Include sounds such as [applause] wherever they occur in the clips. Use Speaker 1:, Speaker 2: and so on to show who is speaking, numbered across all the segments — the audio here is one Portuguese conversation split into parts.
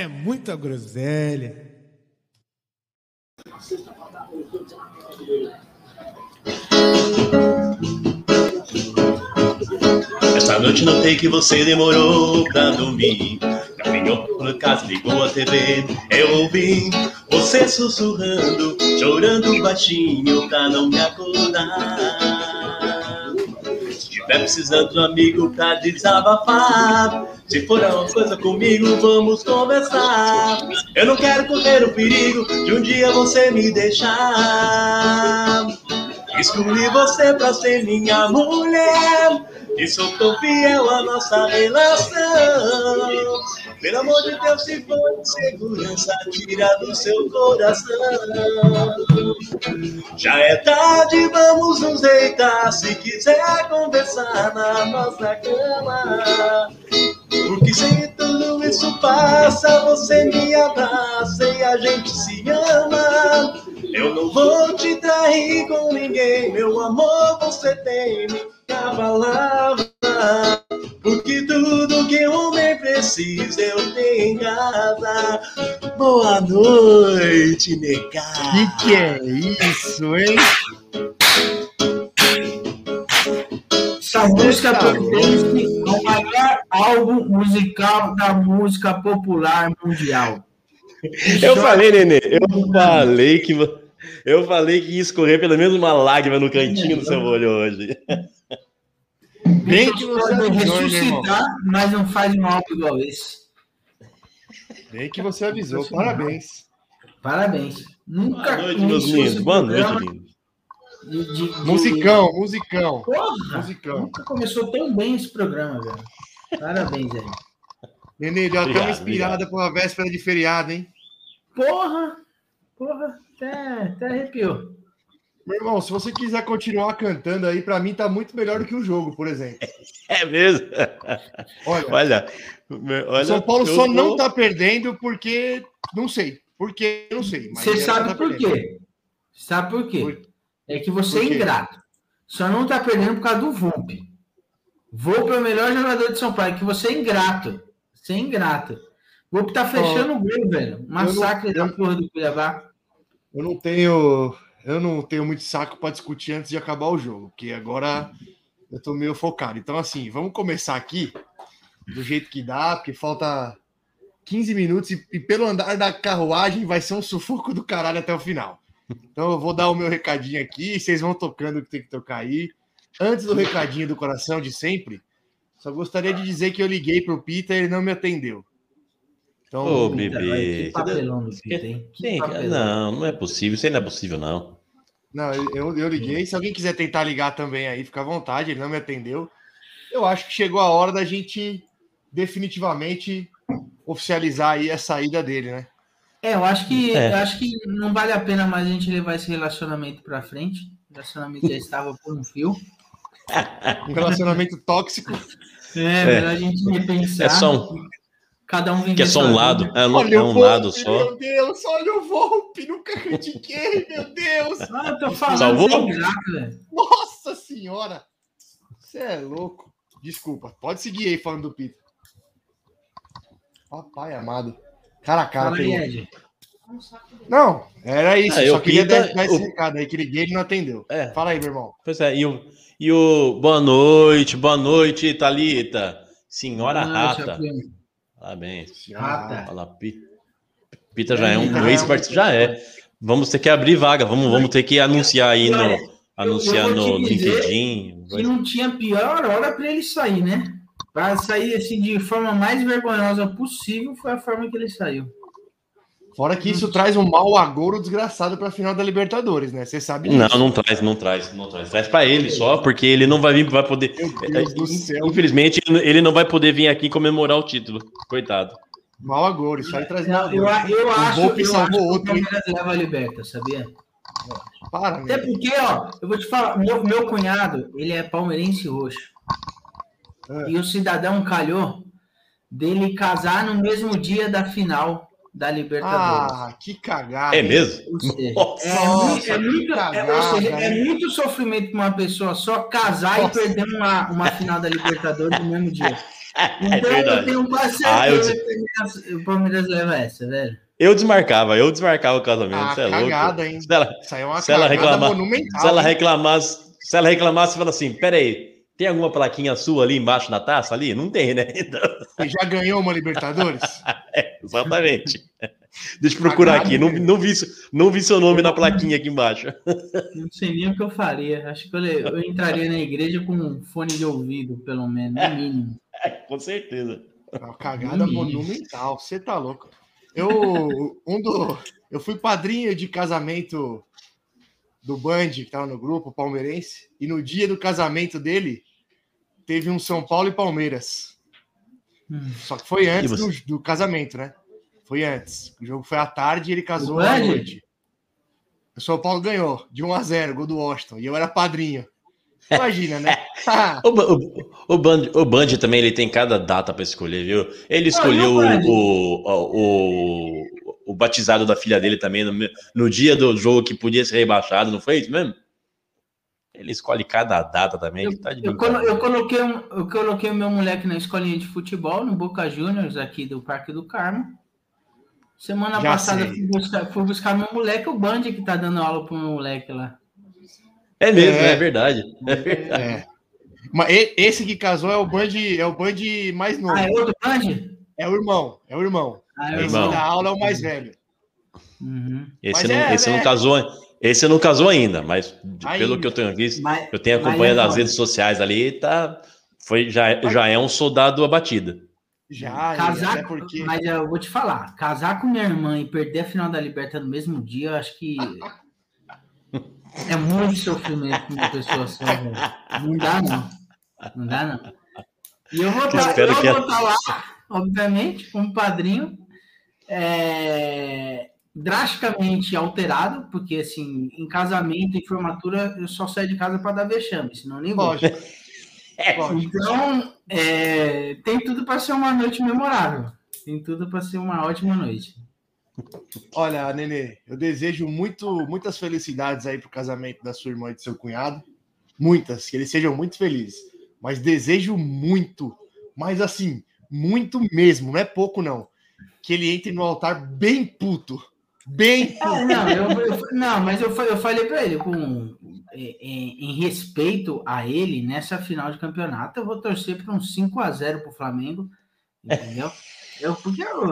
Speaker 1: É, muita groselha.
Speaker 2: Essa noite notei que você demorou pra dormir. Caminhou por casa, ligou a TV. Eu ouvi você sussurrando, chorando baixinho pra não me acordar. Se tiver precisando de um amigo pra desabafar, se for uma coisa comigo, vamos conversar. Eu não quero correr o perigo de um dia você me deixar. Escolhi você pra ser minha mulher. E sou tão fiel à nossa relação. Pelo amor de Deus, se for segurança, tira do seu coração. Já é tarde, vamos nos deitar. Se quiser conversar na nossa cama. Porque se tudo isso passa, você me abraça e a gente se ama. Eu não vou te trair com ninguém, meu amor, você tem minha palavra. Porque tudo que um homem precisa eu tenho em casa. Boa noite, negada.
Speaker 3: Que que é isso, hein?
Speaker 4: Essa música pertence ao maior álbum musical da música popular mundial. [laughs]
Speaker 2: Eu falei, Nenê, eu falei que eu falei que ia escorrer pelo menos uma lágrima no cantinho do seu olho hoje. [laughs]
Speaker 4: Bem que você pode ressuscitar, mas não faz um álbum igual esse.
Speaker 3: Bem que você avisou, parabéns.
Speaker 4: Parabéns. Nunca
Speaker 2: Boa noite, meus lindos. Boa noite, lindos.
Speaker 4: De, de...
Speaker 3: Musicão, musicão.
Speaker 4: Porra,
Speaker 3: musicão.
Speaker 4: Nunca começou tão bem esse programa, velho. Parabéns aí.
Speaker 3: Nenê, deu até uma inspirada para uma véspera de feriado, hein?
Speaker 4: Porra! Porra, até, até arrepiou.
Speaker 3: Meu irmão, se você quiser continuar cantando aí, para mim tá muito melhor do que o jogo, por exemplo. [laughs]
Speaker 2: É mesmo?
Speaker 3: Olha,
Speaker 2: olha, olha
Speaker 3: São Paulo só tô... não tá perdendo porque não sei. Por que não sei.
Speaker 4: você sabe tá por quê? Sabe por quê? Por... É que você é ingrato. Só não tá perdendo por causa do Vump. Vou para o melhor jogador de São Paulo, é que você é ingrato. Você é ingrato. Vou tá fechando oh, o gol, velho. Massacre não, da porra do Cuiabá.
Speaker 3: Eu não tenho eu não tenho muito saco para discutir antes de acabar o jogo, porque agora eu tô meio focado. Então, assim, vamos começar aqui do jeito que dá, porque falta 15 minutos e, e pelo andar da carruagem vai ser um sufoco do caralho até o final. Então, eu vou dar o meu recadinho aqui, vocês vão tocando o que tem que tocar aí. Antes do recadinho do coração de sempre, só gostaria de dizer que eu liguei pro Peter e ele não me atendeu.
Speaker 2: Então, Ô, bebê. Que papelão do Peter, hein? Que não, não é possível. Isso aí não é possível, não.
Speaker 3: Não, eu, eu liguei. Se alguém quiser tentar ligar também aí, fica à vontade. Ele não me atendeu. Eu acho que chegou a hora da gente definitivamente oficializar aí a saída dele, né?
Speaker 4: É, eu acho que é. eu acho que não vale a pena mais a gente levar esse relacionamento para frente. O relacionamento já estava por um fio.
Speaker 3: Um relacionamento tóxico.
Speaker 4: É, é. melhor a gente repensar.
Speaker 2: É só um,
Speaker 4: Cada um
Speaker 2: Que é só um lado. É, olha é um Volpe, lado só.
Speaker 3: Meu Deus, olha o Volpe, nunca critiquei, meu Deus.
Speaker 4: Ah, eu tô falando
Speaker 2: Salvou?
Speaker 3: Nossa senhora. Você é louco. Desculpa, pode seguir aí falando do Peter. Papai amado. Cara a cara.
Speaker 4: Fala
Speaker 3: Não, era isso. Ah, só queria Pita, dar, esse o... recado aí que liguei e não atendeu. É. Fala aí, meu irmão.
Speaker 2: Pois é, e o, e o boa noite, boa noite, Thalita. Senhora boa noite, Rata. Parabéns.
Speaker 4: Rata.
Speaker 2: Fala, Pita. Pita já é um ex-participante. Já é. Vamos ter que abrir vaga. Vamos, vamos ter que anunciar aí no, anunciar no LinkedIn.
Speaker 4: Que não tinha pior hora para ele sair, né? Para sair assim de forma mais vergonhosa possível foi a forma que ele saiu.
Speaker 3: Fora que isso traz um mau agouro desgraçado para a final da Libertadores, né? Você sabe
Speaker 2: disso. Não, não traz, não traz, não traz. Traz para ele só, porque ele não vai vir, vai poder. É, Infelizmente, ele não vai poder vir aqui comemorar o título. Coitado.
Speaker 3: Mal a gol, isso aí traz mal
Speaker 4: Não,
Speaker 3: a
Speaker 4: eu, eu
Speaker 3: O
Speaker 4: acho, eu
Speaker 3: salvou
Speaker 4: acho que o? Palmeiras leva a liberta, sabia?
Speaker 3: Para,
Speaker 4: Até
Speaker 3: meu.
Speaker 4: porque, ó, eu vou te falar, meu, meu cunhado, ele é palmeirense roxo.
Speaker 3: É.
Speaker 4: E o cidadão calhou dele casar no mesmo dia da final da Libertadores.
Speaker 3: Ah, que cagada.
Speaker 2: É mesmo?
Speaker 4: Seja,
Speaker 2: Nossa,
Speaker 4: é, muito,
Speaker 3: que
Speaker 4: é, muito, é,
Speaker 3: cagada,
Speaker 4: ou seja, é muito sofrimento para uma pessoa só casar
Speaker 3: Nossa.
Speaker 4: e perder uma, uma final da Libertadores no mesmo dia. [laughs]
Speaker 2: É
Speaker 4: Então eu
Speaker 2: verdade.
Speaker 4: tenho quase
Speaker 2: Ah, eu
Speaker 4: certeza que o Palmeiras- leva essa, velho.
Speaker 2: Eu desmarcava, eu desmarcava o casamento.
Speaker 3: Ah,
Speaker 2: Você é louco.
Speaker 3: cagada, hein?
Speaker 2: Se ela,
Speaker 3: é uma
Speaker 2: Se ela
Speaker 3: cagada
Speaker 2: reclamar-
Speaker 3: monumental.
Speaker 2: se ela reclamasse, se ela reclamasse, fala assim: peraí, tem alguma plaquinha sua ali embaixo na taça ali? Não tem, né? [laughs] Então,
Speaker 3: Você já ganhou uma Libertadores? [laughs]
Speaker 2: exatamente. [laughs] Deixa eu procurar aqui. Não, não, vi, não vi seu nome na plaquinha aqui embaixo.
Speaker 4: Não sei nem o que eu faria. Acho que eu, eu entraria na igreja com um fone de ouvido, pelo menos, no mínimo.
Speaker 2: Com certeza.
Speaker 3: É uma cagada
Speaker 4: Ih.
Speaker 3: monumental. Você tá louco. Eu, um do, eu fui padrinho de casamento do Band, que tava no grupo, palmeirense, e no dia do casamento dele, teve um São Paulo e Palmeiras.
Speaker 4: Hum.
Speaker 3: Só que foi antes do, do casamento, né? Foi antes. O jogo foi à tarde e ele casou à noite. O São Paulo ganhou, de 1 a 0 gol do Washington, e eu era padrinho. Imagina, né? [laughs]
Speaker 2: O, o, o, Band, o Band também ele tem cada data para escolher, viu? Ele escolheu
Speaker 4: e o
Speaker 2: o, o, o, batizado da filha dele também no, no dia do jogo que podia ser rebaixado, não foi isso mesmo? Ele escolhe cada data também.
Speaker 4: Eu,
Speaker 2: ele tá de
Speaker 4: eu colo- eu coloquei, um- eu coloquei o meu moleque na escolinha de futebol, no Boca Juniors, aqui do Parque do Carmo. Semana
Speaker 3: Já
Speaker 4: passada
Speaker 3: sei.
Speaker 4: fui buscar, fui buscar meu moleque, o Band que tá dando aula pro meu moleque lá.
Speaker 2: É mesmo,
Speaker 3: É.
Speaker 2: é, verdade. É verdade.
Speaker 3: É. Mas esse que casou é o Band, é o Band mais novo.
Speaker 4: Ah, é outro Band?
Speaker 3: É o irmão, é o irmão.
Speaker 4: Ah, é
Speaker 3: Esse
Speaker 2: irmão.
Speaker 3: que dá aula é o mais velho.
Speaker 4: Uhum.
Speaker 2: Esse, não,
Speaker 3: é,
Speaker 2: esse não casou, esse não casou ainda, mas
Speaker 3: Ainda.
Speaker 2: pelo que eu tenho visto,
Speaker 4: Mas,
Speaker 2: eu tenho acompanhado
Speaker 4: é
Speaker 2: as redes sociais ali, tá, foi, já, já é um soldado abatido.
Speaker 3: Já,
Speaker 4: Casar,
Speaker 3: até porque.
Speaker 4: mas eu vou te falar, casar com minha irmã e perder a final da Liberta no mesmo dia, eu acho que é muito sofrimento para uma pessoa só, velho. Não dá, não. Não dá, não. E eu vou
Speaker 2: Eu
Speaker 4: estar
Speaker 2: que-
Speaker 4: lá, obviamente, como padrinho, é, drasticamente alterado, porque, assim, em casamento, em formatura, eu só saio de casa para dar vexame, senão eu nem.
Speaker 3: Lógico. [laughs] Lógico.
Speaker 4: Então, é, tem tudo para ser uma noite memorável. Tem tudo para ser uma ótima noite.
Speaker 3: Olha, Nenê, eu desejo muito, muitas felicidades aí pro casamento da sua irmã e do seu cunhado. Muitas, que eles sejam muito felizes. Mas desejo muito, mas assim, muito mesmo, não é pouco não. Que ele entre no altar bem puto. Bem
Speaker 4: Ah, não, eu, eu- não, mas eu, eu falei para ele, com, em, em- em respeito a ele, nessa final de campeonato, eu vou torcer para um 5 a 0 para o Flamengo. Entendeu? Eu, porque eu,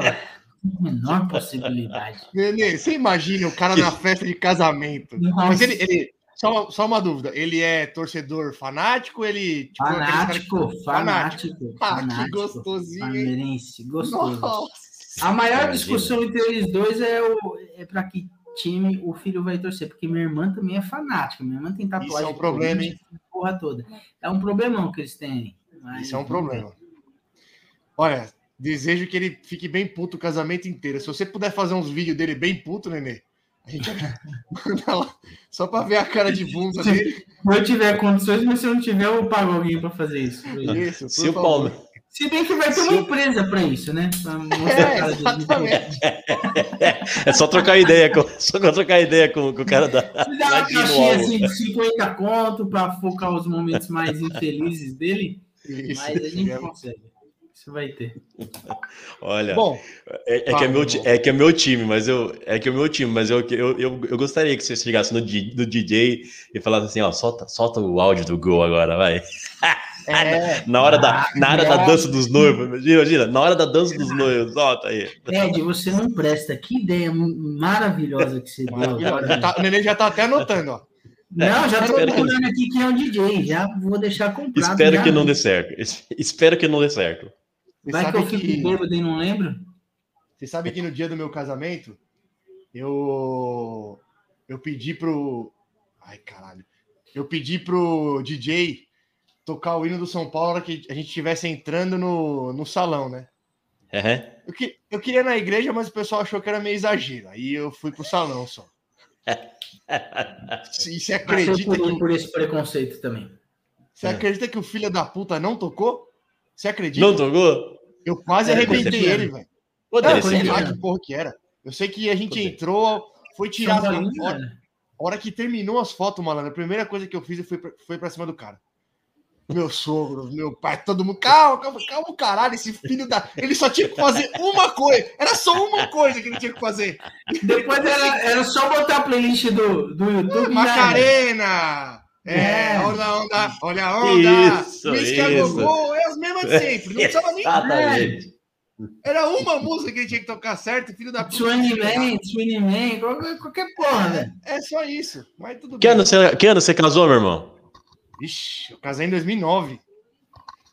Speaker 4: menor possibilidade.
Speaker 3: Nenê, você imagina o cara na festa de casamento.
Speaker 4: Nossa.
Speaker 3: Mas ele, ele só, uma- só uma dúvida, ele é torcedor fanático? Ele tipo,
Speaker 4: Fanático,
Speaker 3: que-
Speaker 4: fanático,
Speaker 3: Ah, que
Speaker 4: fanático.
Speaker 3: gostosinho, hein?
Speaker 4: Palmeirense, gostoso.
Speaker 3: Nossa.
Speaker 4: A maior
Speaker 2: Imagina.
Speaker 4: discussão entre eles dois é, o, é para que time o filho vai torcer, porque minha irmã também é fanática. Minha irmã tem tatuagem.
Speaker 3: Isso é um problema,
Speaker 4: Corinthians, Porra toda. É um problemão que eles têm. mas-
Speaker 3: Isso é um problema. Olha, desejo que ele fique bem puto o casamento inteiro. Se você puder fazer uns vídeos dele bem puto, Nenê, a gente [laughs] manda lá só pra ver a cara de bunda dele.
Speaker 4: Se eu tiver condições, mas se eu não tiver, eu pago alguém para fazer isso.
Speaker 3: Isso,
Speaker 2: Se o. Palme...
Speaker 4: Se bem que vai ter uma empresa para isso, né? Pra [laughs] mostrar a
Speaker 3: É, exatamente.
Speaker 2: É só trocar ideia com, só trocar ideia com, com o cara da.
Speaker 4: Me [laughs] dá uma caixinha assim de 50 conto para focar os momentos mais infelizes dele,
Speaker 3: Isso.
Speaker 4: mas a gente consegue. Isso vai ter.
Speaker 2: Olha,
Speaker 3: Bom,
Speaker 2: é, é que é, meu, é que é meu time, mas eu é que é meu time, mas eu, eu, eu, eu gostaria que você chegasse no, no DJ e falasse assim, ó, solta, solta o áudio do gol agora, vai. [laughs]
Speaker 3: é, [laughs]
Speaker 2: Na hora da, na hora da
Speaker 4: nossa.
Speaker 2: dança dos noivos, imagina, imagina, na hora da dança dos noivos, solta aí.
Speaker 4: Ed, você não presta. Que ideia maravilhosa que você deu
Speaker 3: tá- o Nenê já tá até anotando, ó.
Speaker 4: Não, já tô
Speaker 2: Espero que-
Speaker 4: procurando aqui quem é o DJ. Já vou deixar comprado.
Speaker 2: Espero
Speaker 4: já.
Speaker 2: que não dê certo. Es- Espero que não dê certo.
Speaker 3: Você
Speaker 4: Vai que eu fico
Speaker 3: que,
Speaker 4: bêbado e não lembro?
Speaker 3: você sabe que no dia do meu casamento, eu eu pedi pro Ai, caralho. Eu pedi pro DJ tocar o hino do São Paulo na hora que a gente estivesse entrando no, no salão, né?
Speaker 2: Uhum.
Speaker 3: Eu, que, eu queria ir na igreja, mas o pessoal achou que era meio exagero. Aí eu fui pro salão só. [laughs] E você acredita
Speaker 4: por,
Speaker 3: que,
Speaker 4: por esse preconceito também.
Speaker 3: você acredita que o filho da puta não tocou? Você acredita?
Speaker 2: Não tocou?
Speaker 3: Eu quase
Speaker 4: É,
Speaker 3: arrebentei ele, velho. Sei
Speaker 2: ser.
Speaker 3: lá que porra que era. Eu sei que a gente
Speaker 2: Poder.
Speaker 3: entrou, foi tirar.
Speaker 4: São
Speaker 3: A hora,
Speaker 4: né?
Speaker 3: a hora que terminou as fotos, malandro, a primeira coisa que eu fiz foi pra, foi pra cima do cara. Meu sogro, meu pai, todo mundo. Calma, calma, calma, caralho. Esse filho da. Ele só tinha que fazer uma coisa. Era só uma coisa que ele tinha que fazer.
Speaker 4: Depois era, era só botar a playlist do, do YouTube.
Speaker 3: Macarena! É,
Speaker 4: É.
Speaker 3: olha a onda, olha a onda.
Speaker 2: Isso, isso.
Speaker 3: gogô, é as mesmas de sempre. Não precisava nem.
Speaker 2: Exatamente.
Speaker 3: Era uma música que ele tinha que tocar certo, filho da puta.
Speaker 4: Swing Man, Swing Man, qualquer, porra, velho.
Speaker 3: É só isso. Mas tudo
Speaker 2: Que
Speaker 3: bem.
Speaker 2: ano, você, que ano você casou, meu irmão?
Speaker 3: Vixe, eu casei em 2009.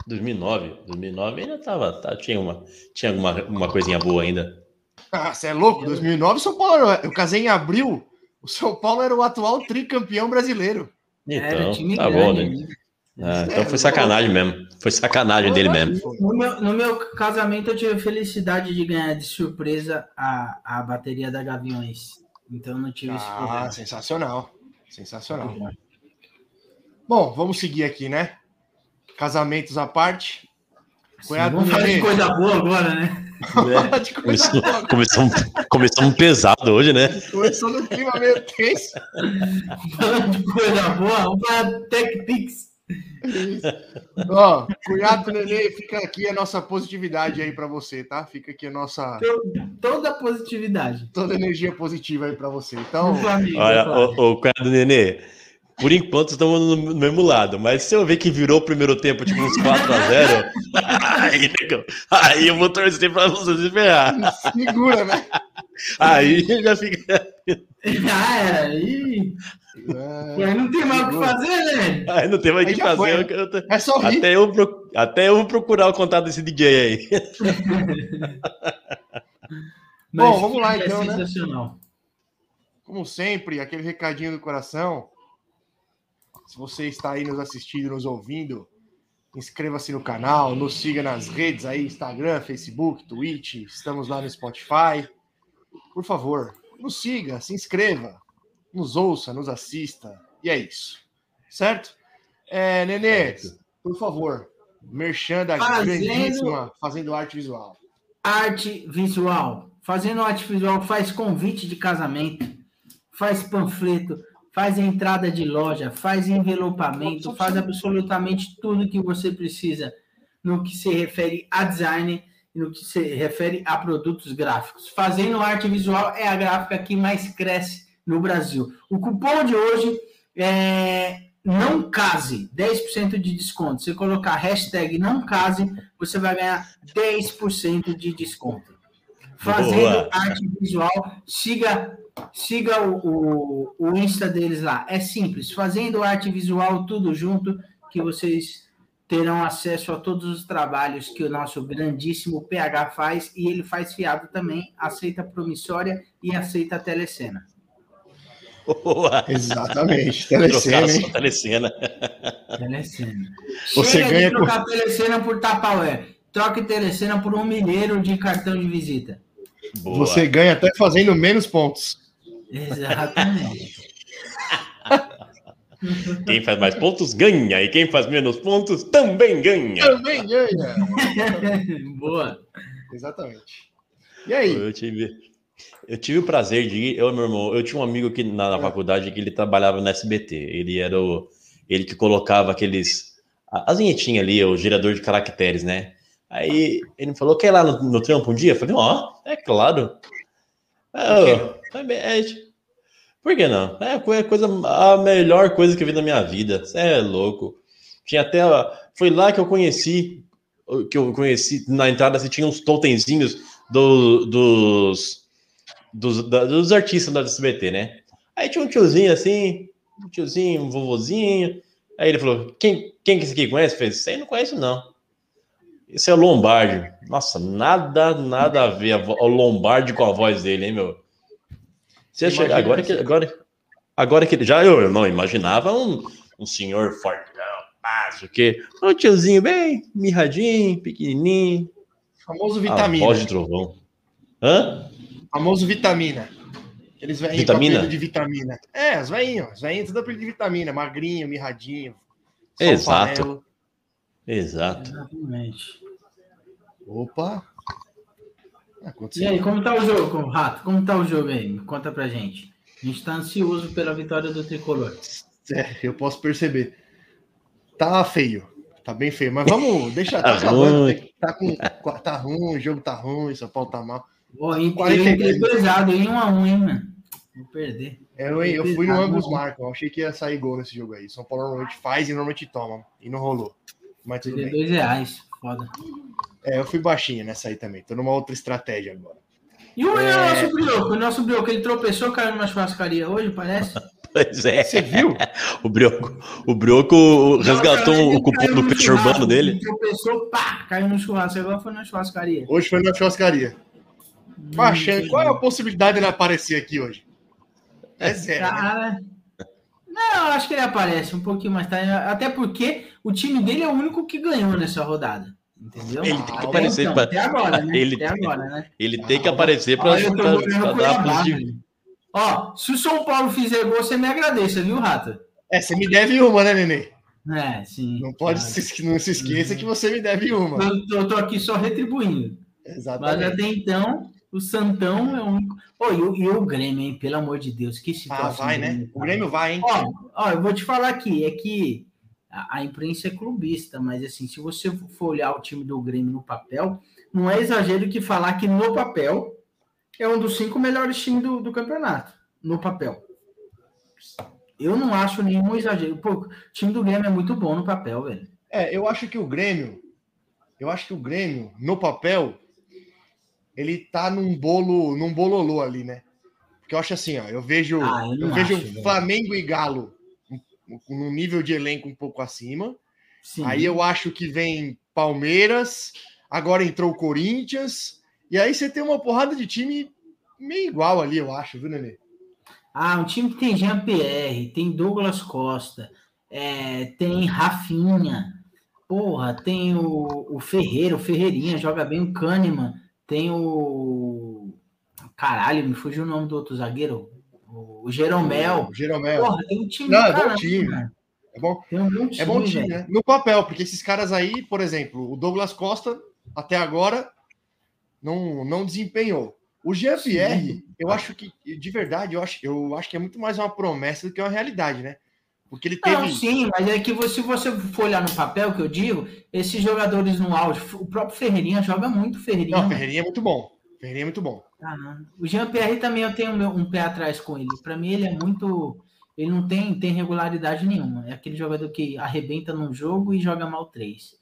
Speaker 2: 2009. 2009 ainda tava, tá, tinha, uma, tinha alguma uma coisinha boa ainda.
Speaker 3: Ah, você é louco? 2009, o São Paulo era... Eu casei em abril. O São Paulo era o atual tricampeão brasileiro.
Speaker 4: Era
Speaker 2: Então,
Speaker 4: time
Speaker 2: tá bom,
Speaker 4: grande,
Speaker 2: né? Ah, então foi sacanagem mesmo. Foi sacanagem dele mesmo.
Speaker 4: No meu, no meu casamento, eu tive a felicidade de ganhar de surpresa a, a bateria da Gaviões. Então, não tive esse
Speaker 3: Ah,
Speaker 4: problema.
Speaker 3: sensacional. Sensacional. Bom, vamos seguir aqui, né? Casamentos à parte.
Speaker 4: Sim,
Speaker 3: Cunhado
Speaker 4: vamos falar de
Speaker 3: Nenê.
Speaker 4: coisa boa agora, né?
Speaker 3: Coisa
Speaker 2: Começou,
Speaker 3: boa.
Speaker 2: começou, começou um pesado hoje, né?
Speaker 3: Começou no clima meio tenso.
Speaker 4: Falando de coisa boa, vamos falar Tech Pix.
Speaker 3: Ó, cunhado do Nenê, fica aqui a nossa positividade aí pra você, tá? Fica aqui a nossa
Speaker 4: Toda a positividade.
Speaker 3: toda a energia positiva aí pra você. Então.
Speaker 2: Olha, o, o cunhado Nenê, por enquanto estamos no, mesmo lado, mas se eu ver que virou o primeiro tempo, tipo uns 4x0, [laughs] aí, aí eu vou torcer pra você se ferrar.
Speaker 3: segura, né?
Speaker 2: Aí já fica.
Speaker 4: Já era. Ih,
Speaker 3: É,
Speaker 4: aí não tem mais o que fazer, né?
Speaker 2: Aí não tem mais o
Speaker 3: Aí
Speaker 2: que fazer.
Speaker 3: foi, né?
Speaker 2: eu- eu tô-
Speaker 3: É só rir.
Speaker 2: Até eu, até eu vou procurar o contato desse DJ aí. [laughs]
Speaker 3: Bom, vamos lá,
Speaker 4: é
Speaker 3: então, né?
Speaker 4: sensacional.
Speaker 3: Como sempre, aquele recadinho do coração. Se você está aí nos assistindo, nos ouvindo, inscreva-se no canal, nos siga nas redes aí, Instagram, Facebook, Twitch, estamos lá no Spotify. Por favor, nos siga, se inscreva, nos ouça, nos assista. E é isso. Certo? É, Nenê,
Speaker 2: Certo.
Speaker 3: por favor, merchan da
Speaker 4: Fazendo-
Speaker 3: grandíssima Fazendo Arte Visual.
Speaker 4: Arte visual. Fazendo arte visual, faz convite de casamento, faz panfleto, faz entrada de loja, faz envelopamento, faz absolutamente tudo que você precisa no que se refere a design e no que se refere a produtos gráficos. Fazendo arte visual é a gráfica que mais cresce no Brasil. O cupom de hoje é não case, 10% de desconto. Se colocar hashtag não case, você vai ganhar 10% de desconto. Fazendo
Speaker 2: Boa.
Speaker 4: arte visual, siga, siga o, o, o Insta deles lá. É simples, fazendo arte visual, tudo junto, que vocês terão acesso a todos os trabalhos que o nosso grandíssimo PH faz, e ele faz fiado também, aceita promissória e aceita telecena.
Speaker 2: Boa.
Speaker 3: Exatamente,
Speaker 2: Trocar só telecena.
Speaker 4: Telecena.
Speaker 3: Você
Speaker 4: Chega
Speaker 3: ganha
Speaker 4: de trocar telecena por Tupperware. Troque telecena por um milheiro de cartão de visita.
Speaker 2: Boa.
Speaker 3: Você ganha até fazendo menos pontos.
Speaker 4: Exatamente. [laughs]
Speaker 2: Quem faz mais pontos ganha, e quem faz menos pontos também ganha.
Speaker 3: Também ganha. [laughs]
Speaker 4: Boa.
Speaker 3: Exatamente. E aí?
Speaker 2: Eu tive, eu tive o prazer de ir, eu meu irmão, eu tinha um amigo aqui na, na faculdade que ele trabalhava no SBT. Ele era o. Ele que colocava aqueles. a- As vinhetinhas ali, o gerador de caracteres, né? Aí ele me falou: quer ir lá no, no trampo um dia? Eu falei: ó, é claro. Eu- também é, tipo, por que não? É a coi- coisa, a melhor coisa que eu vi na minha vida. Você é louco. Tinha até. Foi lá que eu conheci. Que eu conheci na entrada, assim, tinha uns totemzinhos do- dos, dos, da- dos artistas da SBT, né? Aí tinha um tiozinho assim, um tiozinho, um vovozinho. Aí ele falou: Quem, quem que esse aqui conhece? Falei: Isso não conheço, não. Esse é o Lombardi. Nossa, nada, nada a ver a o Lombardi com a voz dele, hein, meu? Você chega, agora que agora, agora que ele já eu, eu não imaginava um, um senhor fortão, pá, o quê? Um tiozinho bem mirradinho, pequenininho.
Speaker 3: Famoso
Speaker 2: A
Speaker 3: vitamina.
Speaker 2: voz de trovão. Hã?
Speaker 3: Famoso vitamina. Eles vêm
Speaker 2: Vitamina?
Speaker 3: de vitamina. É, os veinhos. Os veinhos tudo apelido de vitamina. Magrinho, mirradinho.
Speaker 2: Exato. Exato.
Speaker 4: Exatamente.
Speaker 3: Opa.
Speaker 4: E
Speaker 3: Aconteceu.
Speaker 4: aí, como tá o jogo, Rato? Como tá o jogo aí? Conta pra gente. A gente tá ansioso pela vitória do Tricolor.
Speaker 3: É, eu posso perceber. Tá feio. Tá bem feio. Mas vamos. Deixa.
Speaker 2: Tá
Speaker 3: Tá,
Speaker 2: ruim.
Speaker 3: né? tá, com, tá ruim, o jogo tá ruim, São Paulo tá mal. 43.
Speaker 4: 43 pesado, em 1 a 1 hein, mano? Vou perder.
Speaker 3: É, Eu, eu fui no ambos marcam. Eu achei que ia sair gol nesse jogo aí. São Paulo normalmente faz e normalmente toma. E não rolou. Mas tudo
Speaker 4: Perder
Speaker 3: bem.
Speaker 4: 2 reais. Foda.
Speaker 3: É, eu fui baixinho nessa aí também. Tô numa outra estratégia agora.
Speaker 4: E o
Speaker 3: É.
Speaker 4: nosso Brioco? O nosso Brioco, ele tropeçou, caiu numa churrascaria hoje, parece? [laughs]
Speaker 2: Pois é.
Speaker 3: Você viu? [laughs]
Speaker 2: O Brioco, o Brioco resgatou o cupom do peixe urbano dele.
Speaker 4: ele Tropeçou, pá, caiu no churrasco. Agora foi na churrascaria.
Speaker 3: Hoje foi na churrascaria. Baixando.
Speaker 4: Hum,
Speaker 3: Qual é a possibilidade dele aparecer aqui hoje? É zero. né?
Speaker 4: Cara. Não, eu acho que ele aparece um pouquinho mais tarde. Até porque o time dele é o único que ganhou nessa rodada. Entendeu?
Speaker 2: Ele tem que aparecer
Speaker 4: então, agora, né?
Speaker 2: Ele
Speaker 4: até
Speaker 2: tem-
Speaker 4: agora, né?
Speaker 2: Ele tem que aparecer para dar positivo.
Speaker 4: Ó, se o São Paulo fizer gol, você me agradeça, viu, Rata?
Speaker 3: É, você me deve uma, né, Nenê?
Speaker 4: É, sim.
Speaker 3: Não pode
Speaker 4: claro.
Speaker 3: se, não se esqueça que você me deve uma.
Speaker 4: Eu tô, eu tô aqui só retribuindo. Mas
Speaker 3: Exatamente.
Speaker 4: até então, o Santão é o único. Pô, e o, e o Grêmio, hein? Pelo amor de Deus, que
Speaker 3: Ah,
Speaker 4: situação.
Speaker 3: vai,
Speaker 4: do
Speaker 3: né?
Speaker 4: Grêmio,
Speaker 3: O. Grêmio vai, hein?
Speaker 4: Ó, ó, eu vou te falar aqui, é que a, a imprensa é clubista, mas assim, se você for olhar o time do Grêmio no papel, não é exagero que falar que no papel é um dos cinco melhores times do, do campeonato. No papel. Eu não acho nenhum exagero. Pô, o time do Grêmio é muito bom no papel, velho.
Speaker 3: É, eu acho que o Grêmio, eu acho que o Grêmio, no papel, ele tá num bolo, num bololô ali, né? Porque eu acho assim, ó, eu vejo,
Speaker 4: Ah, eu
Speaker 3: eu, vejo
Speaker 4: acho, velho.
Speaker 3: Flamengo e Galo num nível de elenco um pouco acima.
Speaker 4: Sim.
Speaker 3: Aí eu acho que vem Palmeiras, agora entrou o Corinthians, e aí você tem uma porrada de time meio igual ali, eu acho, viu, Nenê?
Speaker 4: Ah, um time que tem Jean Pierre, tem Douglas Costa, é, tem Rafinha, porra, tem o, o Ferreira, o Ferreirinha, joga bem o Kahneman, tem o. Caralho, me fugiu o nome do outro zagueiro, o, Jeromel.
Speaker 3: O Jeromel.
Speaker 4: Porra, tem um time
Speaker 3: Não, é bom time.
Speaker 4: cara.
Speaker 3: É bom,
Speaker 4: Tem um bom time,
Speaker 3: é bom time,
Speaker 4: velho.
Speaker 3: né? No papel, porque esses caras aí, por exemplo, o Douglas Costa, até agora, não, não desempenhou. O. Pierre, eu acho que, de verdade, eu acho, eu acho que é muito mais uma promessa do que uma realidade, né? Porque ele teve.
Speaker 4: Não, sim, mas é que você- se você for olhar no papel que eu digo, esses jogadores no auge, o próprio Ferreirinha joga muito Ferreirinha.
Speaker 3: Não. Ferreirinha é muito bom. Ferreirinha é muito bom.
Speaker 4: Ah. O Jean-Pierre também eu tenho um pé atrás com ele. Para mim, ele é muito. Ele não tem, tem regularidade nenhuma. É aquele jogador que arrebenta num jogo e joga mal três.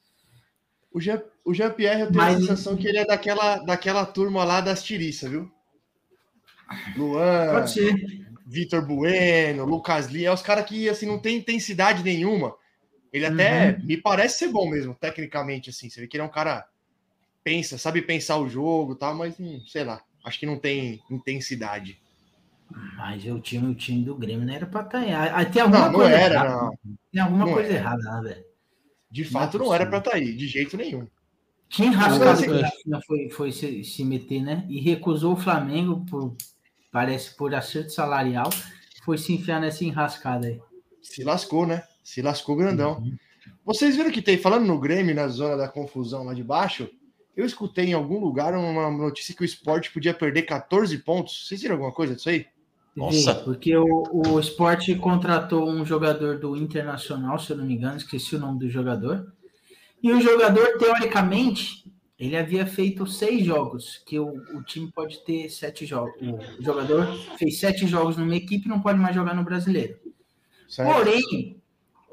Speaker 3: O Jean, o Jean Pierre, eu tenho
Speaker 4: Mas-
Speaker 3: a sensação que ele é daquela, daquela turma lá das tiriças, viu? Luan. Vitor Bueno, Lucas Lee, é os caras que assim não tem intensidade nenhuma. Ele até me parece ser bom mesmo, tecnicamente, assim. Você vê que ele é um cara pensa, sabe pensar o jogo, e tal, mas não, sei lá, acho que não tem intensidade.
Speaker 4: Mas o time, o time do Grêmio não era pra estar. Ah, Tem alguma
Speaker 3: Não, não
Speaker 4: coisa
Speaker 3: era,
Speaker 4: errada.
Speaker 3: não.
Speaker 4: Tem alguma
Speaker 3: Não
Speaker 4: coisa
Speaker 3: era.
Speaker 4: errada lá, velho.
Speaker 3: De
Speaker 4: Não
Speaker 3: fato,
Speaker 4: é
Speaker 3: não era pra estar aí, de jeito nenhum.
Speaker 4: Que enrascado
Speaker 3: Não,
Speaker 4: que o
Speaker 2: assim-
Speaker 4: Rafinha foi, foi se, se meter, né? E recusou o Flamengo por. Parece por acerto salarial. Foi se enfiar nessa enrascada aí.
Speaker 3: Se lascou, né? Se lascou grandão. Vocês viram que tem, falando no Grêmio, na zona da confusão lá de baixo, eu escutei em algum lugar uma notícia que o esporte podia perder 14 pontos. Vocês viram alguma coisa disso aí?
Speaker 2: Nossa.
Speaker 4: Porque o, o Sport contratou um jogador do Internacional, se eu não me engano, esqueci o nome do jogador. E o jogador, teoricamente, ele havia feito seis jogos, que o, o time pode ter sete jogos. O jogador fez sete jogos numa equipe e não pode mais jogar no brasileiro.
Speaker 3: Certo?
Speaker 4: Porém,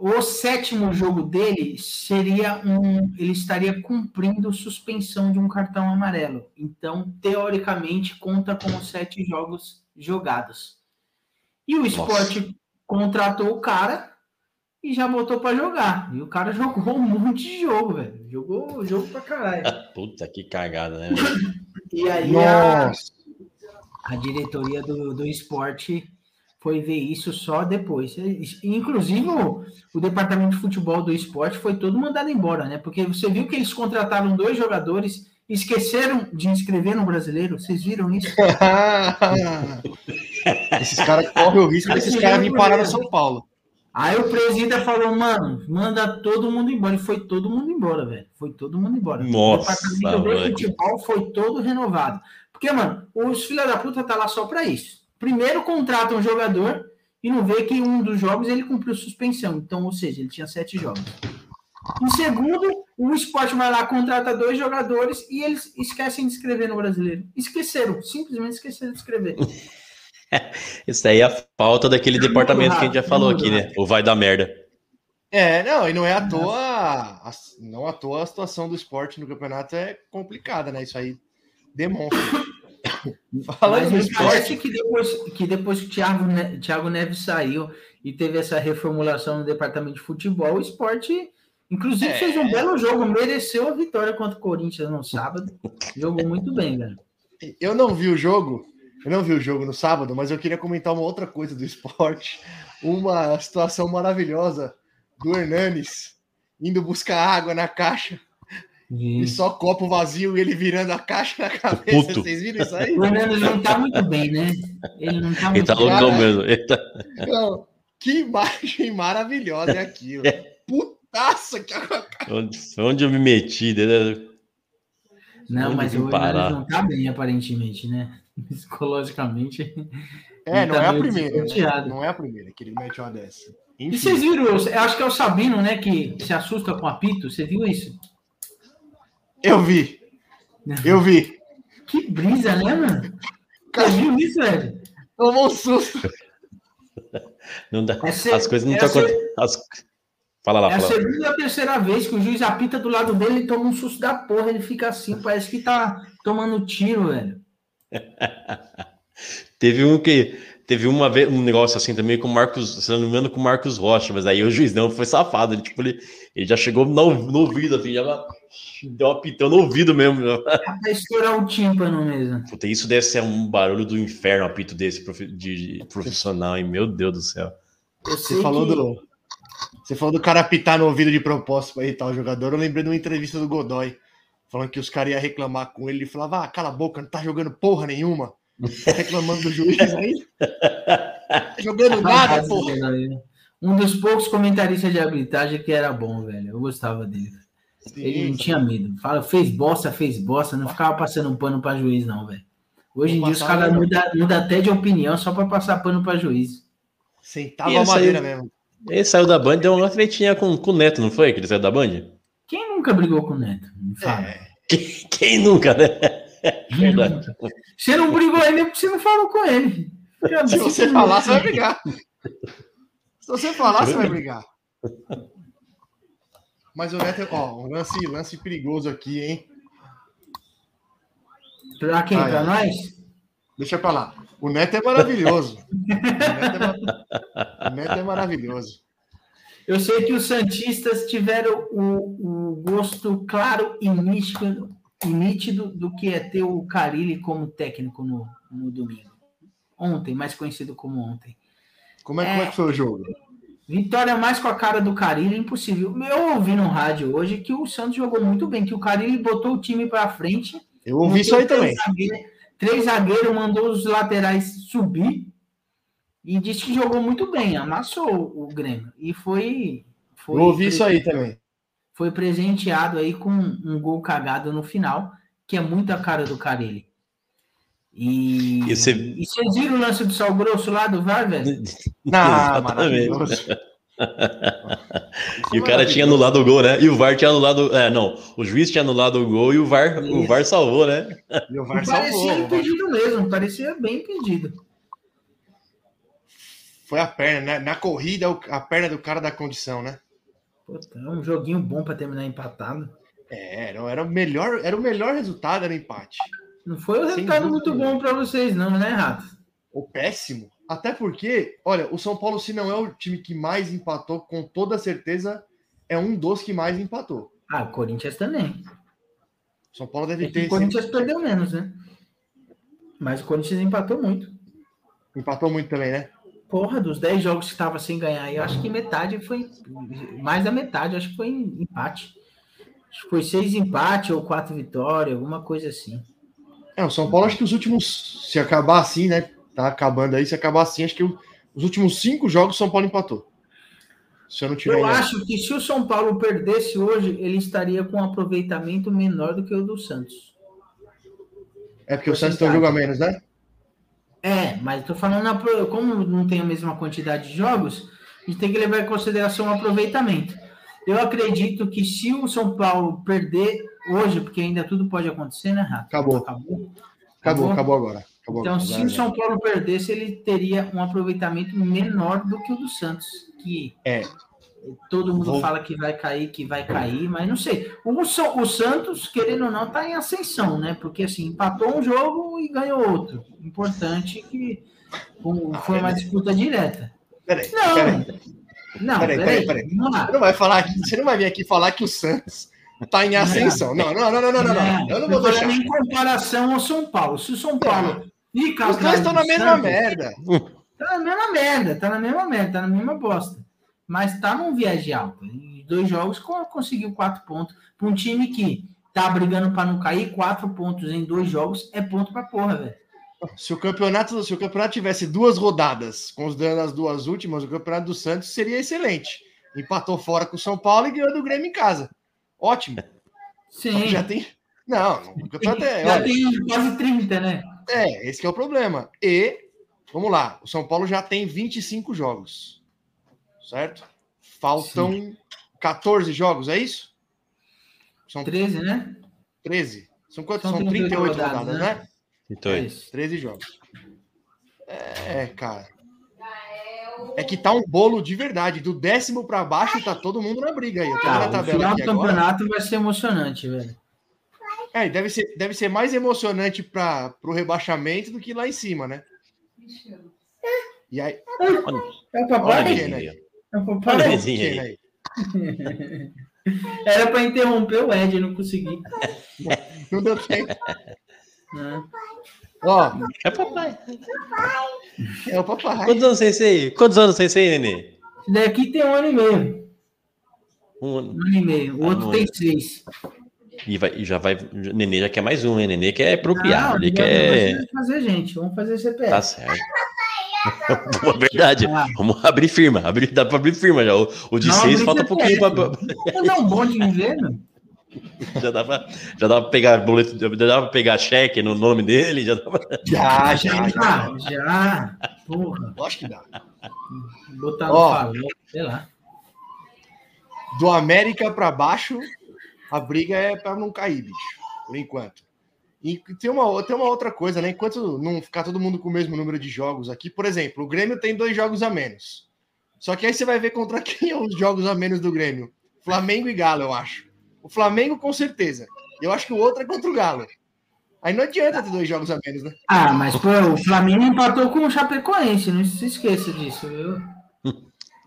Speaker 4: o sétimo jogo dele seria um. Ele estaria cumprindo suspensão de um cartão amarelo. Então, teoricamente, conta como sete jogos jogados. E o esporte contratou o cara e já botou para jogar. E o cara [laughs] jogou um monte de jogo, velho. Jogou jogo pra caralho. [laughs]
Speaker 2: Puta que cagada, né? [laughs]
Speaker 4: E aí a, a diretoria do, do esporte foi ver isso só depois. Inclusive, o, o departamento de futebol do esporte foi todo mandado embora, né? Porque você viu que eles contrataram dois jogadores esqueceram de inscrever no brasileiro. Vocês viram isso? [laughs]
Speaker 3: esses caras correm o risco desses caras virem parar no São Paulo.
Speaker 4: Aí o presidente falou, mano, manda todo mundo embora. E foi todo mundo embora, velho. Foi todo mundo embora.
Speaker 2: Nossa,
Speaker 4: o departamento de futebol foi todo renovado. Porque, mano, os filha da puta tá lá só pra isso. Primeiro contrata um jogador e não vê que um dos jogos ele cumpriu suspensão. Então, ou seja, ele tinha sete jogos. Em segundo, o esporte vai lá, contrata dois jogadores e eles esquecem de escrever no brasileiro. Esqueceram, simplesmente esqueceram de escrever. [laughs]
Speaker 2: Isso aí é a falta daquele é departamento que a gente já falou aqui, né? O vai dar merda.
Speaker 3: É, não, e não é à toa, não à toa a situação do esporte no campeonato é complicada, né? Isso aí demonstra.
Speaker 4: Falando Mas esporte que depois que depois que o Thiago, Thiago Neves saiu e teve essa reformulação no departamento de futebol, o esporte inclusive é... fez um belo jogo, mereceu a vitória contra o Corinthians no sábado. Jogou muito bem, velho.
Speaker 3: Eu não vi o jogo, eu não vi o jogo no sábado, mas eu queria comentar uma outra coisa do esporte. Uma situação maravilhosa do Hernanes indo buscar água na caixa. E só copo vazio e ele virando a caixa na [laughs] cabeça. Puto. Vocês viram isso aí?
Speaker 4: O Hernanes não tá muito bem, né? Ele não tá muito
Speaker 2: ele tá loucão mesmo. Ele tá...
Speaker 3: Não, que imagem maravilhosa é aquilo. Putaça que
Speaker 2: onde, onde eu me meti? Né?
Speaker 4: Não, onde mas o Hernanes não tá bem, aparentemente, né? [laughs] psicologicamente.
Speaker 3: É, não tá é a primeira. Não é a primeira que ele mete uma dessa.
Speaker 4: Enfim. E vocês viram, eu acho que é o Sabino, né, que se assusta com apito. Você viu isso?
Speaker 3: Eu vi. Eu vi.
Speaker 4: Que brisa, né, mano? Você viu isso, velho?
Speaker 3: Tomou um susto.
Speaker 2: Não dá. Essa, as coisas não estão acontecendo. As... Fala lá,
Speaker 4: é
Speaker 2: fala.
Speaker 4: a segunda ou a terceira vez que o juiz apita do lado dele e toma um susto da porra. Ele fica assim, parece que tá tomando tiro, velho. [laughs]
Speaker 2: teve um que teve uma vez um negócio assim também com o Marcos, se não me engano, com o Marcos Rocha, mas aí o juiz não foi safado, ele, tipo, ele, ele já chegou no, no ouvido, assim, já deu uma pitão no ouvido mesmo.
Speaker 4: Pra estourar o tímpano mesmo.
Speaker 2: Puta, isso deve ser um barulho do inferno, um apito desse de, profissional, hein? Meu Deus do céu.
Speaker 3: Você falou que... do. Você falou do cara apitar no ouvido de propósito para irritar o jogador. Eu lembrei de uma entrevista do Godoy falando que os caras iam reclamar com ele. Ele falava: ah, cala a boca, não tá jogando porra nenhuma. Tá reclamando do juiz aí? [laughs] Tá jogando nada, porra.
Speaker 4: Um dos poucos comentaristas de arbitragem que era bom, velho. Eu gostava dele. Sim, ele não tinha medo. Fala, fez bosta, fez bosta, não ficava passando um pano para juiz, não, velho. Hoje em dia os caras mudam muda até de opinião só para passar pano para juiz.
Speaker 3: Sentava a madeira saiu, mesmo.
Speaker 2: Ele saiu da Band, deu uma tretinha com, com o Neto, não foi? Que ele saiu da Band?
Speaker 4: Quem nunca brigou com o Neto?
Speaker 2: É. Quem, quem, nunca, né?
Speaker 4: Você não brigou ele porque você não falou com ele.
Speaker 3: Se você falar, você vai brigar. Se você falar, você vai brigar. Mas o Neto, ó, um lance, lance perigoso aqui, hein?
Speaker 4: Pra quem? Ah, pra é. nós?
Speaker 3: Deixa pra lá. O Neto é maravilhoso. o, Neto é, o Neto é maravilhoso.
Speaker 4: Eu sei que os Santistas tiveram o, o gosto claro e nítido, e nítido do que é ter o Carilli como técnico no, no domingo. Ontem, mais conhecido como ontem.
Speaker 3: Como é, é, como é que foi o jogo?
Speaker 4: Vitória mais com a cara do Carilli, impossível. Eu ouvi no rádio hoje que o Santos jogou muito bem, que o Carilli botou o time para frente.
Speaker 3: Eu ouvi isso aí também.
Speaker 4: Zagueiro, três zagueiros, mandou os laterais subir e disse que jogou muito bem, amassou o Grêmio. E foi. foi
Speaker 3: Eu ouvi isso aí também.
Speaker 4: Foi presenteado aí com um gol cagado no final, que é muito a cara do Carelli. E, e, você... e vocês viram o lance do Sal Grosso lá do VAR, velho? [laughs]
Speaker 2: Não, maravilhoso. [laughs] e o cara tinha anulado o gol, né? E o VAR tinha anulado. É, não, o juiz tinha anulado o gol e o VAR, o VAR salvou, né?
Speaker 4: E o VAR salvou. Parecia impedido mesmo, parecia bem impedido
Speaker 3: foi a perna, né? Na corrida, a perna do cara da condição, né?
Speaker 4: Puta, é um joguinho bom para terminar empatado.
Speaker 3: É, era, era, o melhor, era o melhor resultado, era empate.
Speaker 4: Não foi um resultado muito bom para vocês, não, né, Rato?
Speaker 3: O péssimo. Até porque, olha, o São Paulo, se não é o time que mais empatou, com toda certeza é um dos que mais empatou.
Speaker 4: Ah, o Corinthians também.
Speaker 3: São Paulo deve é ter.
Speaker 4: O Corinthians sempre... perdeu menos, né? Mas o Corinthians empatou muito.
Speaker 3: Empatou muito também, né?
Speaker 4: Porra, dos 10 jogos que estava sem ganhar, eu acho que metade foi. Mais da metade, acho que foi empate. Acho que foi seis empates ou quatro vitórias, alguma coisa assim.
Speaker 3: É, o São Paulo, acho que os últimos, se acabar assim, né? Tá acabando aí, se acabar assim, acho que os últimos cinco jogos o São Paulo empatou. Se eu não tiver
Speaker 4: Eu acho que se o São Paulo perdesse hoje, ele estaria com um aproveitamento menor do que o do Santos.
Speaker 3: É porque o Santos tem um jogo a menos, né?
Speaker 4: É, mas tô falando, como não tem a mesma quantidade de jogos, a gente tem que levar em consideração o aproveitamento. Eu acredito que se o São Paulo perder hoje, porque ainda tudo pode acontecer, né, Rato?
Speaker 3: Acabou.
Speaker 4: Acabou.
Speaker 3: Acabou, acabou agora. Acabou
Speaker 4: Então,
Speaker 3: agora.
Speaker 4: se o São Paulo perdesse, ele teria um aproveitamento menor do que o do Santos, que
Speaker 3: É.
Speaker 4: todo mundo
Speaker 3: Vou-
Speaker 4: fala que vai cair, que vai cair, mas não sei. O, o Santos, querendo ou não, está em ascensão, né? Porque assim, empatou um jogo e ganhou outro. Importante que com- foi uma disputa direta.
Speaker 3: Peraí,
Speaker 4: Não,
Speaker 3: peraí.
Speaker 4: não,
Speaker 3: Peraí,
Speaker 4: peraí,
Speaker 3: peraí,
Speaker 4: lá.
Speaker 3: Você não vai falar você não vai vir aqui falar que o Santos tá em ascensão. Não, não, não, não, não, não, não. Eu não vou deixar.
Speaker 4: em comparação ao São Paulo. Se o São Paulo fica
Speaker 3: Os dois estão na mesma merda.
Speaker 4: Tá na mesma merda, tá na mesma merda, tá na mesma bosta. Mas tá num viés alto. Em dois jogos co- conseguiu quatro pontos. Para um time que tá brigando para não cair, quatro pontos em dois jogos é ponto pra porra, velho.
Speaker 3: Se o campeonato, se o campeonato tivesse duas rodadas, considerando as duas últimas, o campeonato do Santos seria excelente. Empatou fora com o São Paulo e ganhou do Grêmio em casa. Ótimo.
Speaker 4: Sim.
Speaker 3: Já tem. Não, o campeonato é.
Speaker 4: Já
Speaker 3: olha,
Speaker 4: tem quase 30, né?
Speaker 3: É, esse que é o problema. E, vamos lá, o São Paulo já tem 25 jogos. Certo? Faltam 14 jogos, é isso? São
Speaker 4: 13, né?
Speaker 3: 13. São quantos?
Speaker 4: São
Speaker 3: São
Speaker 4: 38
Speaker 3: 38
Speaker 4: rodadas,
Speaker 3: rodadas,
Speaker 4: né?
Speaker 3: né?
Speaker 2: Então,
Speaker 4: É
Speaker 2: é.
Speaker 4: isso.
Speaker 3: 13 jogos. É, cara. É que tá um bolo de verdade. Do décimo pra baixo tá todo mundo na briga aí. Eu tô vendo
Speaker 4: Tá,
Speaker 3: a
Speaker 4: o
Speaker 3: tabela
Speaker 4: final do
Speaker 3: agora.
Speaker 4: campeonato vai ser emocionante, velho.
Speaker 3: É, e deve ser, deve ser mais emocionante para o rebaixamento do que lá em cima, né? E aí,
Speaker 4: É o
Speaker 2: Olha
Speaker 4: papai?
Speaker 2: a
Speaker 3: Quem,
Speaker 2: vizinha
Speaker 3: né?
Speaker 4: É o
Speaker 2: Olha a
Speaker 4: papai?
Speaker 2: vizinha
Speaker 3: quem
Speaker 2: aí.
Speaker 3: aí? [laughs]
Speaker 4: Era pra interromper o Ed, não consegui.
Speaker 3: Não deu tempo. Ó,
Speaker 2: É papai.
Speaker 3: é o papai.
Speaker 2: Quantos anos tem esse aí? Quantos anos tem esse aí, Nenê?
Speaker 4: Daqui tem um ano e meio.
Speaker 2: Um ano.
Speaker 4: Um ano e meio. O
Speaker 2: Ah,
Speaker 4: outro tem seis.
Speaker 2: E, vai, e já vai. Nenê já quer mais um, hein? Nenê quer procriar.
Speaker 4: Não,
Speaker 2: ele quer.
Speaker 4: Vamos fazer, gente. Vamos fazer CPF.
Speaker 2: Tá certo. [laughs] Boa, verdade.
Speaker 4: Ah.
Speaker 2: Vamos abrir firma. Abrir, dá pra abrir firma já. O, o de
Speaker 4: Não,
Speaker 2: seis
Speaker 4: abrir
Speaker 2: falta um pouquinho pra.
Speaker 4: CPF. Não, bom de inverno. [laughs]
Speaker 2: Já dá pra, já dá pra pegar boleto, já dá pra pegar cheque no nome dele, já dá pra...
Speaker 3: Já, já, já.
Speaker 4: Já, já. Porra.
Speaker 3: Lógico que dá.
Speaker 4: Botar no
Speaker 3: Ó.
Speaker 4: farol, sei lá.
Speaker 3: Do América para baixo, a briga é para não cair, bicho. Por enquanto. E tem uma, tem uma outra coisa, né? Enquanto não ficar todo mundo com o mesmo número de jogos aqui, por exemplo, o Grêmio tem dois jogos a menos. Só que aí você vai ver contra [laughs] quem é os jogos a menos do Grêmio. Flamengo e Galo, eu acho. O Flamengo, com certeza. Eu acho que o outro é contra o Galo. Aí não adianta ter dois jogos a menos, né?
Speaker 4: Ah, mas pô, o Flamengo empatou com o Chapecoense, não se esqueça disso, viu?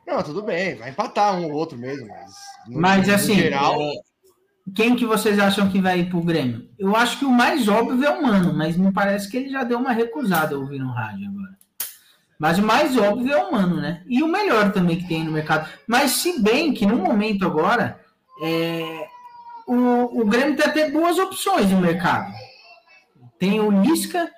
Speaker 3: Não, tudo bem, vai empatar um ou outro mesmo, mas. no-
Speaker 4: Mas
Speaker 3: no
Speaker 4: assim,
Speaker 3: geral,
Speaker 4: é, quem que vocês acham que vai ir pro Grêmio? Eu acho que o mais óbvio é o Mano, mas me parece que ele já deu uma recusada ouvir no rádio agora. Mas o mais óbvio é o Mano, né? E o melhor também que tem no mercado. Mas se bem que no momento agora, é, o, o Grêmio tem até boas opções no mercado. Tem o Lisca,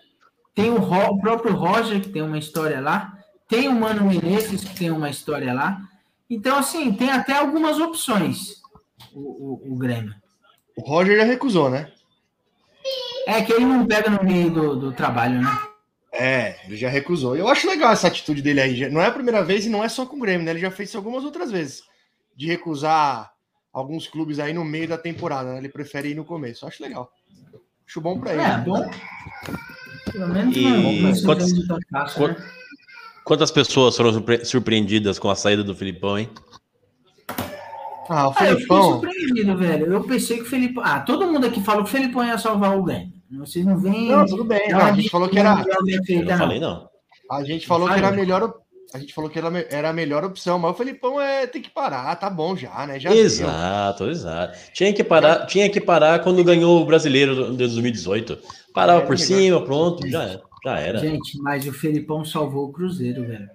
Speaker 4: tem o, Ro- o próprio Roger, que tem uma história lá, tem o Mano Menezes, que tem uma história lá. Então, assim, tem até algumas opções o, o, o Grêmio.
Speaker 3: o Roger já recusou, né?
Speaker 4: É que ele não pega no meio do, do trabalho, né?
Speaker 3: É, ele já recusou. Eu acho legal essa atitude dele aí. Não é a primeira vez e não é só com o Grêmio, né? Ele já fez isso algumas outras vezes. De recusar alguns clubes aí no meio da temporada, né? Ele prefere ir no começo. Eu acho legal. Acho bom pra ele.
Speaker 4: É, bom. Pelo menos
Speaker 2: E
Speaker 4: não, não se
Speaker 2: quantos-
Speaker 4: vende tão fácil,
Speaker 2: quant-
Speaker 4: né?
Speaker 2: Quantas pessoas foram surpre- surpreendidas com a saída do Filipão, hein?
Speaker 3: Ah, o
Speaker 4: Ah, eu fiquei
Speaker 3: Felipão.
Speaker 4: surpreendido, velho. Eu pensei que o Felipe. Ah, todo mundo aqui falou que o Felipão ia salvar o Grêmio. Vocês não veem.
Speaker 3: Não, tudo bem. Não, a gente falou que era.
Speaker 2: Eu não falei, não.
Speaker 3: A gente falou que era a melhor. A gente falou que era era a melhor opção, mas o Felipão é, tem que parar, tá bom já, né? Já deu.
Speaker 2: Exato, exato. Tinha que parar, tinha que parar quando ganhou o brasileiro de 2018. Parava
Speaker 3: É,
Speaker 2: por cima, pronto, já era. Já era.
Speaker 4: Gente, mas o Felipão salvou o Cruzeiro, velho.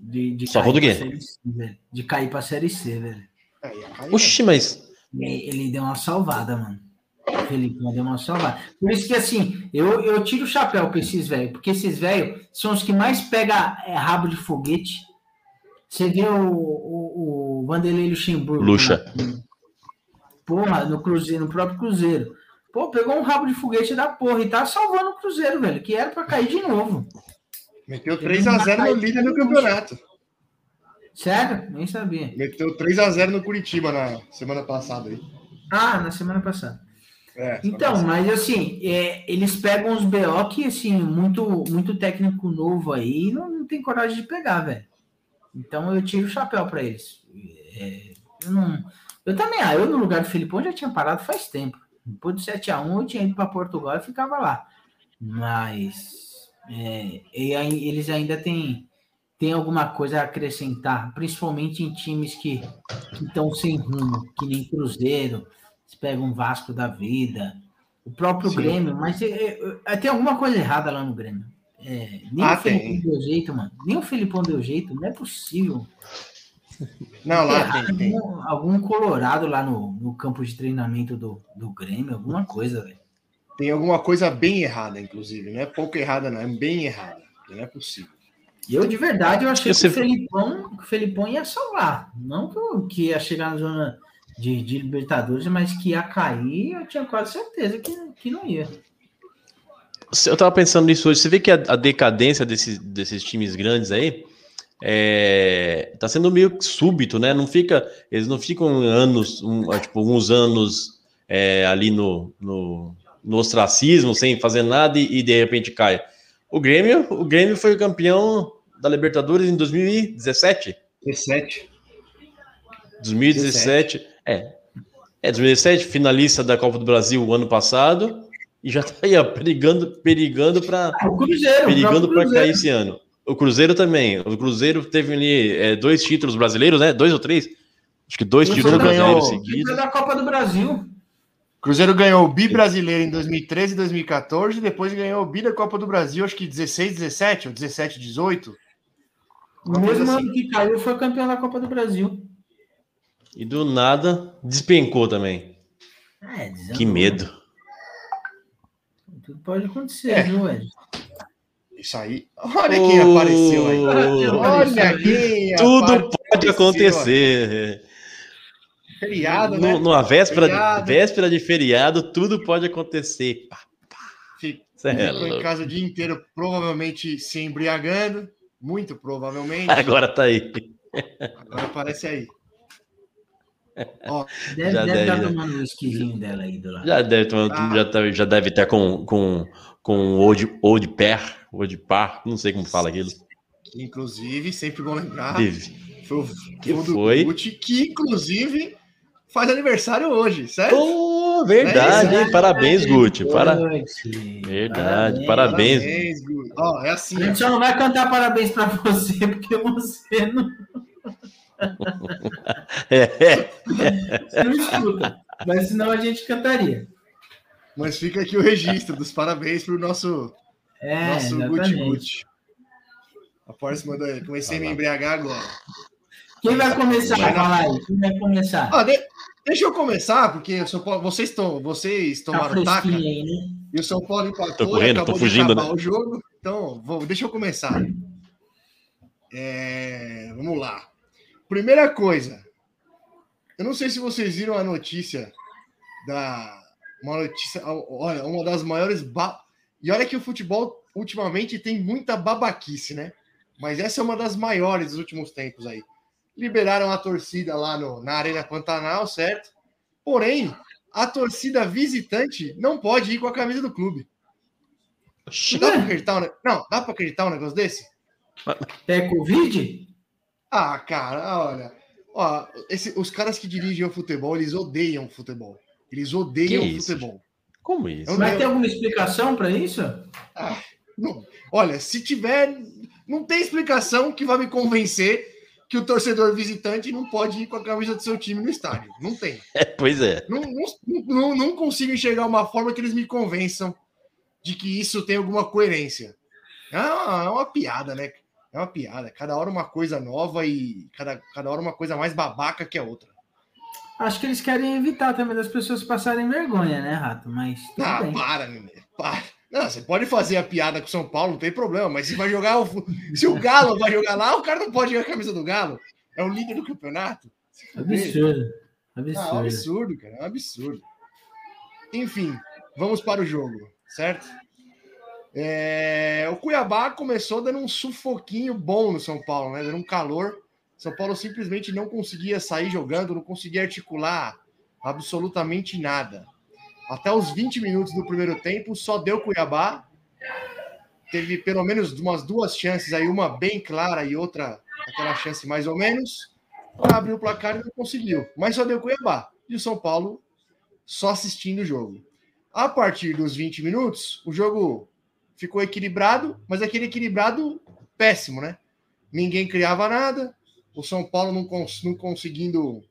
Speaker 4: De, de
Speaker 2: Salvou
Speaker 4: cair
Speaker 2: do quê?
Speaker 4: pra Série C, velho. De cair pra Série C, velho.
Speaker 3: Aí,
Speaker 2: Oxi, mas,
Speaker 4: Ele, ele deu uma salvada, mano. O Felipão deu uma salvada. Por isso que, assim, eu, eu tiro o chapéu para esses velhos, porque esses velhos são os que mais pegam é, rabo de foguete. Você vê o, o, o Vanderlei Luxemburgo.
Speaker 2: Luxa.
Speaker 4: né? Porra, no Cruzeiro, no próprio Cruzeiro. Pô, pegou um rabo de foguete da porra e tá salvando o Cruzeiro, velho, que era para cair de novo.
Speaker 3: Meteu 3x0 no líder do campeonato.
Speaker 4: Sério? Nem sabia.
Speaker 3: Meteu 3x0 no Curitiba na semana passada aí.
Speaker 4: Ah, na semana passada.
Speaker 3: É,
Speaker 4: Então,
Speaker 3: passada.
Speaker 4: mas assim, é, eles pegam os BO que, assim, muito, muito técnico novo aí não, não tem coragem de pegar, velho. Então eu tiro o chapéu para eles. É, eu, não, eu também, ah, eu no lugar do Filipão já tinha parado faz tempo. Depois do 7x1 eu tinha ido para Portugal e ficava lá. Mas é, e aí, eles ainda têm, têm alguma coisa a acrescentar, principalmente em times que estão sem rumo, que nem Cruzeiro, se pega um Vasco da vida, o próprio
Speaker 3: Sim.
Speaker 4: Grêmio, mas é, é, tem alguma coisa errada lá no Grêmio. É, nem
Speaker 3: Ah,
Speaker 4: o Felipão
Speaker 3: tem.
Speaker 4: deu jeito, mano. Nem o Felipão deu jeito, não é possível.
Speaker 3: Não, lá tem, tem.
Speaker 4: algum, algum colorado lá no, no campo de treinamento do, do Grêmio, alguma coisa, velho.
Speaker 3: Tem alguma coisa bem errada, inclusive. Não é pouco errada, não. É bem errada. Não é possível.
Speaker 4: Eu, de verdade, eu achei
Speaker 2: Você-
Speaker 4: que o Felipão, que o Felipão ia salvar. Não que, eu- que ia chegar na zona de, de Libertadores, mas que ia cair, eu tinha quase certeza que, que não ia.
Speaker 2: Eu tava pensando nisso hoje. Você vê que a, a decadência desses, desses times grandes aí é, tá sendo meio súbito, né? Não fica, eles não ficam anos, um, tipo, uns anos é, ali no, no, no ostracismo, sem fazer nada e, e de repente cai. O Grêmio, o Grêmio foi campeão da Libertadores em 2017.
Speaker 3: 17.
Speaker 2: 2017. É. É, 2017, finalista da Copa do Brasil o ano passado. E já tá aí, ó, perigando, perigando para
Speaker 4: Ah, o Cruzeiro, o
Speaker 2: perigando para cair esse ano. O Cruzeiro também. O Cruzeiro teve ali é, dois títulos brasileiros, né? Dois ou três? Acho que dois títulos brasileiros seguidos.
Speaker 4: da Copa do Brasil.
Speaker 3: Cruzeiro ganhou o Bi brasileiro em 2013 e 2014, depois ganhou o Bi da Copa do Brasil, acho que 16, 17 ou 17, 18.
Speaker 4: O mesmo
Speaker 3: assim.
Speaker 4: ano que caiu foi campeão da Copa do Brasil.
Speaker 2: E do nada despencou também.
Speaker 4: É.
Speaker 2: Que medo.
Speaker 4: Tudo pode acontecer,
Speaker 3: É.
Speaker 4: viu, Ed?
Speaker 3: Isso aí. Olha quem apareceu aí.
Speaker 2: Oh,
Speaker 3: Olha quem
Speaker 2: Tudo
Speaker 3: apareceu
Speaker 2: pode acontecer.
Speaker 3: Feriado,
Speaker 2: No-
Speaker 3: né?
Speaker 2: Numa véspera,
Speaker 3: Feriado.
Speaker 2: véspera de feriado, tudo pode acontecer. Pá, cê é
Speaker 3: Ficou em casa o dia inteiro, provavelmente se embriagando. Muito provavelmente.
Speaker 2: Agora tá aí.
Speaker 3: Agora aparece aí. Ó,
Speaker 4: Deve,
Speaker 2: Já
Speaker 4: deve
Speaker 2: deve,
Speaker 4: estar
Speaker 2: né?
Speaker 4: tomando o esquisinho dela aí do lado.
Speaker 2: Já deve,
Speaker 3: Ah.
Speaker 2: já, tá- já deve estar com, com, com old, old pair, old par, não sei como fala aquilo.
Speaker 3: inclusive, sempre bom lembrar.
Speaker 2: Deve.
Speaker 3: Foi o
Speaker 2: Que foi?
Speaker 3: Gucci, que inclusive faz aniversário hoje, certo?
Speaker 2: Oh, verdade,
Speaker 3: É
Speaker 2: hein? Parabéns, Gucci. Para...
Speaker 4: Noite.
Speaker 2: Verdade, parabéns.
Speaker 3: Gucci. Ó, é assim,
Speaker 4: A gente
Speaker 3: ó.
Speaker 4: só não vai cantar parabéns pra você, porque você não, [laughs]
Speaker 2: É,
Speaker 4: você não escuta. Mas senão a gente cantaria.
Speaker 3: mas fica aqui o registro dos parabéns pro nosso,
Speaker 4: É,
Speaker 3: nosso Gucci
Speaker 4: exatamente.
Speaker 3: Gucci. A Force mandou aí. Comecei a me
Speaker 2: Ah
Speaker 3: embriagar agora.
Speaker 4: Quem vai começar?
Speaker 3: Vai na-
Speaker 4: Fala aí. Quem vai começar?
Speaker 3: Ó, de- deixa eu começar, porque o São Paulo, vocês, estão, vocês
Speaker 4: Tá
Speaker 3: tomaram taca
Speaker 4: fresquinho aí, né?
Speaker 3: e o São Paulo empatou
Speaker 2: Tô
Speaker 3: e
Speaker 2: correndo,
Speaker 3: acabou
Speaker 2: tô
Speaker 3: de
Speaker 2: fugindo,
Speaker 3: acabar
Speaker 2: né?
Speaker 3: o jogo. Então, vou, deixa eu começar. É, vamos lá. Primeira coisa. Eu não sei se vocês viram a notícia da. Uma notícia. Olha, uma das maiores. Ba... E olha que o futebol ultimamente tem muita babaquice, né? Mas essa é uma das maiores dos últimos tempos aí. Liberaram a torcida lá no, na Arena Pantanal, certo? Porém, a torcida visitante não pode ir com a camisa do clube. Não dá pra acreditar um, ne- não, dá pra acreditar um negócio desse?
Speaker 4: É Covid?
Speaker 3: Ah, cara, olha. Ó, esse- os caras que dirigem o futebol, eles odeiam o futebol. Eles odeiam
Speaker 2: Que
Speaker 3: o
Speaker 2: isso,
Speaker 3: futebol.
Speaker 2: Como isso?
Speaker 3: Eu-
Speaker 4: Mas tem alguma explicação para isso?
Speaker 3: Não, olha, se tiver. Não tem explicação que vai me convencer que o torcedor visitante não pode ir com a camisa do seu time no estádio. Não tem. [laughs]
Speaker 2: É, pois é.
Speaker 3: Não, não, não, não consigo enxergar uma forma que eles me convençam de que isso tem alguma coerência. É uma, é uma piada, né? É uma piada. Cada hora uma coisa nova e cada, cada hora uma coisa mais babaca que a outra.
Speaker 4: Acho que eles querem evitar também das pessoas passarem vergonha, né, Rato? Mas tudo
Speaker 3: Ah,
Speaker 4: bem.
Speaker 3: para, Nenê. Para. Não, você pode fazer a piada com o São Paulo, não tem problema, mas se vai jogar o. Se o Galo vai jogar lá, o cara não pode jogar a camisa do Galo. É o líder do campeonato.
Speaker 4: Absurdo.
Speaker 3: Ah, é um
Speaker 4: Absurdo.
Speaker 3: absurdo, cara. É um absurdo. Enfim, vamos para o jogo, certo? É, O Cuiabá começou dando um sufoquinho bom no São Paulo, né? Dando um calor. São Paulo simplesmente não conseguia sair jogando, não conseguia articular absolutamente nada. Até os 20 minutos do primeiro tempo, só deu Cuiabá. Teve pelo menos umas duas chances aí, uma bem clara e outra aquela chance mais ou menos abrir o placar e não conseguiu. Mas só deu Cuiabá. E o São Paulo só assistindo o jogo. A partir dos 20 minutos, o jogo ficou equilibrado, mas aquele equilibrado péssimo, né? Ninguém criava nada, o São Paulo não, cons não conseguindo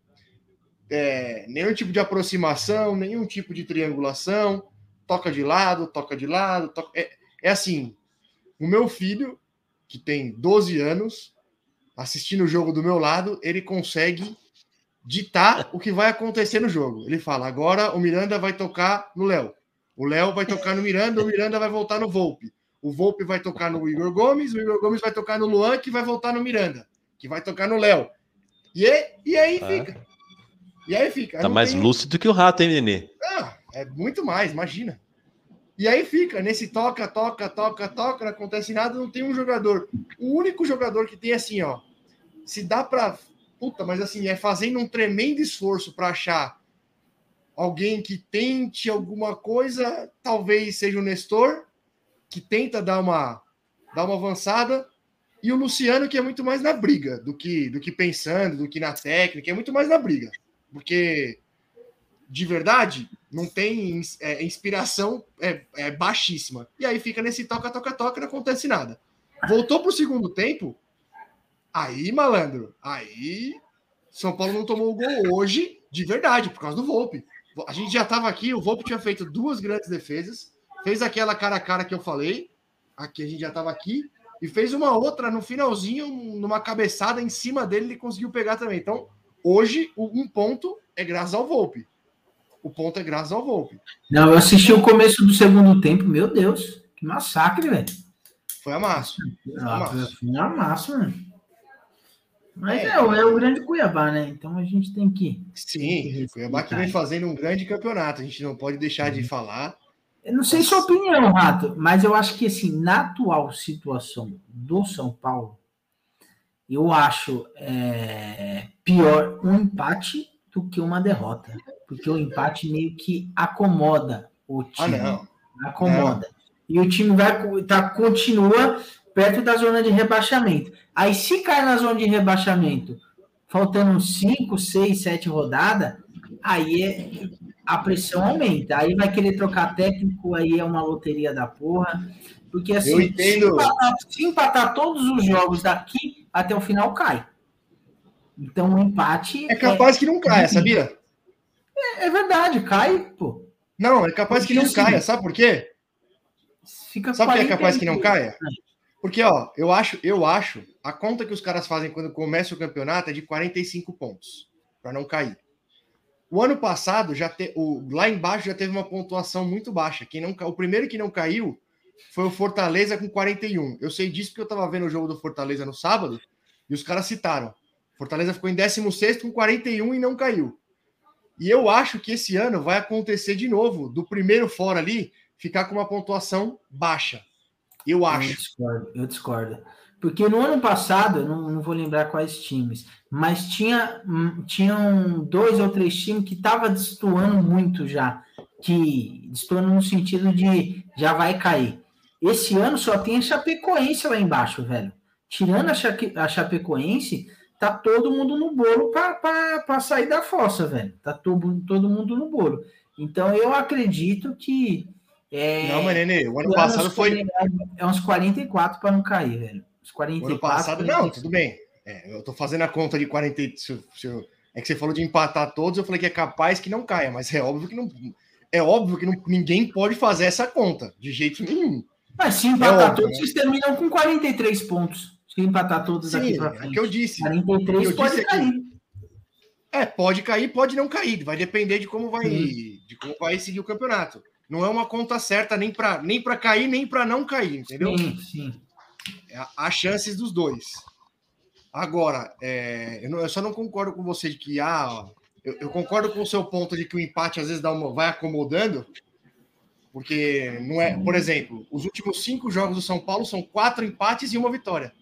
Speaker 3: é, nenhum tipo de aproximação, nenhum tipo de triangulação, toca de lado, toca de lado, toca... É, é assim, o meu filho, que tem 12 anos, assistindo o jogo do meu lado, ele consegue ditar o que vai acontecer no jogo. Ele fala: agora o Miranda vai tocar no Léo. O Léo vai tocar no Miranda, o Miranda vai voltar no Volpe. O Volpe vai tocar no Igor Gomes, o Igor Gomes vai tocar no Luan, que vai voltar no Miranda, que vai tocar no Léo. E, e aí
Speaker 2: Ah.
Speaker 3: fica. E aí fica.
Speaker 2: Tá mais
Speaker 3: tem-
Speaker 2: lúcido que o rato, hein, Nenê?
Speaker 3: ah, é muito mais, imagina. E aí fica, nesse toca, toca, toca, toca, não acontece nada, não tem um jogador. O único jogador que tem assim, ó, se dá pra. Puta, mas assim, é fazendo um tremendo esforço pra achar alguém que tente alguma coisa, talvez seja o Nestor, que tenta dar uma, dar uma avançada, e o Luciano, que é muito mais na briga do que, do que pensando, do que na técnica, é muito mais na briga. Porque de verdade, não tem é, inspiração é, é baixíssima. E aí fica nesse toca, toca, toca, não acontece nada. Voltou pro segundo tempo, aí, malandro, aí São Paulo não tomou o gol hoje, de verdade, por causa do Volpe. A gente já estava aqui, o Volpe tinha feito duas grandes defesas, fez aquela cara a cara que eu falei, aqui a gente já estava aqui, e fez uma outra no finalzinho, numa cabeçada em cima dele, ele conseguiu pegar também. Então, hoje, um ponto é graças ao Volpe. O ponto é graças ao Volpe.
Speaker 4: Não, eu assisti o começo do segundo tempo, meu Deus, que massacre, velho.
Speaker 3: Foi a massa.
Speaker 4: Ah. Foi uma massa, mano. Mas
Speaker 3: É.
Speaker 4: é, é o grande Cuiabá, né? Então a gente tem que.
Speaker 3: Sim, Cuiabá que vem fazendo um grande campeonato. A gente não pode deixar de falar.
Speaker 4: Eu não sei sua opinião, Rato, mas eu acho que assim, na atual situação do São Paulo, eu acho é, pior um empate do que uma derrota. Porque o empate meio que acomoda o
Speaker 3: Ah,
Speaker 4: time.
Speaker 3: não.
Speaker 4: acomoda. E o time vai tá, continua perto da zona de rebaixamento. Aí, se cai na zona de rebaixamento, faltando 5, 6, 7 rodadas, aí é- a pressão aumenta. Aí vai querer trocar técnico, aí é uma loteria da porra. Porque assim. Se, empatar, se empatar todos os jogos daqui até o final, cai. Então o empate
Speaker 3: É capaz que não caia, sabia?
Speaker 4: é, é verdade, cai, pô.
Speaker 3: Não, é capaz que não
Speaker 4: Porque, assim,
Speaker 3: caia. Sabe por quê?
Speaker 4: Fica
Speaker 3: Sabe por que é
Speaker 4: 40
Speaker 3: capaz que não caia? Porque, ó, eu acho, eu acho, a conta que os caras fazem quando começa o campeonato é de 45 pontos, para não cair. O ano passado, já te, o, lá embaixo já teve uma pontuação muito baixa. Quem não, o primeiro que não caiu foi o Fortaleza com 41. Eu sei disso porque eu tava vendo o jogo do Fortaleza no sábado e os caras citaram. Fortaleza ficou em 16 com 41 e não caiu. E eu acho que esse ano vai acontecer de novo, do primeiro fora ali, ficar com uma pontuação baixa. Eu
Speaker 4: Eu
Speaker 3: acho.
Speaker 4: discordo, eu discordo. Porque no ano passado, eu não, não vou lembrar quais times, mas tinha hum, tinham dois ou três times que estavam destoando muito já, que destoando no sentido de já vai cair. Esse ano só tem a Chapecoense lá embaixo, velho. Tirando a, a Chapecoense, tá todo mundo no bolo para sair da fossa, velho. Tá todo, todo mundo no bolo. Então eu acredito que. É,
Speaker 3: Não, mas Nenê, o ano
Speaker 4: o
Speaker 3: passado foi.
Speaker 4: É uns 44 para não cair, velho. Os
Speaker 3: O
Speaker 4: 44.
Speaker 3: ano passado, não, tudo bem. É, eu tô fazendo a conta de 40. e- se se eu- é que você falou de empatar todos, eu falei que é capaz que não caia, mas é óbvio que não. É óbvio que não- ninguém pode fazer essa conta, de jeito nenhum.
Speaker 4: Mas se empatar
Speaker 3: óbvio,
Speaker 4: todos,
Speaker 3: né?
Speaker 4: vocês terminam com 43 pontos. Se empatar todos aqui
Speaker 3: Sim,
Speaker 4: para
Speaker 3: é
Speaker 4: frente.
Speaker 3: que eu disse.
Speaker 4: 43
Speaker 3: eu
Speaker 4: pode
Speaker 3: disse aqui.
Speaker 4: cair.
Speaker 3: É, pode cair, pode não cair, vai depender de como vai, de como vai seguir o campeonato. Não é uma conta certa nem para nem cair, nem para não cair, entendeu?
Speaker 4: Sim, sim.
Speaker 3: É, Há chances dos dois. Agora, é, eu, não- eu só não concordo com você de que ah, eu, eu concordo com o seu ponto de que o empate às vezes dá uma, vai acomodando, porque não é, por exemplo, os últimos cinco jogos do São Paulo são quatro empates e uma vitória.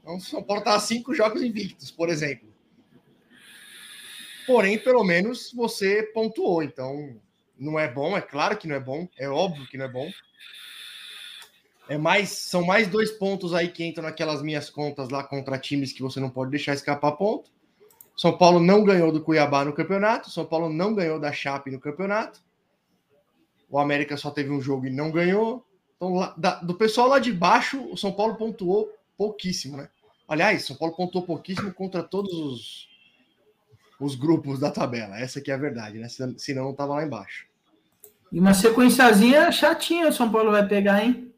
Speaker 3: Então, o São Paulo está cinco jogos invictos, por exemplo. Porém, pelo menos você pontuou. Então, não é bom, é claro que não é bom, é óbvio que não é bom. É mais, são mais dois pontos aí que entram naquelas minhas contas lá contra times que você não pode deixar escapar ponto. São Paulo não ganhou do Cuiabá no campeonato, São Paulo não ganhou da Chape no campeonato. O América só teve um jogo e não ganhou. Então, lá- da- do pessoal lá de baixo, o São Paulo pontuou pouquíssimo, né? Aliás, São Paulo pontuou pouquíssimo contra todos os, os grupos da tabela. Essa que é a verdade, né? Sen- Senão não tava lá embaixo.
Speaker 4: E uma sequenciazinha chatinha o São Paulo vai pegar, hein?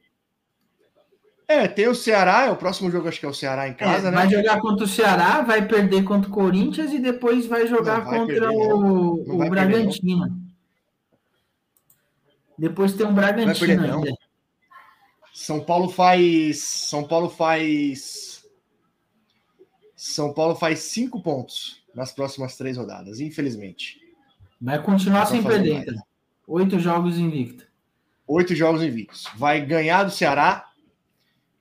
Speaker 3: É, tem o Ceará, é o próximo jogo acho que é o Ceará em casa,
Speaker 4: É,
Speaker 3: né?
Speaker 4: Vai jogar contra o Ceará, vai perder contra o Corinthians e depois vai jogar
Speaker 3: Não vai
Speaker 4: contra
Speaker 3: perder,
Speaker 4: o, o Bragantino. Depois tem um
Speaker 3: Vai
Speaker 4: Bragantino
Speaker 3: perder,
Speaker 4: ainda.
Speaker 3: São Paulo faz. São Paulo faz. São Paulo faz cinco pontos nas próximas três rodadas, infelizmente.
Speaker 4: Vai continuar sem perder, então. Oito jogos invicto.
Speaker 3: Oito jogos invictos. Vai ganhar do Ceará,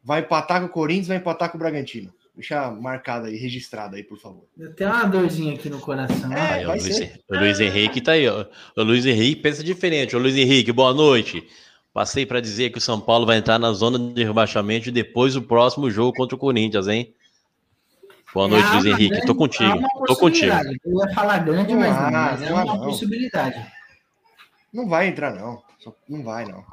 Speaker 3: vai empatar com o Corinthians, vai empatar com o Bragantino. Deixa marcado aí, registrado aí, por favor.
Speaker 4: Tenho uma dorzinha aqui no coração.
Speaker 3: É.
Speaker 2: Aí, o, Luiz,
Speaker 3: ser.
Speaker 2: o Luiz Henrique tá aí, ó. O Luiz Henrique pensa diferente. Ô Luiz Henrique, boa noite. Passei para dizer que o São Paulo vai entrar na zona de rebaixamento depois do próximo jogo contra o Corinthians, hein? Boa noite,
Speaker 4: É
Speaker 2: Luiz Henrique.
Speaker 4: grande-
Speaker 2: Tô
Speaker 4: é
Speaker 2: contigo.
Speaker 4: uma
Speaker 2: Tô contigo.
Speaker 4: Eu ia falar grande,
Speaker 3: Não
Speaker 4: mas não.
Speaker 3: há,
Speaker 4: mas é
Speaker 3: não
Speaker 4: uma
Speaker 3: não.
Speaker 4: possibilidade.
Speaker 3: Não vai entrar, não. Não vai, não.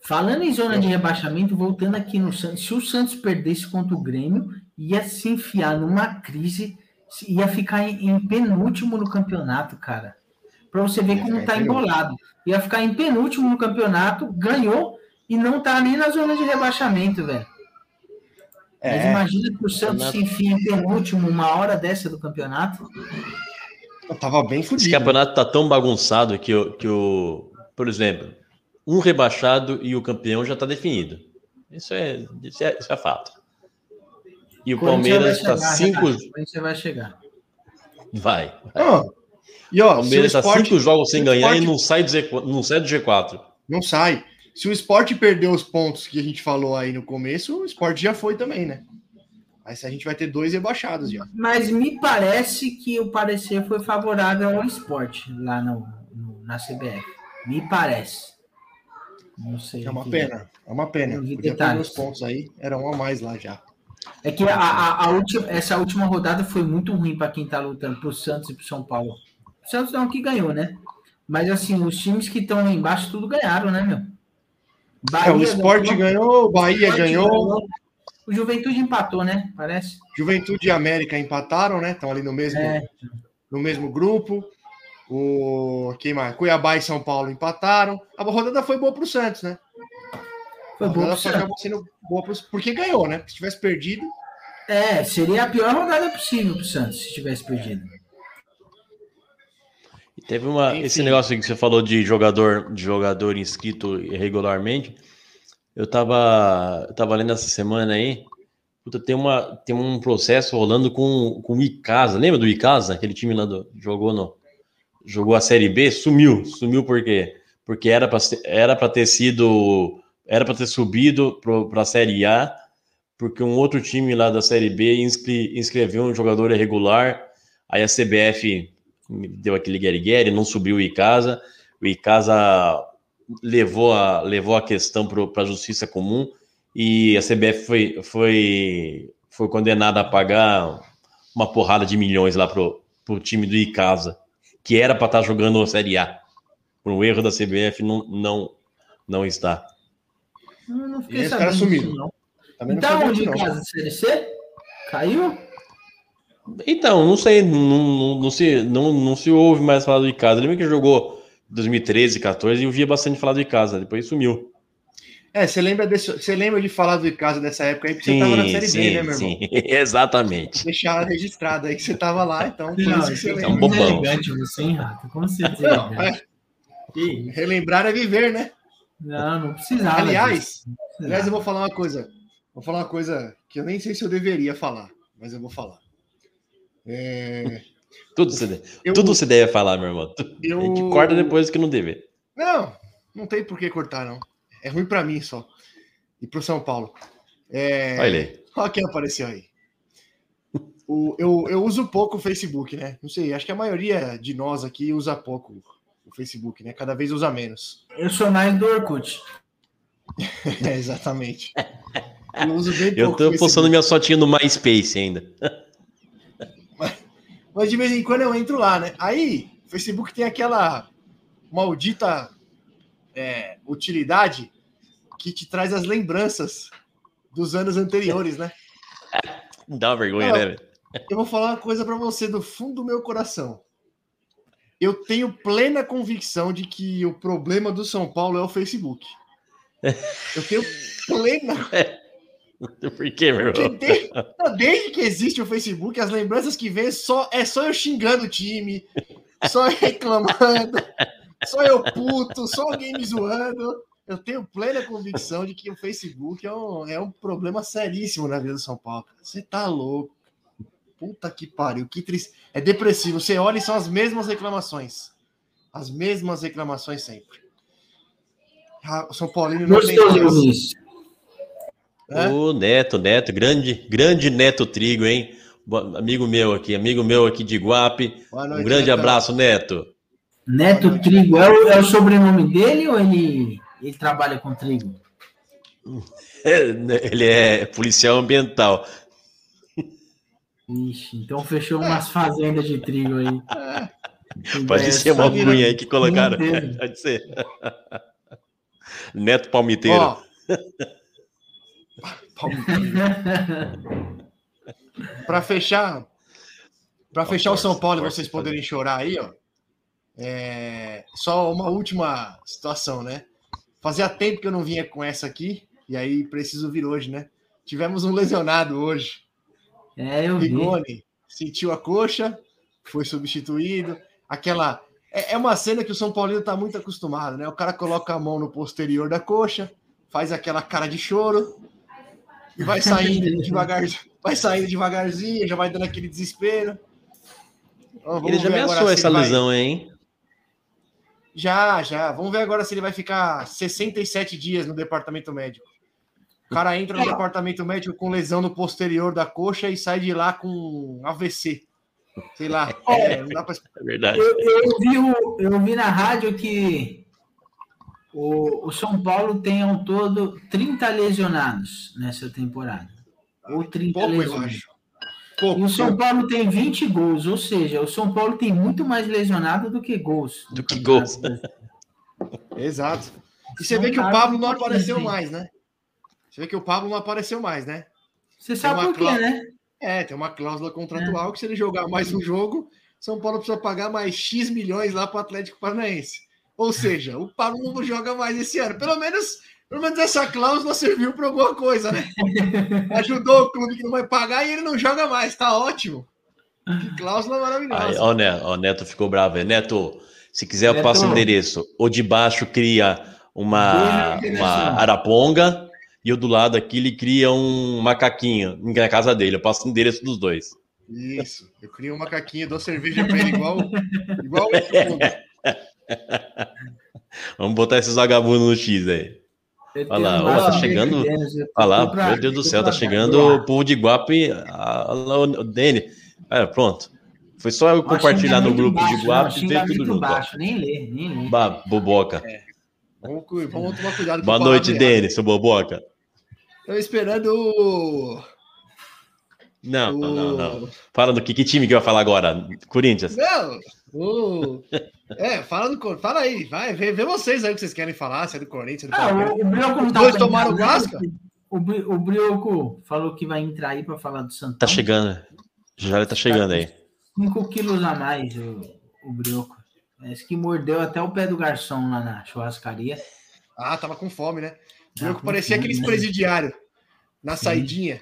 Speaker 4: Falando em zona de rebaixamento, voltando aqui no Santos, se o Santos perdesse contra o Grêmio, ia se enfiar numa crise, ia ficar em, em penúltimo no campeonato, cara. Pra você ver como tá embolado. Ia ficar em penúltimo no campeonato, ganhou e não tá nem na zona de rebaixamento, velho. Mas
Speaker 3: É,
Speaker 4: imagina que o Santos se enfia em penúltimo uma hora dessa do campeonato.
Speaker 3: eu tava bem
Speaker 2: Esse
Speaker 3: fudido.
Speaker 2: campeonato tá tão bagunçado que, o- que o. Por exemplo, um rebaixado e o campeão já tá definido. Isso é, isso é, isso é fato. E o Palmeiras
Speaker 4: vai
Speaker 2: está
Speaker 4: chegar,
Speaker 2: cinco.
Speaker 4: Corinthians vai chegar.
Speaker 2: Vai.
Speaker 3: Ah, e ó,
Speaker 2: O Palmeiras está
Speaker 3: esporte
Speaker 2: cinco jogos sem ganhar
Speaker 3: Sport-
Speaker 2: e não sai, do Z4 não sai do G4.
Speaker 3: não sai. Se o esporte perdeu os pontos que a gente falou aí no começo, o esporte já foi também, né? Aí a gente vai ter dois rebaixados já.
Speaker 4: Mas me parece que o parecer foi favorável ao esporte lá no, no- na CBF. Me parece. Não sei.
Speaker 3: É uma
Speaker 4: aqui.
Speaker 3: pena. É uma pena. Podia
Speaker 4: detalhes.
Speaker 3: perder os pontos aí. Era um a mais lá já.
Speaker 4: É que a, a- a última, essa última rodada foi muito ruim para quem tá lutando pro Santos e pro São Paulo. O Santos não que ganhou, né? Mas assim, os times que estão embaixo tudo ganharam, né, meu?
Speaker 3: É, o esporte ganhou, o Bahia
Speaker 4: Sport
Speaker 3: ganhou,
Speaker 4: O Juventude empatou, né? Parece.
Speaker 3: Juventude e América empataram, né? Estão ali no mesmo,
Speaker 4: É.
Speaker 3: no mesmo grupo. O quem mais? Cuiabá e São Paulo empataram. A rodada foi boa pro Santos, né?
Speaker 4: Foi
Speaker 3: a
Speaker 4: bom.
Speaker 3: rodada
Speaker 4: pro
Speaker 3: só
Speaker 4: Santos.
Speaker 3: acabou sendo boa pro, porque ganhou, né? Se tivesse perdido,
Speaker 4: É, seria a pior rodada possível pro Santos se tivesse perdido.
Speaker 2: E teve uma,
Speaker 3: Enfim.
Speaker 2: esse negócio que você falou de jogador, de jogador inscrito irregularmente. Eu tava, eu tava lendo essa semana aí. Puta, tem, uma, tem um processo rolando com, com o Icasa. Lembra do Icasa? Aquele time lá do, jogou no, jogou a Série B, sumiu. Sumiu por quê? Porque era para era para ter sido era para ter subido para a Série A, porque um outro time lá da Série B inscre, inscreveu um jogador irregular. Aí a CBF deu aquele guerigueri, não subiu o Icasa. O Icasa levou a, levou a questão para a justiça comum e a CBF foi, foi, foi condenada a pagar uma porrada de milhões lá pro, pro time do Icasa, que era para estar jogando a Série A. Por um erro da CBF, não, não, não está.
Speaker 4: Não
Speaker 3: E
Speaker 4: fiquei
Speaker 3: esse
Speaker 4: sabendo
Speaker 3: cara
Speaker 4: disso,
Speaker 3: sumiu.
Speaker 4: não.
Speaker 3: também não
Speaker 4: Então, onde em casa? Série C? Caiu?
Speaker 2: Então, não sei, não, não, não se, não, não se ouve mais falar do Icasa. Lembra que jogou 2013, 14 e eu via bastante falar do Icasa, depois sumiu.
Speaker 3: É, você lembra, desse, você lembra de falar do caso dessa época aí, porque você tava na Série
Speaker 2: sim,
Speaker 3: B, né, meu irmão?
Speaker 2: sim, [laughs] exatamente.
Speaker 3: Deixar registrado aí que você tava lá, então por
Speaker 4: Não,
Speaker 3: isso que você
Speaker 4: é
Speaker 2: é um
Speaker 3: lembra.
Speaker 2: bobão.
Speaker 4: elegante você, hein, Rato? Como você é
Speaker 3: Não, é, relembrar é viver, né?
Speaker 4: Não, não precisava.
Speaker 3: Aliás.
Speaker 4: Não precisava.
Speaker 3: aliás, eu vou falar uma coisa. Vou falar uma coisa que eu nem sei se eu deveria falar, mas eu vou falar. É,
Speaker 2: Tudo você,
Speaker 3: eu-
Speaker 2: tudo você deve falar, meu irmão.
Speaker 3: eu-
Speaker 2: A gente corta depois que não deve.
Speaker 3: Não, não tem por que cortar, não. É ruim pra mim só. E pro São Paulo. É...
Speaker 2: Olha aí.
Speaker 3: Olha quem apareceu aí. O, eu, eu uso pouco o Facebook, né? Não sei, acho que a maioria de nós aqui usa pouco Facebook, né? Cada vez usa menos.
Speaker 4: Eu sou mais do Orkut. [laughs]
Speaker 3: É, exatamente. Eu uso bem pouco
Speaker 2: Eu tô
Speaker 3: Facebook,
Speaker 2: postando minha fotinha no MySpace ainda.
Speaker 3: Mas de vez em quando eu entro lá, né? Aí, o Facebook tem aquela maldita é, utilidade que te traz as lembranças dos anos anteriores, né? [laughs]
Speaker 2: Dá uma vergonha,
Speaker 3: Não.
Speaker 2: né? velho?
Speaker 3: Eu vou falar uma coisa pra você do fundo do meu coração. Eu tenho plena convicção de que o problema do São Paulo é o Facebook. Eu tenho plena. [laughs]
Speaker 2: Por quê, meu irmão?
Speaker 3: desde, desde que existe o Facebook, as lembranças que vem é só, é só eu xingando o time, só eu reclamando, [laughs] só eu puto, só alguém me zoando. Eu tenho plena convicção de que o Facebook é um, é um problema seríssimo na vida do São Paulo. Você tá louco. Puta que pariu, que triste. É depressivo. Você olha e são as mesmas reclamações. As mesmas reclamações sempre. Ah, O São Paulino não tem voz.
Speaker 4: ouvir isso.
Speaker 3: Hã?
Speaker 2: O Neto, Neto, grande, grande Neto Trigo, hein? Amigo meu aqui, amigo meu aqui de Guape.
Speaker 3: Boa
Speaker 2: Um
Speaker 3: noite,
Speaker 2: grande
Speaker 3: Netão.
Speaker 2: abraço, Neto.
Speaker 4: Neto Trigo é o, é o sobrenome dele ou ele, ele trabalha com trigo? [laughs]
Speaker 2: Ele é policial ambiental.
Speaker 4: Ixi, então fechou umas fazendas de trigo aí.
Speaker 2: Pode
Speaker 4: É,
Speaker 2: ser uma alcunha aí que colocaram. [laughs] Pode ser. Neto Palmiteiro.
Speaker 3: Ó. Para fechar, para fechar o São Paulo e vocês poderem chorar aí, ó. é, só uma última situação, né? Fazia tempo que eu não vinha com essa aqui e aí preciso vir hoje, né? Tivemos um lesionado hoje.
Speaker 4: É, eu vi.
Speaker 3: Rigoni sentiu a coxa, foi substituído. Aquela é, é uma cena que o São Paulino tá muito acostumado, né? O cara coloca a mão no posterior da coxa, faz aquela cara de choro e vai saindo [laughs] devagar, vai saindo devagarzinho, já vai dando aquele desespero. Vamos
Speaker 2: Ele já ameaçou essa
Speaker 3: vai-
Speaker 2: lesão, hein?
Speaker 3: Já, já. Vamos ver agora se ele vai ficar 67 dias no departamento médico. O cara entra no departamento médico com lesão no posterior da coxa e sai de lá com AVC. Sei lá. é, não dá pra
Speaker 2: É verdade.
Speaker 4: Eu, eu vi o- eu vi na rádio que o, o São Paulo tem ao todo 30 lesionados nessa temporada. Ou 30
Speaker 3: Pouco, eu
Speaker 4: lesionados.
Speaker 3: acho. Pouco.
Speaker 4: E o São Paulo tem 20 gols, ou seja, o São Paulo tem muito mais lesionado do que gols.
Speaker 2: Do que gols.
Speaker 3: Exato. E você
Speaker 4: Não
Speaker 3: vê que o Pablo não apareceu mais, né? Você vê que o Pablo não apareceu mais, né?
Speaker 4: Você sabe
Speaker 3: uma
Speaker 4: por quê,
Speaker 3: clá-
Speaker 4: né?
Speaker 3: É, tem uma cláusula contratual que se ele jogar mais um jogo, São Paulo precisa pagar mais X milhões lá para o Atlético Paranaense. Ou seja, o Pablo não joga mais esse ano. Pelo menos, pelo menos essa cláusula serviu para alguma coisa, né? [laughs] Ajudou o clube que não vai pagar e ele não joga mais. Tá ótimo. Que cláusula
Speaker 2: Aí,
Speaker 3: maravilhosa.
Speaker 2: ó, o Neto, ó, o Neto ficou bravo. Neto, se quiser, eu
Speaker 4: Neto.
Speaker 2: passo o endereço. O de baixo cria uma,
Speaker 4: Beijo,
Speaker 2: uma araponga e o do lado aqui ele cria um macaquinho na casa dele. Eu passo o endereço dos dois.
Speaker 3: Isso. Eu crio um macaquinho, dou cerveja para ele igual, igual. [laughs]
Speaker 2: Vamos botar esses vagabundos no X aí.
Speaker 4: Eu
Speaker 2: Olha lá, tá
Speaker 4: de
Speaker 2: chegando-
Speaker 4: 10 anos, eu tô
Speaker 2: Olha lá,
Speaker 4: pra-
Speaker 2: meu Deus do céu, tá chegando o povo de Guape. Lá, o Dene. É, pronto. Foi só eu compartilhar no grupo de
Speaker 4: baixo,
Speaker 2: Guape
Speaker 4: não,
Speaker 2: e ver tudo junto.
Speaker 4: baixo, nem lê, nem lê.
Speaker 2: Bah, boboca.
Speaker 3: Vamos, cu- vamos tomar cuidado com
Speaker 2: Boa noite. Dene, seu boboca.
Speaker 3: Tô esperando o.
Speaker 2: Não, não, não,
Speaker 3: o-
Speaker 2: não. Fala do que, que time que vai falar agora? Corinthians.
Speaker 3: Não! O... É, fala do Fala aí, vai, vê, vê vocês aí o que vocês querem falar, se é do Corinthians, do
Speaker 4: Ah,
Speaker 3: Palmeiras.
Speaker 4: o, o Brioco tá
Speaker 3: dois tomaram Vasca?
Speaker 4: O, Bri- o Brioco falou que vai entrar aí para falar do Santão.
Speaker 2: Tá chegando. Já ele tá chegando aí.
Speaker 4: 5 quilos a mais o, o Brioco. Parece que mordeu até o pé do garçom lá na churrascaria.
Speaker 3: Ah, tava com fome, né? Eu que parecia aqueles
Speaker 4: né?
Speaker 3: presidiários na saidinha.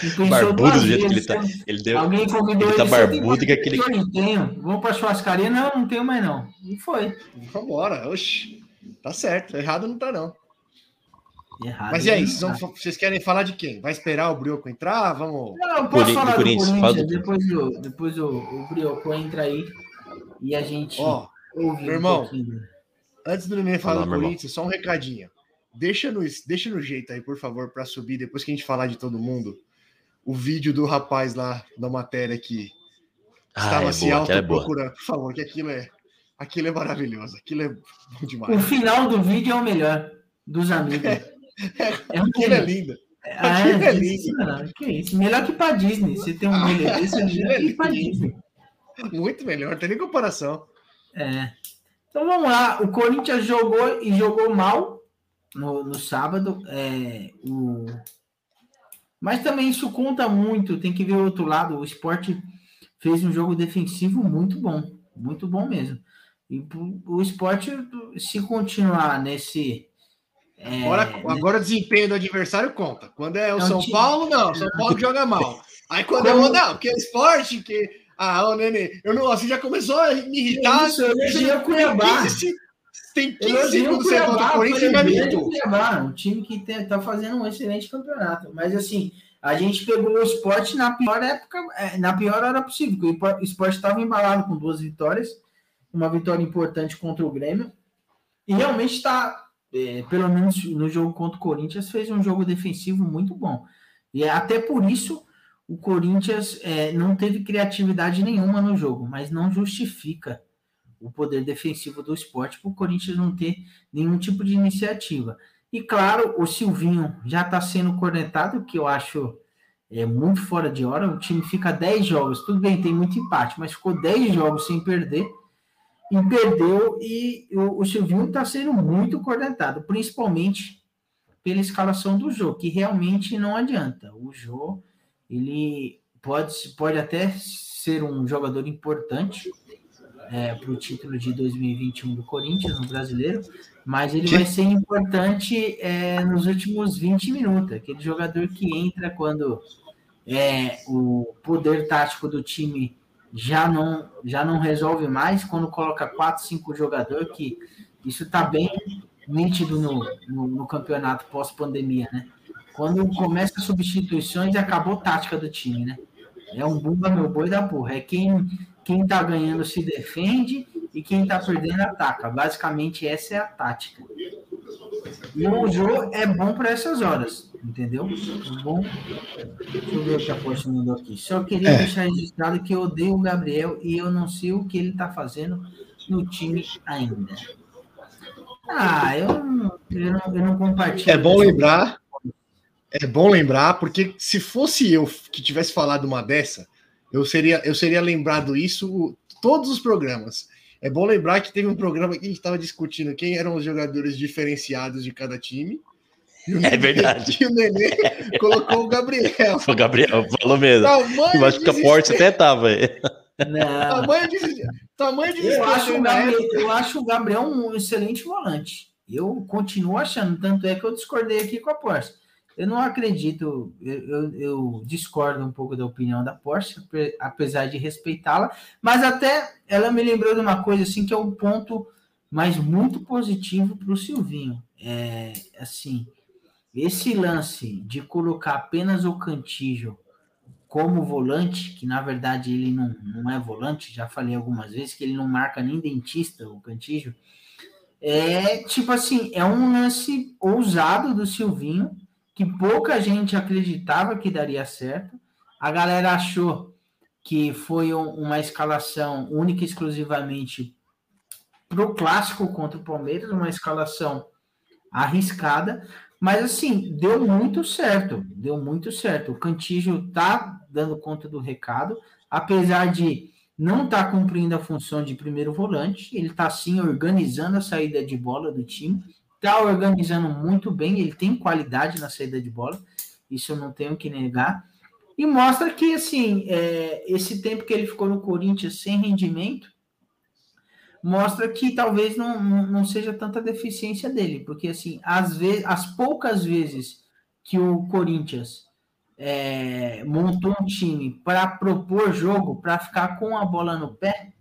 Speaker 4: Pensou
Speaker 2: Barbudo do jeito que ele tá. Ele deu.
Speaker 4: Alguém convidou
Speaker 2: ele tá
Speaker 4: "Você tem
Speaker 2: barbudo que aquele-
Speaker 4: Eu não tenho. Vamos pra churrascaria? Não, não tenho mais não. E foi.
Speaker 3: Vambora, oxi. Tá certo, errado não tá não.
Speaker 4: Errado.
Speaker 3: Mas e aí, vocês,
Speaker 4: tá.
Speaker 3: vão- vocês querem falar de quem? Vai esperar o Brioco entrar? Vamos.
Speaker 4: Não, posso
Speaker 2: Cori-
Speaker 4: falar
Speaker 2: do
Speaker 4: do
Speaker 2: Corinthians, do-
Speaker 4: depois, o, depois o, o Brioco entra aí e a gente
Speaker 3: Ó,
Speaker 4: ouve
Speaker 3: meu
Speaker 4: um
Speaker 3: irmão,
Speaker 4: pouquinho.
Speaker 3: Antes do Nenê falar
Speaker 2: Fala,
Speaker 3: do. Corinthians, só um recadinho. Deixa no, deixa no jeito aí, por favor, para subir, depois que a gente falar de todo mundo, o vídeo do rapaz lá da matéria que
Speaker 2: Ah,
Speaker 3: estava
Speaker 2: é
Speaker 3: se
Speaker 2: é
Speaker 3: autoprocurando. Por favor, que aquilo é, aquilo é maravilhoso. Aquilo é bom
Speaker 4: O
Speaker 3: demais.
Speaker 4: final do vídeo é o melhor dos amigos. [laughs] É um
Speaker 3: Aquilo é lindo.
Speaker 4: Ah,
Speaker 3: aquilo é
Speaker 4: isso, não, que isso. Melhor que pra Disney. Você tem um milho desse, é melhor que pra [laughs] Disney.
Speaker 3: Muito melhor, não tem nem comparação.
Speaker 4: É. Então vamos lá. O Corinthians jogou e jogou mal no, no sábado. É, o... Mas também isso conta muito. Tem que ver o outro lado. O esporte fez um jogo defensivo muito bom. Muito bom mesmo. E o esporte, se continuar nesse. é,
Speaker 3: Agora, agora o desempenho do adversário conta. Quando é o
Speaker 4: um
Speaker 3: São Paulo, não. São Paulo joga mal. Aí quando
Speaker 4: Como-
Speaker 3: é o não, porque é esporte, que. Ah, ô Nenê, eu não, você já começou a me irritar.
Speaker 4: Isso, eu elogiei o Cuiabá.
Speaker 3: 15, tem 15
Speaker 4: Elogiei o
Speaker 3: segundos você volta
Speaker 4: Cuiabá,
Speaker 3: o Corinthians e vai me irritar.
Speaker 4: Um time que está fazendo um excelente campeonato. Mas assim, a gente pegou o esporte na pior época, é, na pior hora possível. porque O esporte estava embalado com duas vitórias, uma vitória importante contra o Grêmio. E realmente está, é, pelo menos no jogo contra o Corinthians, fez um jogo defensivo muito bom. E é até por isso o Corinthians é, não teve criatividade nenhuma no jogo, mas não justifica o poder defensivo do esporte para o Corinthians não ter nenhum tipo de iniciativa. E claro, o Silvinho já está sendo cornetado, que eu acho é, muito fora de hora. O time fica 10 jogos, tudo bem, tem muito empate, mas ficou 10 jogos sem perder e perdeu. E o, o Silvinho está sendo muito cornetado, principalmente pela escalação do jogo, que realmente não adianta. O Jô, ele pode, pode até ser um jogador importante para o título de 2021 do Corinthians no brasileiro, mas ele vai ser importante é, nos últimos 20 minutos. Aquele jogador que entra quando é, o poder tático do time já não, já não resolve mais, quando coloca 4, 5 jogadores, que isso está bem nítido no, no, no campeonato pós-pandemia, né? Quando começa as substituições, acabou a tática do time, né? É um bumba meu boi da porra. É quem, quem tá ganhando se defende e quem tá perdendo ataca. Basicamente, essa é a tática. E o jogo é bom para essas horas, entendeu? É bom. Deixa eu ver o que a Porsche mandou aqui. Só queria
Speaker 1: É.
Speaker 4: deixar registrado que eu odeio o Gabriel e eu não sei o que ele tá fazendo no time ainda. Ah, eu eu não, eu não compartilho.
Speaker 3: É bom lembrar. É bom lembrar, porque se fosse eu que tivesse falado uma dessa, eu seria, eu seria lembrado isso todos os programas. É bom lembrar que teve um programa que a gente estava discutindo quem eram os jogadores diferenciados de cada time. E o
Speaker 2: É verdade. [laughs]
Speaker 3: E o Nenê colocou o Gabriel. [laughs]
Speaker 2: O Gabriel falou mesmo.
Speaker 3: Tamanho
Speaker 2: Eu acho que a Porte até tava. é.
Speaker 4: Não.
Speaker 3: Tamanho de, tamanho de
Speaker 4: Eu acho, o Gabriel, eu acho o Gabriel um excelente volante. Eu continuo achando, tanto é que eu discordei aqui com a Porsche. Eu não acredito, eu, eu- eu discordo um pouco da opinião da Porsche, ape- apesar de respeitá-la, mas até ela me lembrou de uma coisa assim que é um ponto mas muito positivo para o Silvinho. É, assim, esse lance de colocar apenas o Cantígio como volante, que na verdade ele não, não é volante, já falei algumas vezes que ele não marca nem dentista, o Cantígio, é tipo assim, é um lance ousado do Silvinho, que pouca gente acreditava que daria certo. A galera achou que foi um- uma escalação única e exclusivamente para o clássico contra o Palmeiras, uma escalação arriscada, mas assim, deu muito certo, deu muito certo. O Cantígio tá dando conta do recado, apesar de não estar tá cumprindo a função de primeiro volante, ele está sim organizando a saída de bola do time, está organizando muito bem, ele tem qualidade na saída de bola, isso eu não tenho que negar. E mostra que assim, é, esse tempo que ele ficou no Corinthians sem rendimento, mostra que talvez não, não, não seja tanta deficiência dele, porque assim, às vezes, as poucas vezes que o Corinthians é, montou um time para propor jogo, para ficar com a bola no pé,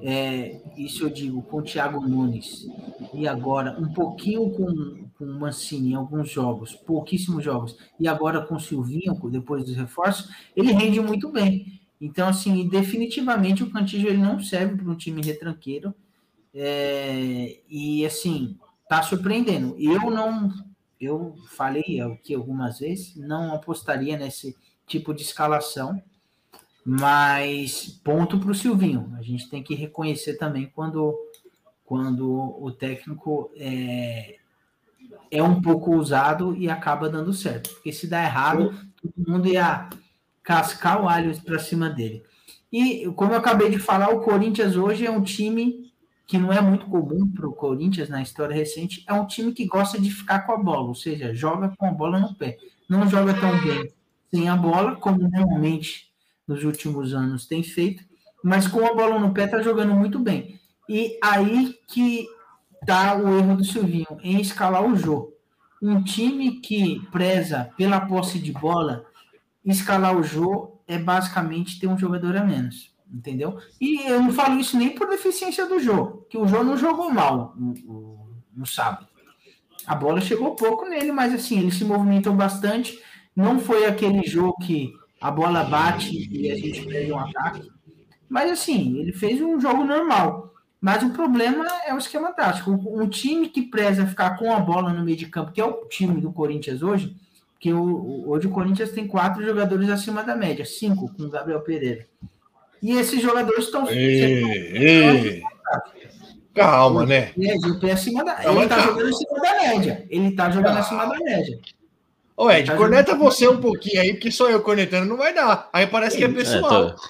Speaker 4: é, isso eu digo com o Thiago Nunes, e agora um pouquinho com, com o Mancini em alguns jogos, pouquíssimos jogos, e agora com o Silvinho, depois dos reforços, ele rende muito bem. Então, assim, definitivamente o Cantillo ele não serve para um time retranqueiro. É, e assim, tá surpreendendo. Eu não, eu falei aqui algumas vezes, não apostaria nesse tipo de escalação, mas ponto para o Silvinho. A gente tem que reconhecer também quando, quando o técnico é, é um pouco usado e acaba dando certo. Porque se dá errado, todo mundo ia cascar o alho para cima dele. E, como eu acabei de falar, o Corinthians hoje é um time que não é muito comum para o Corinthians na história recente, é um time que gosta de ficar com a bola, ou seja, joga com a bola no pé. Não joga tão bem sem a bola, como normalmente nos últimos anos tem feito, mas com a bola no pé está jogando muito bem. E aí que tá o erro do Silvinho, em escalar o jogo. Um time que preza pela posse de bola escalar o jogo é basicamente ter um jogador a menos, entendeu? E eu não falo isso nem por deficiência do jogo, que o jogo não jogou mal no, no, no sábado. A bola chegou pouco nele, mas assim, eles se movimentam bastante. Não foi aquele jogo que a bola bate e a gente perde um ataque. Mas assim, ele fez um jogo normal. Mas o problema é o esquema tático. Um time que preza ficar com a bola no meio de campo, que é o time do Corinthians hoje, que hoje o Corinthians tem quatro jogadores acima da média, cinco com o Gabriel Pereira. E esses jogadores estão.
Speaker 3: Calma, né?
Speaker 4: É, acima da, ele está jogando acima da média. Ele está jogando ah. acima da média.
Speaker 3: Ô, Ed, tá corneta você um pouquinho aí, porque só eu cornetando não vai dar. Aí parece que é pessoal.
Speaker 2: É, tô...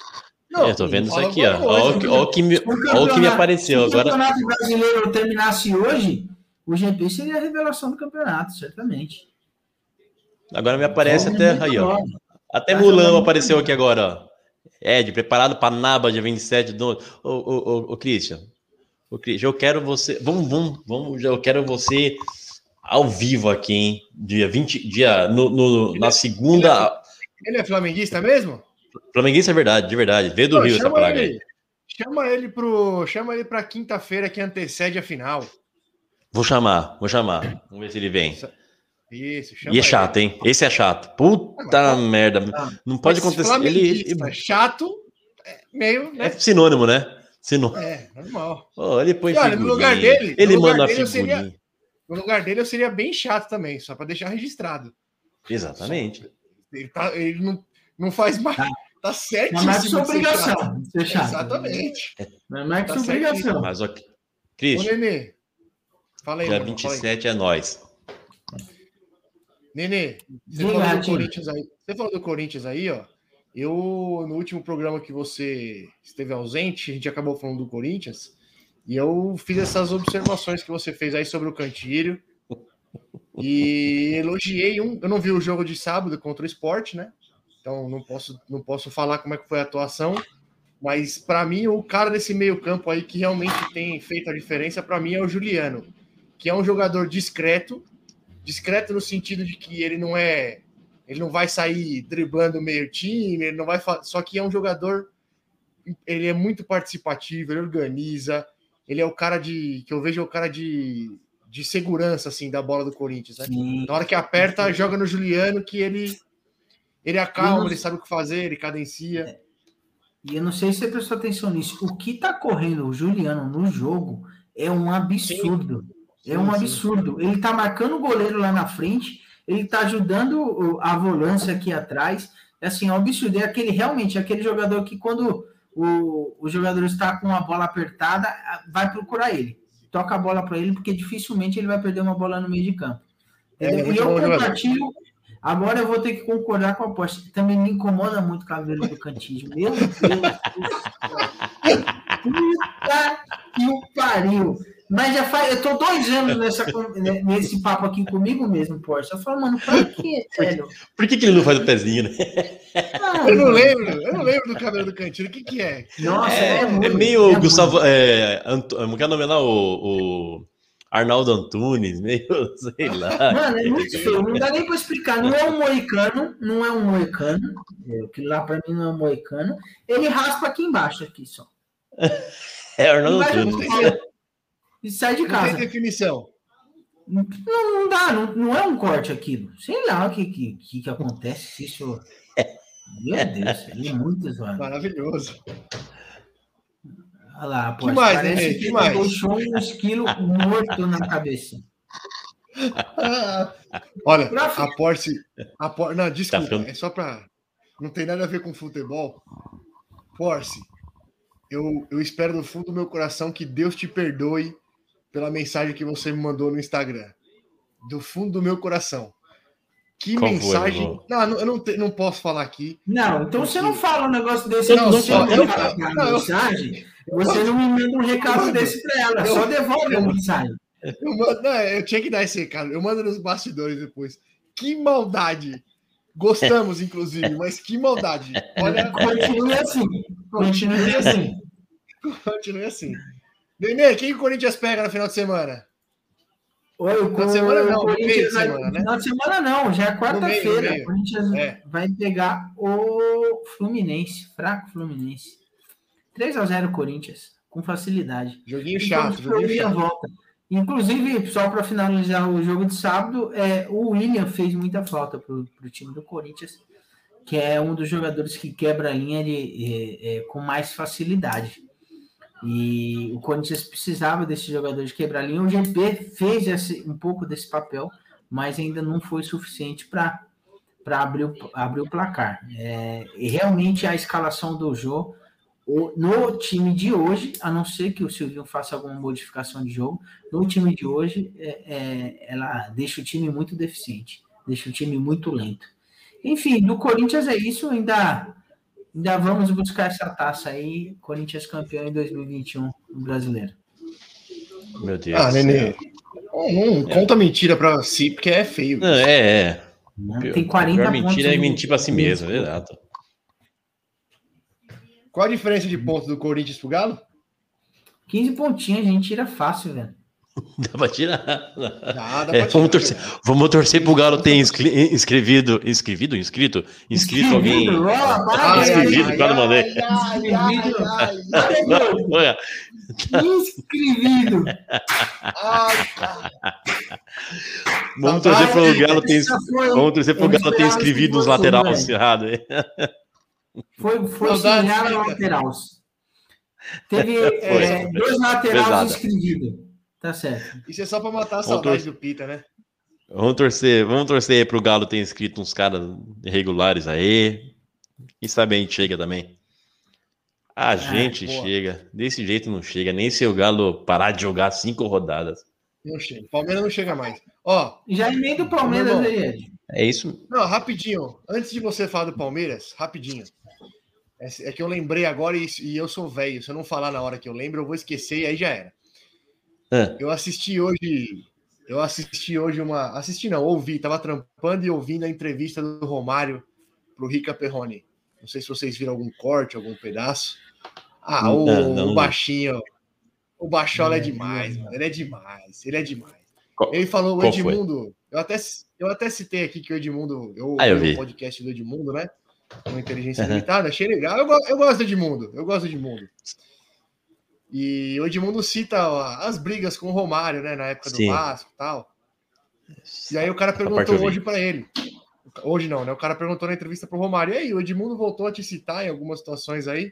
Speaker 2: Não, eu tô vendo isso aqui, ó. Olha o que, me, o que me apareceu agora. Se o
Speaker 4: campeonato brasileiro terminasse hoje, o GP seria a revelação do campeonato, certamente.
Speaker 2: Agora me aparece até aí, ó. Até Mulan apareceu aqui agora, ó. Ed, preparado para Naba dia 27 do. Ô, ô, ô, ô Christian. Ô, Christian, eu quero você. Vamos, vamos, vamos. Eu quero você ao vivo aqui, hein? Dia 20. Dia, no, no na segunda.
Speaker 3: Ele é flamenguista mesmo?
Speaker 2: Flamenguista é verdade, de verdade. Vê do Não, Rio essa praga
Speaker 3: ele, aí. Chama ele pro. Chama ele pra quinta-feira que antecede a final.
Speaker 2: Vou chamar, vou chamar. Vamos ver se ele vem.
Speaker 3: Isso,
Speaker 2: chama E é chato, ele. hein? Esse é chato. Puta ah, merda. Não pode acontecer. Ele,
Speaker 3: ele... Chato, é meio. Né?
Speaker 2: É sinônimo, né? Sinônimo.
Speaker 3: É, normal.
Speaker 2: Oh, ele põe
Speaker 3: olha, no lugar dele.
Speaker 2: Ele manda
Speaker 3: a figurinha. No lugar dele, eu seria bem chato também, só para deixar registrado.
Speaker 2: Exatamente.
Speaker 3: Só, ele, tá, ele não, não faz mais. Tá, tá certo.
Speaker 4: Não é mais sua obrigação.
Speaker 3: Ser chato. Exatamente.
Speaker 4: Não é mais tá sua obrigação.
Speaker 2: Mas, ó, Cris.
Speaker 3: Ô, Nenê. Fala aí.
Speaker 2: Dia mano, 27 é nós.
Speaker 3: Nenê, você falou do Corinthians aí. Você falou do Corinthians aí, ó. Eu, no último programa que você esteve ausente, a gente acabou falando do Corinthians, e eu fiz essas observações que você fez aí sobre o Cantilho. E elogiei um. Eu não vi o jogo de sábado contra o esporte, né? Então não posso, não posso falar como é que foi a atuação. Mas para mim, o cara desse meio-campo aí que realmente tem feito a diferença, para mim, é o Juliano, que é um jogador discreto, discreto no sentido de que ele não é, ele não vai sair driblando meio time, ele não vai, só que é um jogador, ele é muito participativo, ele organiza, ele é o cara de, que eu vejo é o cara de, de segurança assim da bola do Corinthians, né? Na hora que aperta, joga no Juliano que ele ele acalma, ele sabe o que fazer, ele cadencia.
Speaker 4: E eu não sei se você prestou atenção nisso. O que tá correndo o Juliano no jogo é um absurdo. Sim. É um absurdo. Ele tá marcando o goleiro lá na frente, ele tá ajudando a volância aqui atrás. É assim, é um absurdo. É aquele realmente é aquele jogador que quando o, o jogador está com a bola apertada, vai procurar ele. Toca a bola para ele, porque dificilmente ele vai perder uma bola no meio de campo. É, e eu compartilho. Agora eu vou ter que concordar com a aposta. Também me incomoda muito o cabelo do Cantinho. Meu Deus do céu. Puta que o pariu. Mas já faz. Eu tô dois anos nessa, né, nesse papo aqui comigo mesmo, Porsche. Eu falo, mano, pra quê, velho?
Speaker 2: Por que, que ele não faz o pezinho, né?
Speaker 3: Eu não lembro, eu não lembro do cabelo do Cantino. O que, que é?
Speaker 4: Nossa,
Speaker 2: É,
Speaker 4: muito-
Speaker 2: é meio
Speaker 4: é
Speaker 2: Gustavo. É, Anto, como que é o nome lá? O, o Arnaldo Antunes, [laughs] meio, sei lá.
Speaker 4: Mano, é muito [laughs] feio. Não dá nem pra explicar. Não é um moicano, não é um moicano. É, Aquilo lá pra mim não é um moicano. Ele raspa aqui embaixo, aqui só.
Speaker 2: É Arnaldo Antunes.
Speaker 4: E sai de
Speaker 3: Não
Speaker 4: casa.
Speaker 3: tem definição.
Speaker 4: Não, não dá, não, não é um corte aquilo. Sei lá o que, que, que, que acontece se isso. Meu Deus, ele é muito zoado.
Speaker 3: Maravilhoso.
Speaker 4: Olha lá, pô,
Speaker 3: Que mais,
Speaker 4: parece
Speaker 3: Nenê?
Speaker 4: que
Speaker 3: mais?
Speaker 4: deixou um esquilo morto na cabeça. [laughs]
Speaker 3: Olha,
Speaker 4: Pra-
Speaker 3: a Porsche. A Por... Não, desculpa,
Speaker 2: ficando-
Speaker 3: é só pra. Não tem nada a ver com futebol. Porsche, eu, eu espero do fundo do meu coração que Deus te perdoe pela mensagem que você me mandou no Instagram. Do fundo do meu coração. Que
Speaker 2: Qual foi,
Speaker 3: mensagem.
Speaker 2: irmão?
Speaker 3: não, eu não, te- não posso falar aqui.
Speaker 4: Não, então você não fala um negócio desse.
Speaker 3: Não,
Speaker 4: você
Speaker 3: não,
Speaker 4: não
Speaker 3: eu-
Speaker 4: fala
Speaker 3: eu- eu-
Speaker 4: mensagem, você não me manda um recado
Speaker 3: mando.
Speaker 4: desse pra ela,
Speaker 3: Eu-
Speaker 4: só devolve a mensagem.
Speaker 3: Eu, mando, não, eu tinha que dar esse recado. Eu mando nos bastidores depois. Que maldade! Gostamos, inclusive, mas que maldade. Olha,
Speaker 4: Continue assim. Continue assim.
Speaker 3: continue assim. Nenê, quem o Corinthians pega no final de semana?
Speaker 4: Oi, o
Speaker 3: Final de semana não,
Speaker 4: o Corinthians vai-
Speaker 3: semana, né?
Speaker 4: De semana não, já é quarta-feira. O Corinthians
Speaker 3: É.
Speaker 4: vai pegar o Fluminense, fraco Fluminense. 3 a 0 Corinthians, com facilidade.
Speaker 3: Joguinho
Speaker 4: Então,
Speaker 3: chato,
Speaker 4: o
Speaker 3: joguinho chato.
Speaker 4: volta. Inclusive, só para finalizar o jogo de sábado, é, o William fez muita falta para o time do Corinthians, que é um dos jogadores que quebra a linha de, é, é, com mais facilidade. E o Corinthians precisava desse jogador de quebrar linha. O GP fez esse, um pouco desse papel, mas ainda não foi suficiente para abrir, o- abrir o placar. É, e realmente a escalação do Jô no time de hoje, a não ser que o Silvio faça alguma modificação de jogo, no time de hoje, é, é, ela deixa o time muito deficiente, deixa o time muito lento. Enfim, do Corinthians é isso, ainda, ainda vamos buscar essa taça aí, Corinthians campeão em 2021 no Brasileiro.
Speaker 2: Meu Deus.
Speaker 3: Ah, Nenê. Não, não conta mentira pra si, porque é feio.
Speaker 2: Não, é, é. Pior-
Speaker 4: Tem 40
Speaker 2: pior
Speaker 4: pontos.
Speaker 2: mentira é
Speaker 4: no-
Speaker 2: mentir pra si mesmo, exato.
Speaker 3: Qual a diferença de pontos do Corinthians pro Galo?
Speaker 4: 15 pontinhos, a gente tira fácil, velho. [laughs]
Speaker 2: Dá pra tirar.
Speaker 3: Dá, dá
Speaker 2: É,
Speaker 3: pra
Speaker 2: vamos,
Speaker 3: tirar,
Speaker 2: torcer,
Speaker 3: cara.
Speaker 2: vamos torcer pro Galo ter inscri- inscrevido. Inscrivido? Inscrito? Inscrito alguém.
Speaker 3: Ai,
Speaker 2: Inscrivido,
Speaker 3: ai,
Speaker 2: mandei.
Speaker 4: Inscrevido.
Speaker 2: Vamos torcer pro Galo ter, vamos torcer pro Galo ter inscrivido
Speaker 4: gol,
Speaker 2: lateral
Speaker 4: velho.
Speaker 2: errado. aí.
Speaker 4: Foi,
Speaker 3: né, cara?
Speaker 4: laterais. Teve [laughs] é, dois laterais
Speaker 2: Pesada.
Speaker 4: Tá certo.
Speaker 3: Isso é só pra matar a
Speaker 2: Vamos
Speaker 3: saudade do Pita, né?
Speaker 2: Vamos torcer, vamos torcer aí pro Galo ter inscrito uns caras regulares aí. Quem sabe a gente chega também. A gente
Speaker 3: boa.
Speaker 2: chega. Desse jeito não chega. Nem se o Galo parar de jogar cinco rodadas.
Speaker 3: Não chega. Palmeiras não chega mais. Ó,
Speaker 4: Já emenda o Palmeiras aí, Ed.
Speaker 2: É isso.
Speaker 3: não, rapidinho. Antes de você falar do Palmeiras, rapidinho. É, é que eu lembrei agora e, e eu sou velho. Se eu não falar na hora que eu lembro, eu vou esquecer e aí já era.
Speaker 2: Ah,
Speaker 3: Eu assisti hoje. Eu assisti hoje uma. Assisti não, ouvi, tava trampando e ouvindo a entrevista do Romário pro Rica Perrone. Não sei se vocês viram algum corte, algum pedaço. Ah, o,
Speaker 2: Não, não.
Speaker 3: o baixinho. O Baixola é demais, mano. Ele é demais. Ele é demais.
Speaker 2: Qual-
Speaker 3: Ele falou o
Speaker 2: foi?
Speaker 3: Edmundo. Eu até, eu até citei aqui que o Edmundo. Eu
Speaker 2: Ah, eu
Speaker 3: ouvi
Speaker 2: vi.
Speaker 3: o podcast do Edmundo, né? Com inteligência limitada. Achei legal. Eu, eu gosto do Edmundo. Eu gosto do Edmundo. E o Edmundo cita ó, as brigas com o Romário, né? Na época do
Speaker 2: Sim.
Speaker 3: Vasco e tal. E aí o cara perguntou hoje para ele. Hoje não, né? O cara perguntou na entrevista pro Romário. E aí, o Edmundo voltou a te citar em algumas situações aí.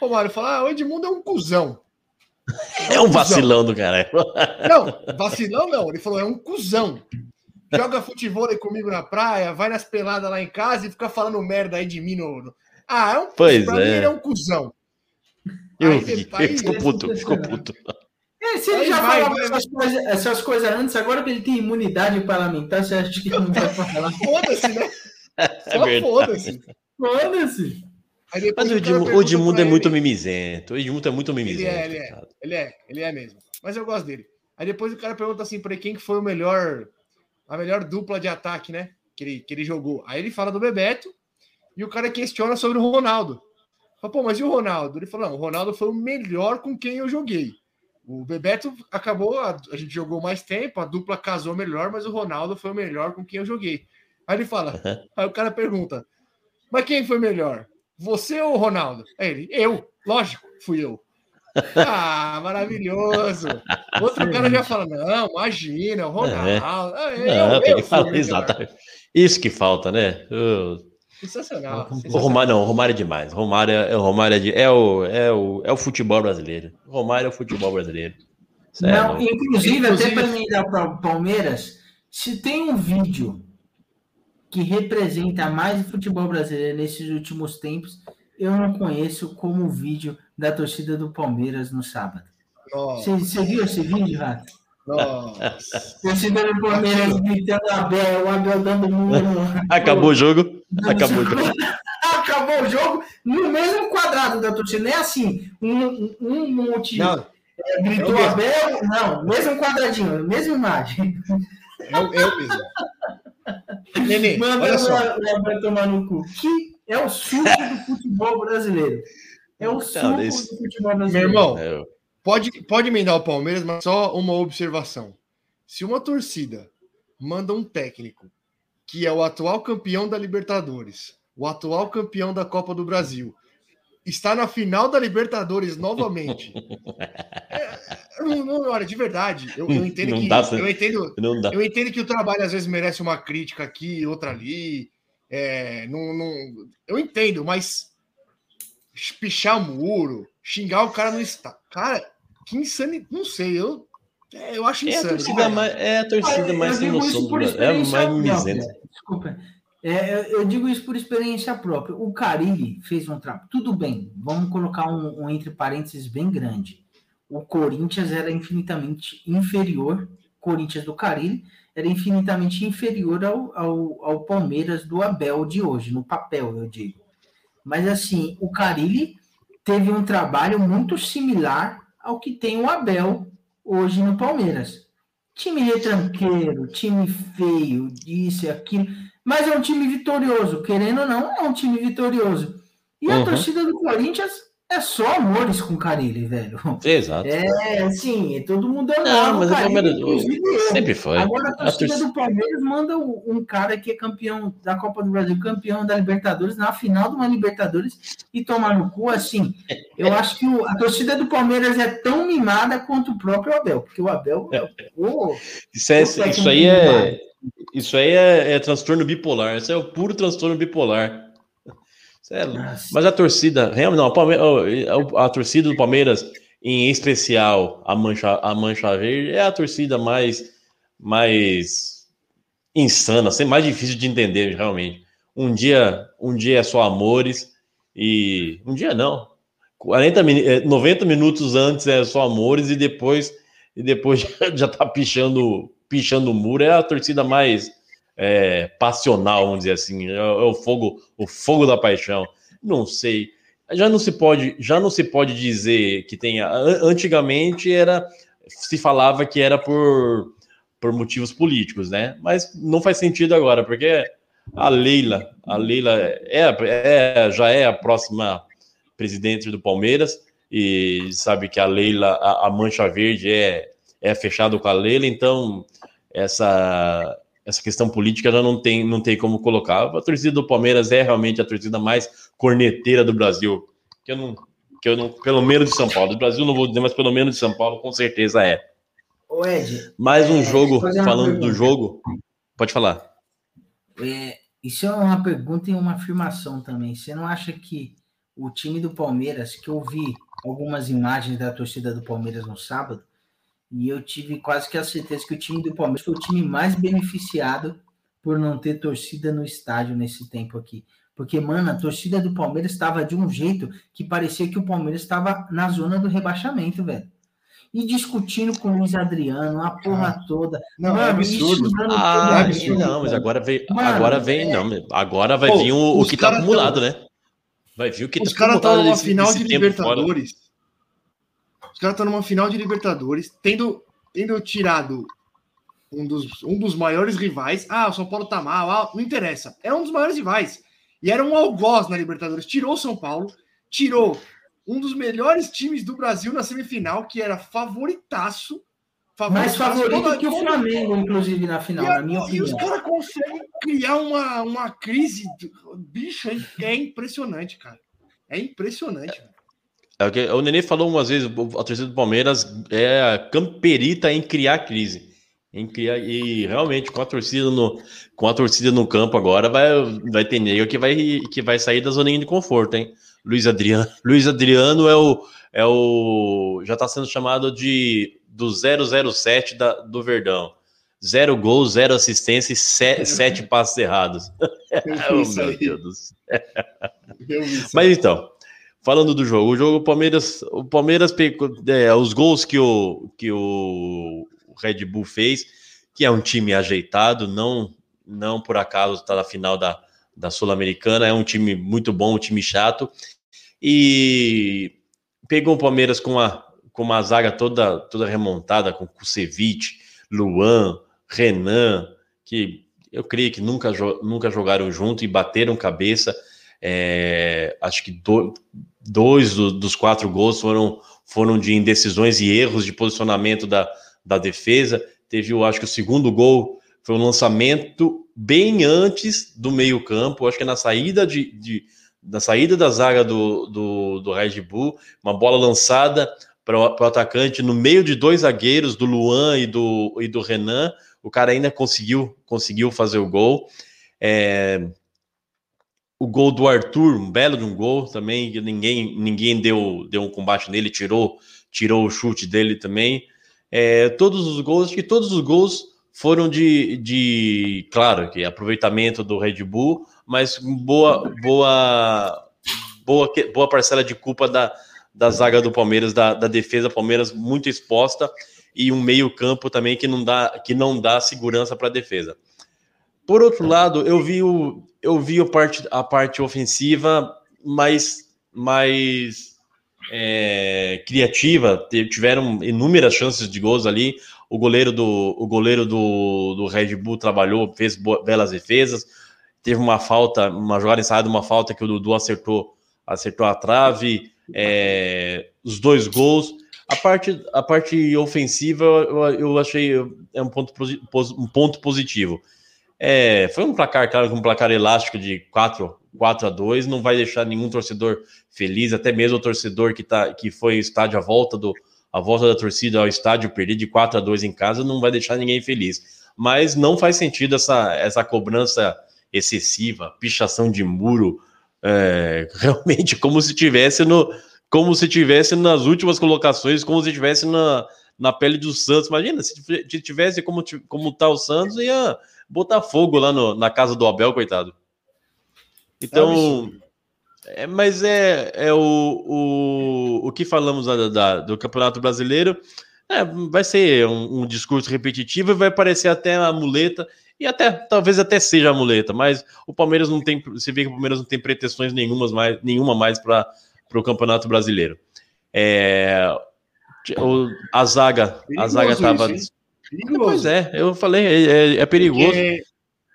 Speaker 3: O Romário falou: ah, o Edmundo é um cuzão. [laughs]
Speaker 2: É um vacilão do caralho. [laughs]
Speaker 3: Não, vacilão não. Ele falou: é um cuzão. Joga futebol aí comigo na praia, vai nas peladas lá em casa e fica falando merda aí de mim no. Ah, é um
Speaker 2: Pois
Speaker 3: pra mim
Speaker 2: é.
Speaker 3: ele é um cuzão.
Speaker 2: Eu
Speaker 3: Aí
Speaker 2: vi.
Speaker 3: depois-
Speaker 2: Ele ficou puto, ficou puto.
Speaker 4: É, se ele
Speaker 3: Aí
Speaker 4: já
Speaker 3: vai,
Speaker 4: falava
Speaker 3: vai,
Speaker 4: essas, coisas, essas coisas antes, agora que ele tem imunidade parlamentar, você acha que ele não vai [laughs] falar?
Speaker 3: Foda-se, né? [laughs]
Speaker 2: É
Speaker 3: Só
Speaker 2: verdade.
Speaker 3: foda-se.
Speaker 4: Foda-se.
Speaker 3: Aí depois
Speaker 2: Mas o Edmundo, o Edmundo é muito
Speaker 3: ele-
Speaker 2: mimizento. O Edmundo é muito mimizento.
Speaker 3: é, ele é. Ele é, ele é mesmo. Mas eu gosto dele. Aí depois o cara pergunta assim pra ele quem que foi o melhor, a melhor dupla de ataque, né? Que ele, que ele jogou. Aí ele fala do Bebeto E o cara questiona sobre o Ronaldo. Fala, Pô, mas e o Ronaldo? Ele falou: não, o Ronaldo foi o melhor com quem eu joguei. O Bebeto acabou, a, a gente jogou mais tempo, a dupla casou melhor, mas o Ronaldo foi o melhor com quem eu joguei. Aí ele fala, aí o cara pergunta: Mas quem foi melhor? Você ou o Ronaldo? Aí ele, eu, lógico, fui eu. [laughs] Ah, maravilhoso. Outro cara já fala: Não, imagina, o Ronaldo. Ah, eu,
Speaker 2: Não,
Speaker 3: eu
Speaker 2: falar,
Speaker 3: melhor.
Speaker 2: exatamente. Isso que falta, né? O,
Speaker 3: Sensacional.
Speaker 2: o. Romário, não, o Romário é demais. O Romário, é, o Romário é, de- é, o, é, o, é o futebol brasileiro. O Romário é o futebol brasileiro. É
Speaker 4: Não, inclusive,
Speaker 3: Inclusive-
Speaker 4: até para mim dar para o Palmeiras, se tem um vídeo que representa mais o futebol brasileiro nesses últimos tempos, eu não conheço como o vídeo da torcida do Palmeiras no sábado. Você você viu esse vídeo, Rato?
Speaker 3: nossa.
Speaker 4: Torcida do Palmeiras gritando Abel, o Abel dando muro. [laughs]
Speaker 2: Acabou o jogo. Acabou o jogo. [laughs]
Speaker 4: Acabou o jogo no mesmo quadrado da torcida. Não é assim, um, um, monte
Speaker 3: Não,
Speaker 4: é, gritou
Speaker 3: é.
Speaker 4: Abel. Não, mesmo quadradinho, mesma imagem.
Speaker 3: é, o- é o mesmo. Nenê, [laughs]
Speaker 4: Manda
Speaker 3: olha só.
Speaker 4: o Abel tomar no cu. Que é o suco do futebol brasileiro. É o suco
Speaker 2: esse-
Speaker 4: do futebol
Speaker 3: Meu
Speaker 4: brasileiro.
Speaker 3: irmão,
Speaker 2: É,
Speaker 3: pode, pode emendar o Palmeiras, mas só uma observação. Se uma torcida manda um técnico que é o atual campeão da Libertadores, o atual campeão da Copa do Brasil, está na final da Libertadores novamente. [laughs] É, não, não, olha, de verdade, eu, eu entendo
Speaker 2: Não
Speaker 3: que
Speaker 2: dá,
Speaker 3: eu entendo,
Speaker 2: Não dá.
Speaker 3: eu entendo que o trabalho às vezes merece uma crítica aqui, outra ali. É, não, não- eu entendo, mas pichar o muro, xingar o cara no estádio. Cara, que insano. Não sei, eu, é, eu acho
Speaker 2: É a
Speaker 3: insano. de
Speaker 2: torcida
Speaker 3: verdade.
Speaker 2: mais, é a torcida mais sem noção do Brasil. É a mais
Speaker 4: própria. Desculpa. É, eu- digo isso por experiência própria. O Carilli fez um trabalho. Tudo bem, vamos colocar um, um entre parênteses bem grande. O Corinthians era infinitamente inferior, Corinthians do Carilli era infinitamente inferior ao, ao, ao Palmeiras do Abel de hoje, no papel, eu digo. Mas assim, o Carilli teve um trabalho muito similar ao que tem o Abel hoje no Palmeiras. Time retranqueiro, time feio, isso e aquilo. Mas é um time vitorioso, querendo ou não, é um time vitorioso. E a
Speaker 2: Uhum.
Speaker 4: torcida do Corinthians é só amores com Carilli, velho.
Speaker 2: Exato.
Speaker 4: É, assim, todo mundo
Speaker 2: Não,
Speaker 4: amava
Speaker 2: mas
Speaker 4: o
Speaker 2: o
Speaker 4: Carilli,
Speaker 2: Palmeiras sempre foi.
Speaker 4: Agora a
Speaker 2: A
Speaker 4: torcida
Speaker 2: torcida-
Speaker 4: do Palmeiras manda um cara que é campeão da Copa do Brasil, campeão da Libertadores, na final de uma Libertadores e tomar no cu, assim. Eu [laughs] acho que o- a torcida do Palmeiras é tão mimada quanto o próprio Abel, porque o Abel. o-
Speaker 2: Isso, é- isso aí é. Isso aí é, é transtorno bipolar. Isso é o puro transtorno bipolar. É- mas a torcida, realmente, não, a, a- torcida do Palmeiras, em especial a Mancha, a Mancha Verde, é a torcida mais, mais insana, assim, mais difícil de entender, realmente. Um dia, um dia é só amores, e um dia não. 40, mini- eh, 90 minutos antes é só amores, e depois, e depois [laughs] já, já tá pichando, pichando o muro. É a torcida mais é, passional, vamos dizer assim. É, é o fogo, o fogo da paixão. Não sei. Já não se pode, já não se pode dizer que tenha. an- Antigamente era se falava que era por, por motivos políticos, né? Mas não faz sentido agora, porque a Leila, a Leila é, é já é a próxima presidente do Palmeiras e sabe que a Leila, a, a Mancha Verde é é fechado com a Leila, então essa essa questão política já não tem não tem como colocar. A torcida do Palmeiras é realmente a torcida mais corneteira do Brasil, que eu não que eu não, pelo menos de São Paulo, do Brasil não vou dizer, mas pelo menos de São Paulo com certeza é.
Speaker 4: Ô, Ed,
Speaker 2: Mais um
Speaker 4: É,
Speaker 2: jogo, falando do jogo, pode falar.
Speaker 4: é, isso é uma pergunta e uma afirmação também. Você não acha que o time do Palmeiras, que eu vi algumas imagens da torcida do Palmeiras no sábado, e eu tive quase que a certeza que o time do Palmeiras foi o time mais beneficiado por não ter torcida no estádio nesse tempo aqui. Porque, mano, a torcida do Palmeiras estava de um jeito que parecia que o Palmeiras estava na zona do rebaixamento, velho. E discutindo com o Luiz Adriano, a porra toda.
Speaker 3: Não, é
Speaker 4: Mano, e
Speaker 3: absurdo.
Speaker 2: Ah,
Speaker 3: absurdo.
Speaker 2: não, mas agora vem,
Speaker 4: Mano,
Speaker 2: agora vem, não, agora vai
Speaker 3: Pô,
Speaker 2: vir o, o que tá acumulado, né? Vai vir o que
Speaker 3: Os
Speaker 2: tá
Speaker 3: caras estão
Speaker 2: acumulado
Speaker 3: numa final de
Speaker 2: tempo fora.
Speaker 3: Caras estão numa final de Libertadores, tendo, tendo tirado um dos, um dos maiores rivais. Ah, o São Paulo tá mal, ah, não interessa. É um dos maiores rivais. E era um algoz na Libertadores. Tirou o São Paulo, tirou um dos melhores times do Brasil na semifinal, que era favoritaço.
Speaker 4: Mais favorito que o Flamengo, inclusive, na final,
Speaker 3: e,
Speaker 4: na minha
Speaker 3: e
Speaker 4: opinião.
Speaker 3: os caras conseguem criar uma, uma crise. Bicho, é, é impressionante, cara. É impressionante.
Speaker 2: É o, que, o Nenê falou umas vezes, a torcida do Palmeiras é camperita em criar crise. Em criar, e realmente, com a torcida no, com a torcida no campo agora, vai, vai ter nego que vai, que vai sair da zoninha de conforto, hein? Luiz Adriano, [laughs] Luiz Adriano é o, é o já está sendo chamado de do 007 da, do Verdão. Zero gols, zero assistência e sete, [laughs] sete passos errados. [laughs] oh, meu Deus do céu. Mas então, falando do jogo, o jogo o Palmeiras, o Palmeiras é, os gols que o que o Red Bull fez, que é um time ajeitado, não não por acaso está na final da, da Sul-Americana, é um time muito bom, um time chato, e pegou o Palmeiras com uma, com uma zaga toda, toda remontada, com Kusevich, Luan, Renan, que eu creio que nunca, nunca jogaram junto e bateram cabeça. É, acho que do, dois do, dos quatro gols foram, foram de indecisões e erros de posicionamento da, da defesa. Teve, eu acho que o segundo gol foi um lançamento bem antes do meio-campo, acho que é na saída de, de na saída da zaga do, do, do Red Bull, uma bola lançada para o atacante no meio de dois zagueiros, do Luan e do, e do Renan. O cara ainda conseguiu, conseguiu fazer o gol. É, o gol do Arthur, um belo de um gol também, ninguém, ninguém deu, deu um combate nele, tirou, tirou o chute dele também. É, todos os gols, acho que todos os gols foram de, de, claro, que aproveitamento do Red Bull, mas boa, boa, boa, boa parcela de culpa da, da zaga do Palmeiras, da, da defesa Palmeiras muito exposta e um meio campo também que não dá, que não dá segurança para a defesa. Por outro lado, eu vi, o, eu vi a, parte, a parte ofensiva mais, mais é, criativa, tiveram inúmeras chances de gols ali. O goleiro do, o goleiro do, do Red Bull trabalhou, fez belas defesas. Teve uma falta, uma jogada ensaiada, uma falta que o Dudu acertou, acertou a trave, é, os dois gols. A parte, a parte ofensiva eu, eu achei é um ponto, um ponto positivo. É, foi um placar, claro, um placar elástico de 4, 4 a 2, não vai deixar nenhum torcedor feliz, até mesmo o torcedor que, tá, que foi estádio à volta do, a volta da torcida ao estádio perder de 4 a 2 em casa não vai deixar ninguém feliz. Mas não faz sentido essa, essa cobrança excessiva, pichação de muro, é, [laughs] realmente como se tivesse no como se tivesse nas últimas colocações, como se tivesse na, na pele do Santos. Imagina, se tivesse como, como tá o Santos, ia botar fogo lá no, na casa do Abel, coitado. Então, é, mas é, é o, o, o que falamos da, da, do Campeonato Brasileiro. É, vai ser um, um, discurso repetitivo e vai parecer até a muleta, e até talvez até seja a muleta, mas o Palmeiras não tem. Você vê que o Palmeiras não tem pretensões nenhumas mais, nenhuma mais para o Campeonato Brasileiro. É, o, a zaga, a zaga estava. Pois é, eu falei, é, é, é perigoso. Porque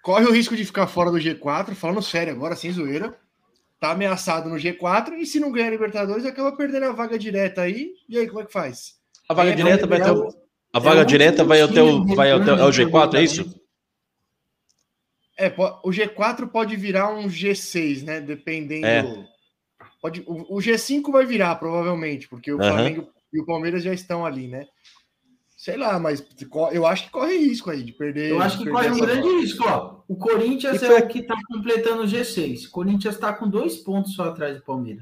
Speaker 3: corre o risco de ficar fora do G4, falando sério agora, sem zoeira tá ameaçado no G4 e se não ganhar a Libertadores acaba perdendo a vaga direta aí. E aí, como é que faz?
Speaker 2: A vaga é, direta vai até o, a vaga é direta vai até o vai até é o G4, é isso?
Speaker 3: É, o G4 pode virar um G6, né? Dependendo. É. Pode, o, o, G5 vai virar, provavelmente, porque o uhum. Flamengo e o Palmeiras já estão ali, né? Sei lá, mas eu acho que corre risco aí de perder.
Speaker 4: Eu acho que corre um grande risco, ó. O Corinthians é o que está completando o G6. O Corinthians está com dois pontos só atrás do Palmeiras.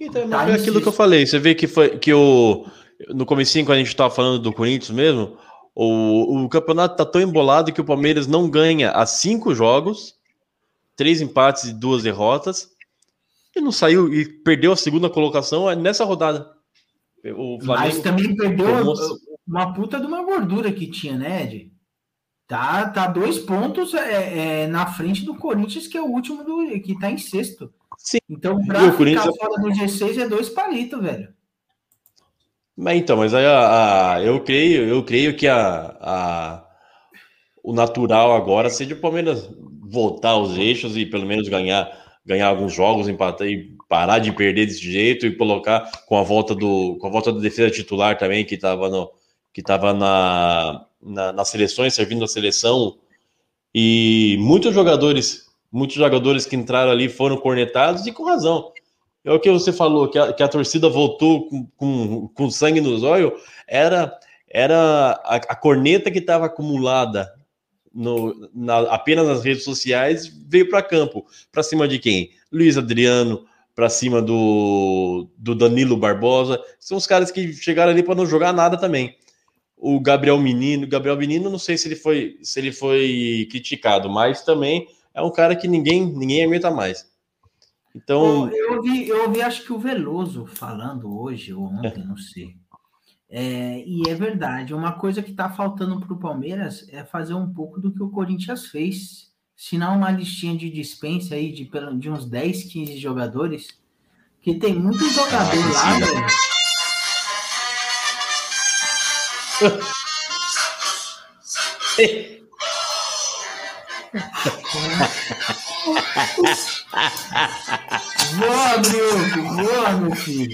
Speaker 2: Então, tá é aquilo que eu falei. Você vê que foi que o no comecinho, quando a gente estava falando do Corinthians mesmo, o, o campeonato está tão embolado que o Palmeiras não ganha há cinco jogos, três empates e duas derrotas, e não saiu e perdeu a segunda colocação nessa rodada.
Speaker 4: O Flamengo, Mas também perdeu uma puta de uma gordura que tinha, né, Ed? Tá, tá dois pontos é, é, na frente do Corinthians, que é o último do, que tá em sexto. Sim. Então, pra ficar Corinthians... fora do G6 é dois palitos, velho.
Speaker 2: Mas então, mas aí a, a, eu creio, eu creio que a, a, o natural agora seja o Palmeiras voltar aos eixos e pelo menos ganhar ganhar alguns jogos, empatar e parar de perder desse jeito e colocar com a volta do com a volta da defesa titular também que estava no que estava na, na nas seleções servindo a seleção e muitos jogadores muitos jogadores que entraram ali foram cornetados e com razão é o que você falou que a, que a torcida voltou com, com, com sangue nos olhos era era a, a corneta que estava acumulada no, na, apenas nas redes sociais, veio para campo. Para cima de quem? Luiz Adriano, para cima do, do Danilo Barbosa. São os caras que chegaram ali para não jogar nada também. O Gabriel Menino, Gabriel Menino, não sei se ele foi se ele foi criticado, mas também é um cara que ninguém ninguém aguenta mais. Então,
Speaker 4: eu ouvi, eu ouvi acho que o Veloso falando hoje ou ontem, não sei é, e é verdade, uma coisa que está faltando para o Palmeiras é fazer um pouco do que o Corinthians fez. Se não uma listinha de dispensa aí de, de uns 10, 15 jogadores, que tem muito jogador ah, lá, velho. Voa, Brioco, voa, meu filho.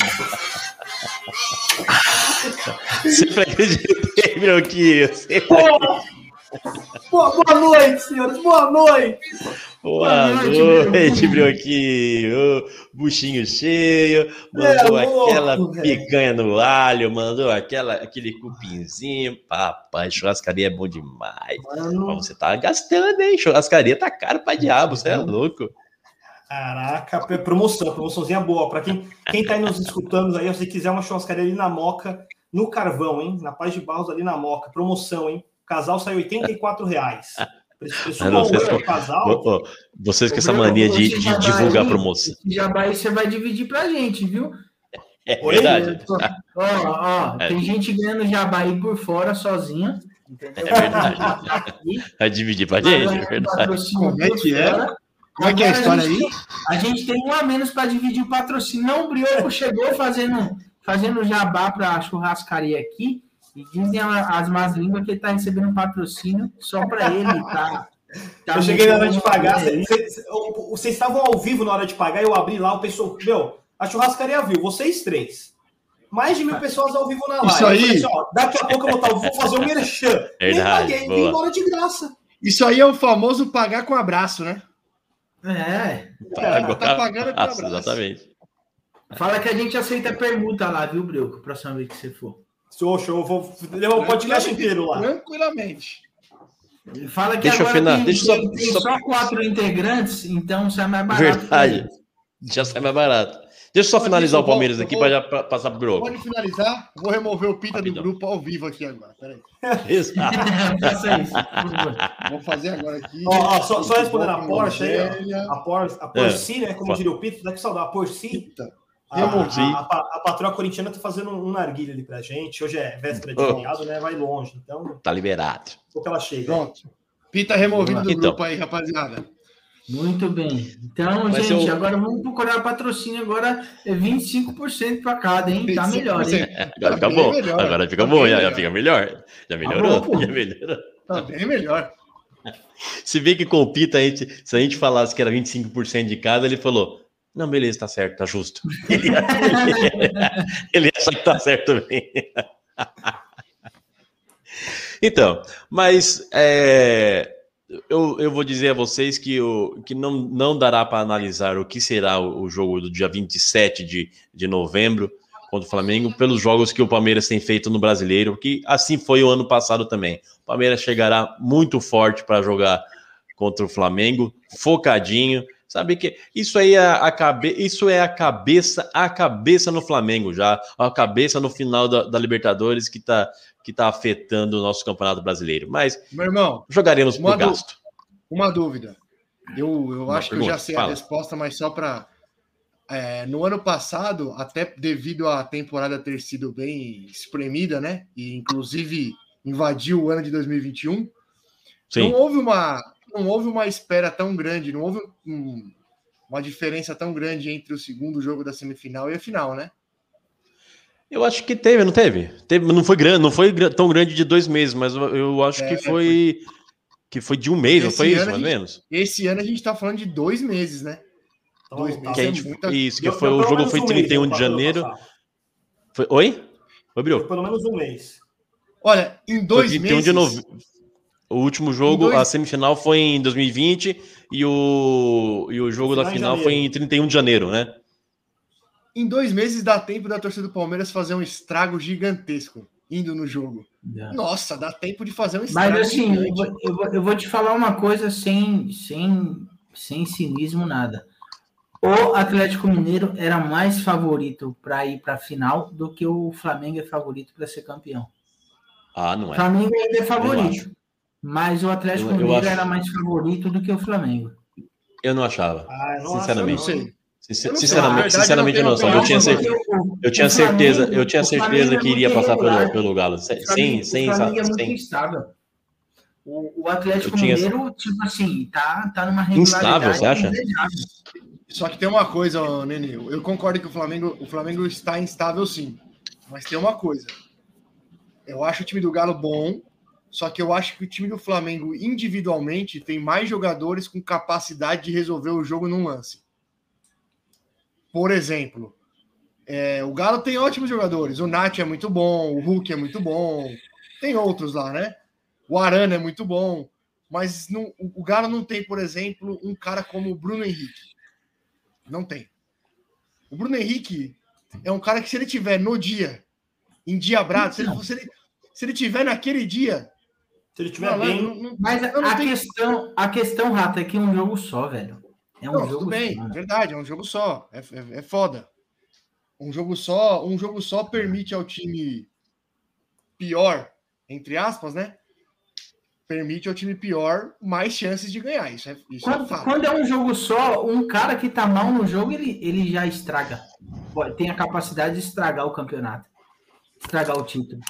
Speaker 2: Sempre acreditei, meu que
Speaker 5: boa, boa noite, senhores. Boa noite.
Speaker 2: Boa, boa noite, Brioquinho. Buchinho cheio, mandou é, aquela louco, picanha no alho, mandou aquela, aquele cupinzinho. Papai, churrascaria é bom demais. Mano. Você tá gastando, hein? Churrascaria tá caro pra diabo, você é louco.
Speaker 5: Caraca, promoção, promoçãozinha boa. Para quem, quem tá aí nos escutando aí, se quiser uma churrascaria ali na Moca, no Carvão, hein? Na Paz de Barros ali na Moca, promoção, hein? O casal sai 84 reais. [laughs]
Speaker 2: Preço não, vocês, com, casal, vocês com essa mania de, de divulgar promoção.
Speaker 4: Jabá aí você vai dividir pra gente, viu?
Speaker 2: É verdade.
Speaker 4: Ó, ó, é. tem gente ganhando jabá aí por fora sozinha.
Speaker 2: Entendeu? É verdade. [laughs] Vai dividir pra gente, é verdade.
Speaker 3: Como é que é? Como é que é a história a
Speaker 4: gente,
Speaker 3: aí?
Speaker 4: A gente tem um a menos para dividir o patrocínio. Não, o Brioco chegou fazendo, fazendo jabá para a churrascaria aqui. E dizem as más línguas que ele está recebendo um patrocínio só para ele, tá? [laughs]
Speaker 5: tá eu cheguei na hora de pagar. Vocês estavam ao vivo na hora de pagar, eu abri lá, o pessoal. Meu, a churrascaria viu, vocês três. Mais de mil pessoas ao vivo na live.
Speaker 3: Isso aí. Assim,
Speaker 5: ó, daqui a pouco eu vou, vou fazer um merchan. [laughs] Nem paguei, vim embora de graça.
Speaker 3: Isso aí é o famoso pagar com abraço, né?
Speaker 4: É.
Speaker 2: Tá, tá pagando com abraço. Exatamente.
Speaker 4: Fala que a gente aceita permuta lá, viu, Brioco? Próxima vez que você for.
Speaker 5: Show, show. Vou levar o podcast inteiro lá.
Speaker 3: Tranquilamente.
Speaker 4: Fala que
Speaker 2: deixa
Speaker 4: agora
Speaker 2: eu
Speaker 4: tem,
Speaker 2: deixa
Speaker 4: tem, tem só... só quatro integrantes, então sai mais barato.
Speaker 2: Verdade. Já sai mais barato. Deixa eu só finalizar o Palmeiras aqui para já passar pro grupo.
Speaker 3: Pode finalizar. Vou remover o Pita Rapidão. do grupo ao vivo aqui agora. Peraí. [laughs]
Speaker 2: Isso. [laughs]
Speaker 3: Vou fazer agora aqui.
Speaker 5: Ó, ó, só, só respondendo a Porsche aí, a Porsche, a Porsche, é. né? Como diria o Pita, daqui saudade. A Porsche. A, a, a, a, patroa corintiana tá fazendo um narguilho ali pra gente. Hoje é véspera de feriado, né? Vai longe. Então.
Speaker 2: Tá liberado.
Speaker 5: Pouco ela chega.
Speaker 3: Pronto. Pita removido do então. grupo aí, rapaziada.
Speaker 4: Muito bem. Então, Mas gente, eu... agora vamos procurar patrocínio. Agora é 25% para cada, hein? Tá melhor, hein? [laughs]
Speaker 2: Agora fica bom. Melhor. Agora fica tá bom, já, já, fica melhor. Já melhorou. Tá bom, já melhorou.
Speaker 3: Tá bem melhor.
Speaker 2: Se vê que com o Pita, a gente, se a gente falasse que era 25% de cada, ele falou: Não, beleza, tá certo, tá justo. [laughs] Ele, [laughs] ele, acha que tá certo também. [laughs] então, mas é, eu, eu vou dizer a vocês que, o, que não, não dará para analisar o que será o, o, jogo do dia 27 de, de novembro contra o Flamengo pelos jogos que o Palmeiras tem feito no Brasileiro, que assim foi o ano passado também. O Palmeiras chegará muito forte para jogar contra o Flamengo, focadinho. Sabe que isso aí é a cabe... isso é a cabeça, a cabeça no Flamengo já, a cabeça no final da, da Libertadores que está que está afetando o nosso Campeonato Brasileiro. Mas,
Speaker 3: meu irmão,
Speaker 2: jogaremos por gasto.
Speaker 3: Uma dúvida. Eu, eu acho pergunta, que eu já sei fala. a resposta, mas só para. É, no ano passado, até devido à temporada ter sido bem espremida, né? E inclusive invadiu o ano de 2021, Sim. não houve uma não houve uma espera tão grande, não houve um, uma diferença tão grande entre o segundo jogo da semifinal e a final, né?
Speaker 2: Eu acho que teve, não teve? teve não foi grande, não foi tão grande de dois meses, mas eu acho é, que foi, que foi de um mês, não foi isso, mais ou menos?
Speaker 3: Esse ano a gente tá falando de dois meses, né?
Speaker 2: Então, dois meses que gente, muita... Isso, que foi, o jogo foi 31 de janeiro. Foi, oi? Oi, Brio?
Speaker 5: pelo menos um mês.
Speaker 3: Olha, em dois meses. De nove...
Speaker 2: O último jogo, dois... a semifinal foi em 2020 e o, e o jogo da final foi em 31 de janeiro, né?
Speaker 3: Em dois meses dá tempo da torcida do Palmeiras fazer um estrago gigantesco indo no jogo. Yeah. Nossa, dá tempo de fazer um
Speaker 4: estrago. Mas assim, eu vou, eu vou, eu vou te falar uma coisa sem, sem, sem cinismo, nada. O Atlético Mineiro era mais favorito para ir para a final do que o Flamengo é favorito para ser campeão.
Speaker 2: Ah, não é.
Speaker 4: O Flamengo ainda é favorito. Mas o Atlético eu, eu Mineiro acho... era mais favorito do que o Flamengo.
Speaker 2: Eu não achava. Ah, sinceramente. Não sinceramente, sinceramente, não. Eu tinha certeza, eu tinha certeza, eu tinha certeza que iria passar pelo, pelo Galo. Sem, sem,
Speaker 4: o Flamengo é instável. O, o Atlético tinha... Mineiro, tipo assim, tá, tá numa
Speaker 2: regularidade. Instável, você acha?
Speaker 3: Só que tem uma coisa, Nenê. Eu concordo que o Flamengo, o Flamengo está instável, sim. Mas tem uma coisa. Eu acho o time do Galo bom, só que eu acho que o time do Flamengo, individualmente, tem mais jogadores com capacidade de resolver o jogo num lance. Por exemplo, é, o Galo tem ótimos jogadores. O Nath é muito bom, o Hulk é muito bom. Tem outros lá, né? O Arana é muito bom. Mas não, o Galo não tem, por exemplo, um cara como o Bruno Henrique. Não tem. O Bruno Henrique é um cara que, se ele tiver no dia, endiabrado, se ele, se ele, se ele tiver naquele dia,
Speaker 5: se ele tiver bem. Não,
Speaker 4: não, mas a, questão, a questão, Rato, é que é um jogo só, velho. É um
Speaker 3: não,
Speaker 4: jogo
Speaker 3: tudo bem, só. verdade, é um jogo só. É, é, é, foda. Um jogo só, um jogo só permite ao time pior, entre aspas, né? Permite ao time pior mais chances de ganhar. Isso é, isso
Speaker 4: quando, é fato. Quando é um jogo só, um cara que tá mal no jogo, ele, ele já estraga. Tem a capacidade de estragar o campeonato. Estragar o título.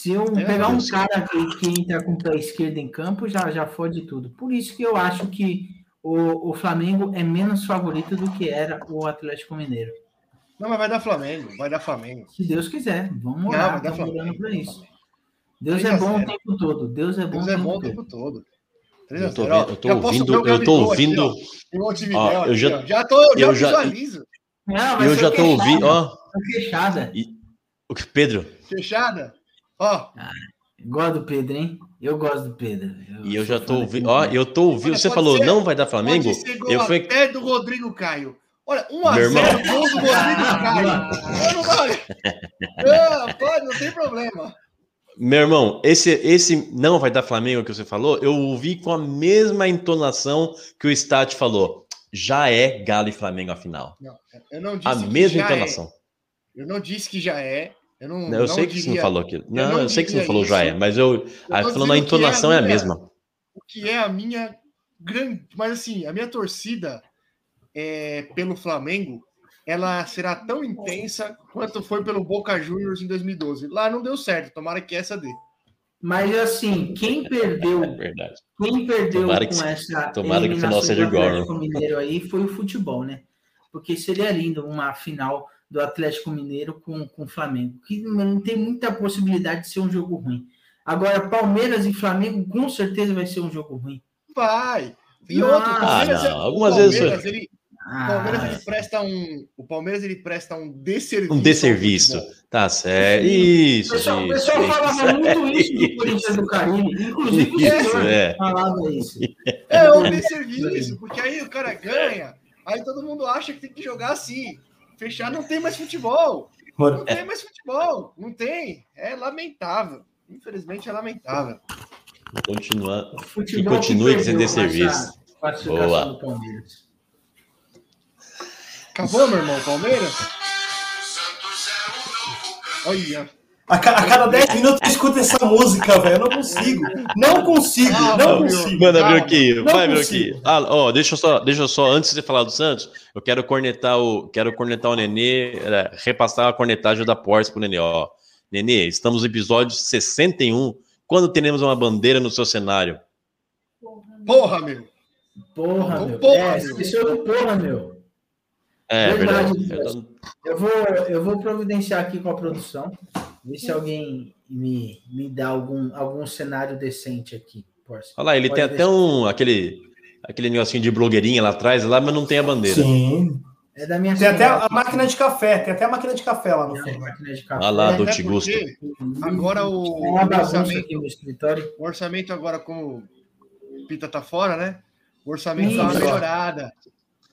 Speaker 4: Se eu é, pegar um cara que, que, entra com o pé esquerdo em campo, já, já fode tudo. Por isso que eu acho que o, o Flamengo é menos favorito do que era o Atlético Mineiro.
Speaker 3: Não, mas vai dar Flamengo, vai dar Flamengo.
Speaker 4: Se Deus quiser, vamos orar, estamos orando para isso. Deus é bom o tempo todo. Deus é bom, Deus é bom o tempo todo.
Speaker 2: Eu tô, eu tô ouvindo, eu tô ouvindo. Aqui, ó, eu já,
Speaker 3: já tô, já eu visualizo.
Speaker 2: Já, eu já tô ouvindo, ó.
Speaker 4: Fechada.
Speaker 2: E, o que, Pedro?
Speaker 3: Fechada. Ó. Ah,
Speaker 4: gosto do Pedro, hein? Eu gosto do Pedro.
Speaker 2: Eu e eu já tô ouvindo. Ó, eu tô ouvindo. Você falou, ser, não vai dar Flamengo? Pode
Speaker 3: ser gol eu fui... até do Rodrigo Caio. Olha, 1 a 0 gol do Rodrigo [laughs] Caio. não vai. [laughs] Não, pode, não tem problema.
Speaker 2: Meu irmão, esse, esse não vai dar Flamengo que você falou, eu ouvi com a mesma entonação que o Stat falou. Já é Galo e Flamengo a final. Não,
Speaker 3: eu não disse
Speaker 2: a mesma é. entonação.
Speaker 3: É. Eu não disse que já é. Eu não,
Speaker 2: não eu sei que você não falou aquilo. Não, eu, não eu sei que você não falou já é, mas eu, eu falando a entonação é a, minha, é a, mesma.
Speaker 3: O que é a minha grande. Mas assim, a minha torcida é, pelo Flamengo ela será tão intensa quanto foi pelo Boca Juniors em 2012. Lá não deu certo, tomara que essa dê.
Speaker 4: Mas assim, quem perdeu, é verdade. quem perdeu tomara com que, essa
Speaker 2: tomara que o final seja igual.
Speaker 4: Mineiro aí foi o futebol, né? Porque seria lindo uma final do Atlético Mineiro com, com o Flamengo, que não tem muita possibilidade de ser um jogo ruim. Agora, Palmeiras e Flamengo, com certeza vai ser um jogo ruim.
Speaker 3: Vai. E outro,
Speaker 2: ah, não. Algumas vezes.
Speaker 3: Ele, ah. O Palmeiras ele presta um, o Palmeiras ele presta um desserviço.
Speaker 2: Um desserviço. Tá certo. Isso. O pessoal,
Speaker 4: isso, pessoal isso, falava muito isso do Corinthians do Caribe. Inclusive isso, o
Speaker 2: é.
Speaker 4: falava isso.
Speaker 3: É um desserviço, porque aí o cara ganha, aí todo mundo acha que tem que jogar assim. Fechar não tem mais futebol. Não tem mais futebol. Não tem. É lamentável. Infelizmente é lamentável.
Speaker 2: Continua. Que continue sem desserviço. Boa.
Speaker 3: Acabou, meu irmão, Palmeiras? Olha.
Speaker 5: A, a cada 10 minutos eu escuto essa música, velho. Eu não consigo. Não consigo, ah, não consigo.
Speaker 2: Manda, vir aqui, vai, vir aqui. Ah, ó, deixa eu só, deixa eu só, antes de falar do Santos, eu quero cornetar o, quero cornetar o Nenê, é, repassar a cornetagem da Porsche pro Nenê, ó. Nenê, estamos no episódio 61. Quando teremos uma bandeira no seu cenário?
Speaker 3: Porra, meu.
Speaker 4: Porra, meu. Porra, é, meu. esqueceu do porra, meu.
Speaker 2: É, verdade. verdade.
Speaker 4: Eu, vou, eu vou providenciar aqui com a produção, ver se alguém me, me dá algum, algum cenário decente aqui.
Speaker 2: Olha lá, ele Pode tem até um, aquele, aquele negocinho de blogueirinha lá atrás, lá, mas não tem a bandeira.
Speaker 5: Sim.
Speaker 4: É da minha
Speaker 5: Tem até a
Speaker 4: cidade.
Speaker 5: máquina de café, tem até a máquina de café lá no fundo.
Speaker 4: máquina de café.
Speaker 2: Ah lá,
Speaker 3: É,
Speaker 2: do Tigusto.
Speaker 3: Agora o,
Speaker 4: É
Speaker 3: orçamento,
Speaker 4: aqui no escritório.
Speaker 3: o orçamento agora, como o Pita tá fora, né? O orçamento tá uma melhorada.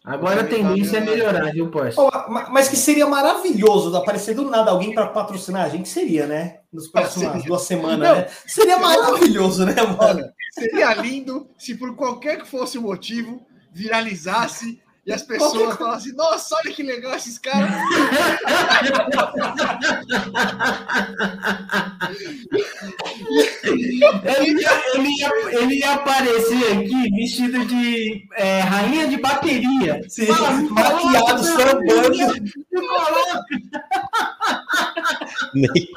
Speaker 4: Agora a tendência é melhorar, viu, Porsche?
Speaker 5: Ma- mas que seria maravilhoso de aparecer do nada alguém para patrocinar a gente, seria, né? Nos próximas
Speaker 3: Seria.
Speaker 5: duas semanas,
Speaker 3: Não.
Speaker 5: né? Seria maravilhoso, né, mano?
Speaker 3: Seria lindo se por qualquer que fosse o motivo viralizasse e as pessoas falassem: Nossa, olha que legal esses caras.
Speaker 4: Ele ia, ele ia- ele ia aparecer aqui vestido de é, rainha de bateria.
Speaker 5: Sim,
Speaker 4: Fala,
Speaker 5: maquiado, sambando.
Speaker 2: Nem,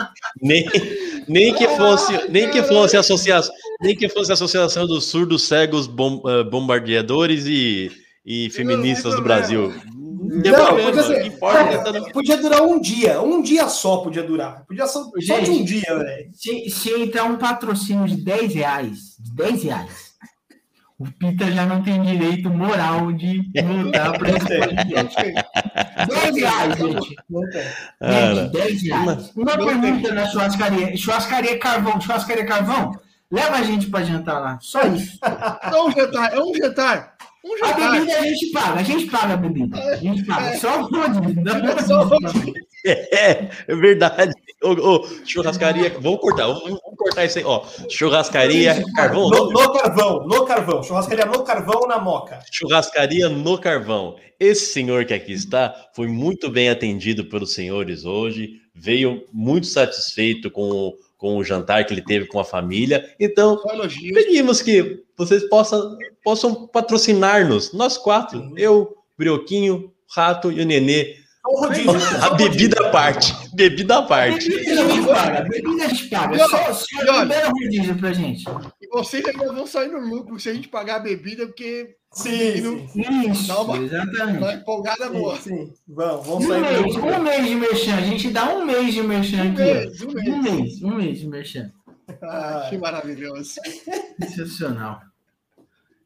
Speaker 2: nem, nem que fosse, nem que fosse associação, nem que fosse a associação dos surdos cegos bom- eh, bombardeadores e, e feministas do Brasil. Não tem
Speaker 5: Não,
Speaker 2: problema,
Speaker 5: podia ser-
Speaker 2: importa é que tá no-
Speaker 5: Podia durar um dia, um dia só podia durar. Podia só, só de
Speaker 4: Gente.
Speaker 5: um dia, velho.
Speaker 4: Se, se entrar um patrocínio de 10 reais, de 10 reais, o Pita já não tem direito moral de voltar [laughs] para esse podcast. 10 reais, gente.
Speaker 2: Cara,
Speaker 4: Gente, 10 reais. Uma pergunta na churrascaria. Churrascaria Carvão, churrascaria Carvão, leva a gente para jantar lá. Só isso. [laughs]
Speaker 3: É um jantar, é um jantar. Um
Speaker 4: A
Speaker 3: jantar.
Speaker 4: bebida a gente paga, a gente paga a bebida. A gente paga. Só pode. Não [laughs]
Speaker 3: Só
Speaker 4: pode.
Speaker 2: É, é verdade. Ô, ô, churrascaria, vamos cortar, vamos, vamos cortar isso aí, ó. Churrascaria, carvão,
Speaker 5: No, no carvão, no carvão. Churrascaria no carvão ou na moca?
Speaker 2: churrascaria no carvão. Esse senhor que aqui está foi muito bem atendido pelos senhores hoje, veio muito satisfeito com, o- com o jantar que ele teve com a família. Então, pedimos que vocês possam, possam patrocinar-nos, nós quatro, eu, Brioquinho, Rato e o Nenê.
Speaker 5: Rodízio.
Speaker 2: A bebida à parte, bebida à parte.
Speaker 4: Bebida a gente paga, bebida a gente paga. Só, só libera rodízio pra gente.
Speaker 3: E vocês ainda vão sair no lucro se a gente pagar a bebida, porque
Speaker 5: Sim,
Speaker 3: não-
Speaker 5: sim.
Speaker 4: Isso,
Speaker 3: Dá uma-
Speaker 4: exatamente.
Speaker 3: uma empolgada boa.
Speaker 5: Sim, sim. Vamos,
Speaker 4: Um
Speaker 5: vamos sair
Speaker 4: mês, um mês de merchan. A gente dá um mês de merchan
Speaker 3: Um
Speaker 4: aqui.
Speaker 3: mês, um mês.
Speaker 4: Um mês, um mês de merchan.
Speaker 3: Ah, que maravilhoso.
Speaker 4: Sensacional.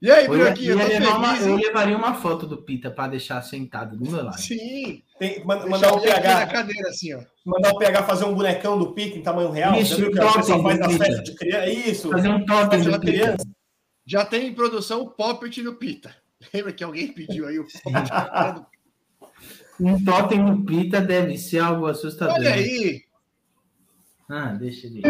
Speaker 3: E aí, Brioquinho,
Speaker 4: eu
Speaker 3: eu tô
Speaker 4: levar uma-
Speaker 3: feliz,
Speaker 4: eu levaria uma foto do Pita pra deixar sentado do meu lado.
Speaker 3: Sim.
Speaker 5: Tem, mandar o
Speaker 3: aqui na
Speaker 5: PH,
Speaker 3: cadeira, assim, ó.
Speaker 5: mandar o PH fazer um bonecão do Pique em tamanho real.
Speaker 4: Isso,
Speaker 5: Já viu que
Speaker 4: um
Speaker 5: a pessoa
Speaker 4: totem
Speaker 5: faz na festa de criança? Isso.
Speaker 4: Fazer um totem
Speaker 5: de
Speaker 4: Pita.
Speaker 5: criança.
Speaker 3: Já tem em produção o Poppet do Pita. Lembra que alguém pediu aí o Poppet? cara [laughs] do-
Speaker 4: Um totem do Pita deve ser algo assustador.
Speaker 3: Olha aí.
Speaker 4: Ah, deixa ele.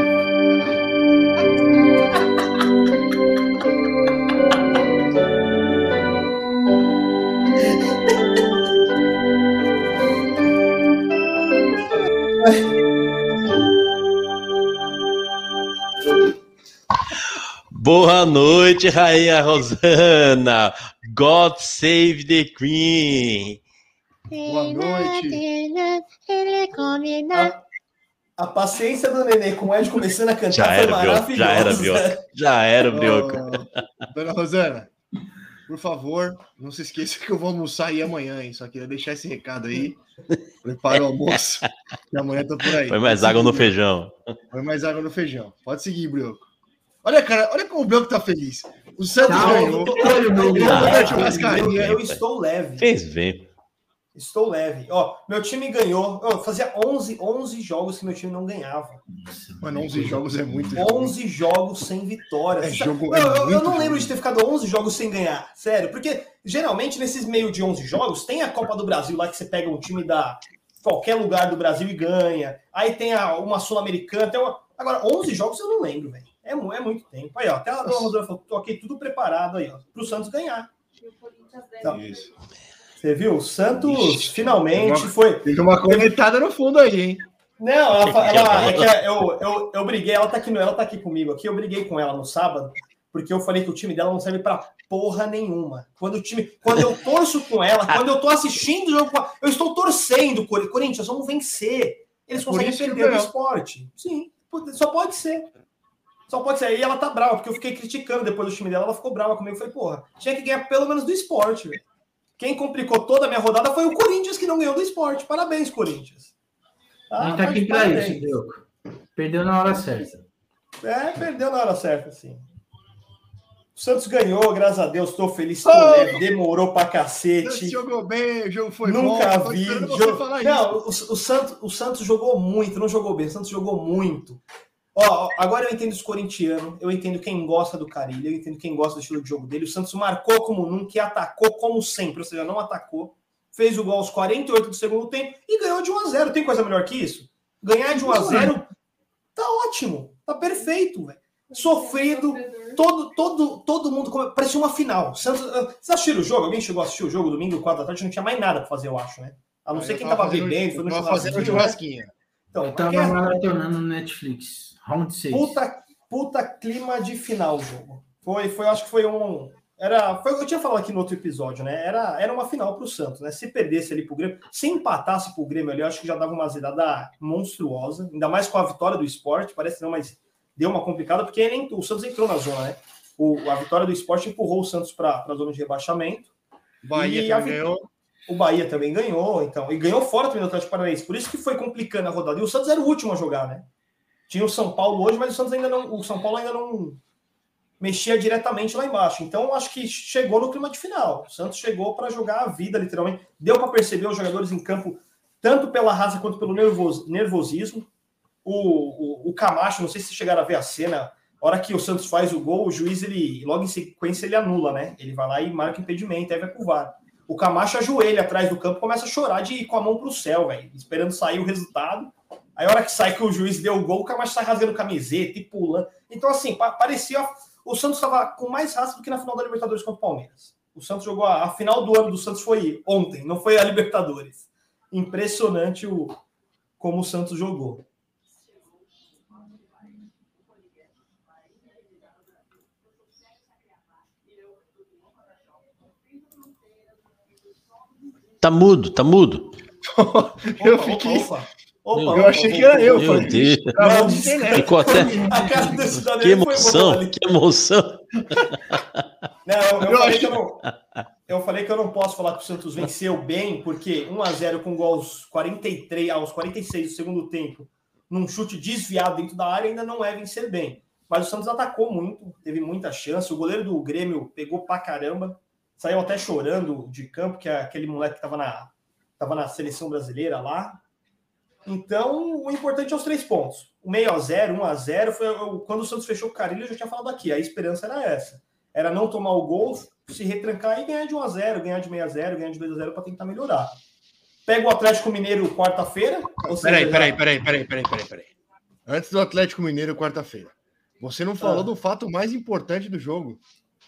Speaker 2: Boa noite, Rainha Rosana. God save the Queen.
Speaker 3: Boa noite.
Speaker 5: A paciência do Nenê com o Ed começando a cantar
Speaker 2: Já
Speaker 5: foi
Speaker 2: era,
Speaker 5: maravilhosa.
Speaker 2: Já era, Bioca. Já era, Bioca.
Speaker 3: Ô, Dona Rosana, por favor, não se esqueça que eu vou almoçar aí amanhã, hein? Só queria deixar esse recado aí. Prepara o almoço. Que amanhã eu tô por aí.
Speaker 2: Foi mais água no feijão.
Speaker 3: Põe mais água no feijão. Pode seguir, Brioco. Olha, cara, olha como o Brioco tá feliz. O Santos
Speaker 4: Tá,
Speaker 3: ganhou.
Speaker 4: olha o meu
Speaker 5: Eu,
Speaker 2: Ah,
Speaker 5: eu- eu estou leve.
Speaker 2: Fez bem.
Speaker 5: Estou leve. Ó, meu time ganhou. Ó, fazia 11, 11 jogos que meu time não ganhava.
Speaker 3: Mano, 11 jogos é muito.
Speaker 5: 11 jogos sem vitória.
Speaker 3: É jogo-
Speaker 5: eu,
Speaker 3: é
Speaker 5: eu- eu não lembro
Speaker 3: jogo.
Speaker 5: de ter ficado 11 jogos sem ganhar. Sério. Porque geralmente nesses meio de 11 jogos tem a Copa do Brasil lá que você pega um time da qualquer lugar do Brasil e ganha. Aí tem a, uma Sul-Americana. uma- Agora, 11 jogos eu não lembro, velho. É, é muito tempo. Aí, ó, até a dona Rosana falou: tô aqui tudo preparado aí, ó, pro Santos ganhar. Então,
Speaker 3: Isso.
Speaker 5: você viu? O Santos
Speaker 3: Ixi,
Speaker 5: finalmente
Speaker 3: uma-
Speaker 5: foi.
Speaker 3: Teve uma cornetada no fundo aí, hein?
Speaker 5: Não, ela, ela- é
Speaker 2: é
Speaker 5: que eu, eu, eu briguei, ela tá, aqui, ela tá aqui comigo aqui, eu briguei com ela no sábado, porque eu falei que o time dela não serve pra porra nenhuma. Quando o time, quando eu torço com ela, quando eu tô assistindo o jogo, com ela, eu estou torcendo, Cori- Corinthians, vamos vencer. Eles
Speaker 3: É
Speaker 5: conseguem perder o esporte. Sim, só pode ser. Só pode ser. E ela tá brava, porque eu fiquei criticando depois do time dela, ela ficou brava comigo. Eu falei, porra, tinha que ganhar pelo menos do esporte. Quem complicou toda a minha rodada foi o Corinthians que não ganhou do esporte. Parabéns, Corinthians.
Speaker 4: A gente
Speaker 5: tá
Speaker 4: tá aqui pra
Speaker 5: parabéns.
Speaker 4: isso, Diogo. Perdeu na hora certa.
Speaker 5: É, perdeu na hora certa, sim. O Santos ganhou, graças a Deus, estou feliz, tô oh! leve, demorou pra cacete. Santos
Speaker 3: jogou bem, o jogo foi
Speaker 5: Nunca bom. vi. Jogo... Não, o, o, Santos, o Santos jogou muito, não jogou bem, o Santos jogou muito. Ó, agora eu entendo os corintianos, eu entendo quem gosta do Carilho, eu entendo quem gosta do estilo de jogo dele. O Santos marcou como nunca e atacou como sempre, ou seja, não atacou. Fez o gol aos 48 do segundo tempo e ganhou de 1 a 0 Tem coisa melhor que isso? Ganhar de 1 a 0 tá ótimo, tá perfeito, velho. Sofrido, todo, todo, todo mundo. Parecia uma final. Santos, ah, vocês assistiram o jogo? Alguém chegou a assistir o jogo domingo, 4 da tarde? Não tinha mais nada pra fazer, eu acho, né? A não ser quem tava, tava bebendo, foi no
Speaker 3: churrasquinho. churrasquinho.
Speaker 4: Então, eu tava é... maratonando no Netflix. Round 6.
Speaker 5: Puta, puta clima de final o jogo. Foi, foi, acho que foi um. Era, foi, eu tinha falado aqui no outro episódio, né? Era, era uma final para o Santos, né? Se perdesse ali pro Grêmio, se empatasse pro Grêmio ali, eu acho que já dava uma zidada monstruosa, ainda mais com a vitória do esporte, parece não, mas deu uma complicada, porque nem, o Santos entrou na zona, né? O, a vitória do esporte empurrou o Santos para a zona de rebaixamento.
Speaker 3: Bahia também ganhou.
Speaker 5: O Bahia também ganhou, então, e ganhou fora também do Atlético Paranaense. Por isso que foi complicando a rodada. E o Santos era o último a jogar, né? Tinha o São Paulo hoje, mas o Santos ainda não, o São Paulo ainda não mexia diretamente lá embaixo. Então, acho que chegou no clima de final. O Santos chegou para jogar a vida, literalmente. Deu para perceber os jogadores em campo, tanto pela raça quanto pelo nervos, nervosismo. O, o, o Camacho, não sei se chegaram a ver a cena, a hora que o Santos faz o gol, o juiz, ele logo em sequência, ele anula, né? Ele vai lá e marca impedimento, aí vai pro VAR. O Camacho ajoelha atrás do campo, começa a chorar de ir com a mão pro céu, velho, esperando sair o resultado. Aí a hora que sai que o juiz deu o gol, o Camacho sai rasgando camiseta e pulando. Então, assim, parecia. O Santos estava com mais raça do que na final da Libertadores contra o Palmeiras. O Santos jogou. A, a final do ano do Santos foi ontem, não foi a Libertadores. Impressionante o como o Santos jogou.
Speaker 2: Tá mudo, tá mudo. [laughs]
Speaker 3: eu fiquei. Opa, opa, eu achei que era eu.
Speaker 2: Meu Deus. Ficou até. que emoção, que emoção.
Speaker 5: Não, eu, eu, falei que eu, não, eu falei que eu não posso falar que o Santos venceu bem, porque 1x0 com gol aos 43, aos 46 do segundo tempo, num chute desviado dentro da área, ainda não é vencer bem. Mas o Santos atacou muito, teve muita chance. O goleiro do Grêmio pegou pra caramba saiu até chorando de campo, que é aquele moleque que estava na, tava na seleção brasileira lá. Então, o importante é os três pontos. O meio a zero, um a zero, foi quando o Santos fechou o Carilho, eu já tinha falado aqui. A esperança era essa. Era não tomar o gol, se retrancar e ganhar de 1 a 0 ganhar de 6 a 0 ganhar de 2 a 0 para tentar melhorar. Pega o Atlético Mineiro quarta-feira.
Speaker 3: Peraí, peraí, peraí, peraí, peraí, peraí, peraí. Antes do Atlético Mineiro quarta-feira. Você não falou ah. do fato mais importante do jogo.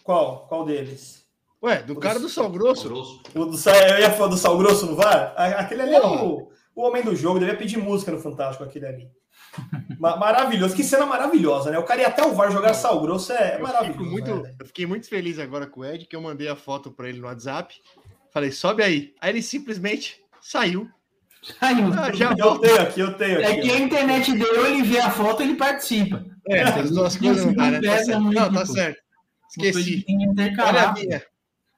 Speaker 5: Qual? Qual deles?
Speaker 3: Ué, do o cara do Sal Grosso.
Speaker 5: O do, eu ia falar do Sal Grosso no VAR? Aquele ali é o, o homem do jogo, devia pedir música no Fantástico, aquele ali. maravilhoso, que cena maravilhosa, né? O cara ia até o VAR jogar Sal Grosso é eu maravilhoso.
Speaker 3: Muito, né? Eu fiquei muito feliz agora com o Ed, que eu mandei a foto para ele no WhatsApp. Falei, sobe aí. Aí ele simplesmente saiu.
Speaker 4: Saiu.
Speaker 5: Ah, já eu tenho aqui, eu tenho
Speaker 4: é aqui. É que a internet dele, ele vê a foto ele participa.
Speaker 3: É, as duas coisas não dá, né? Tá certo. Não, tá certo. Esqueci. Olha a minha.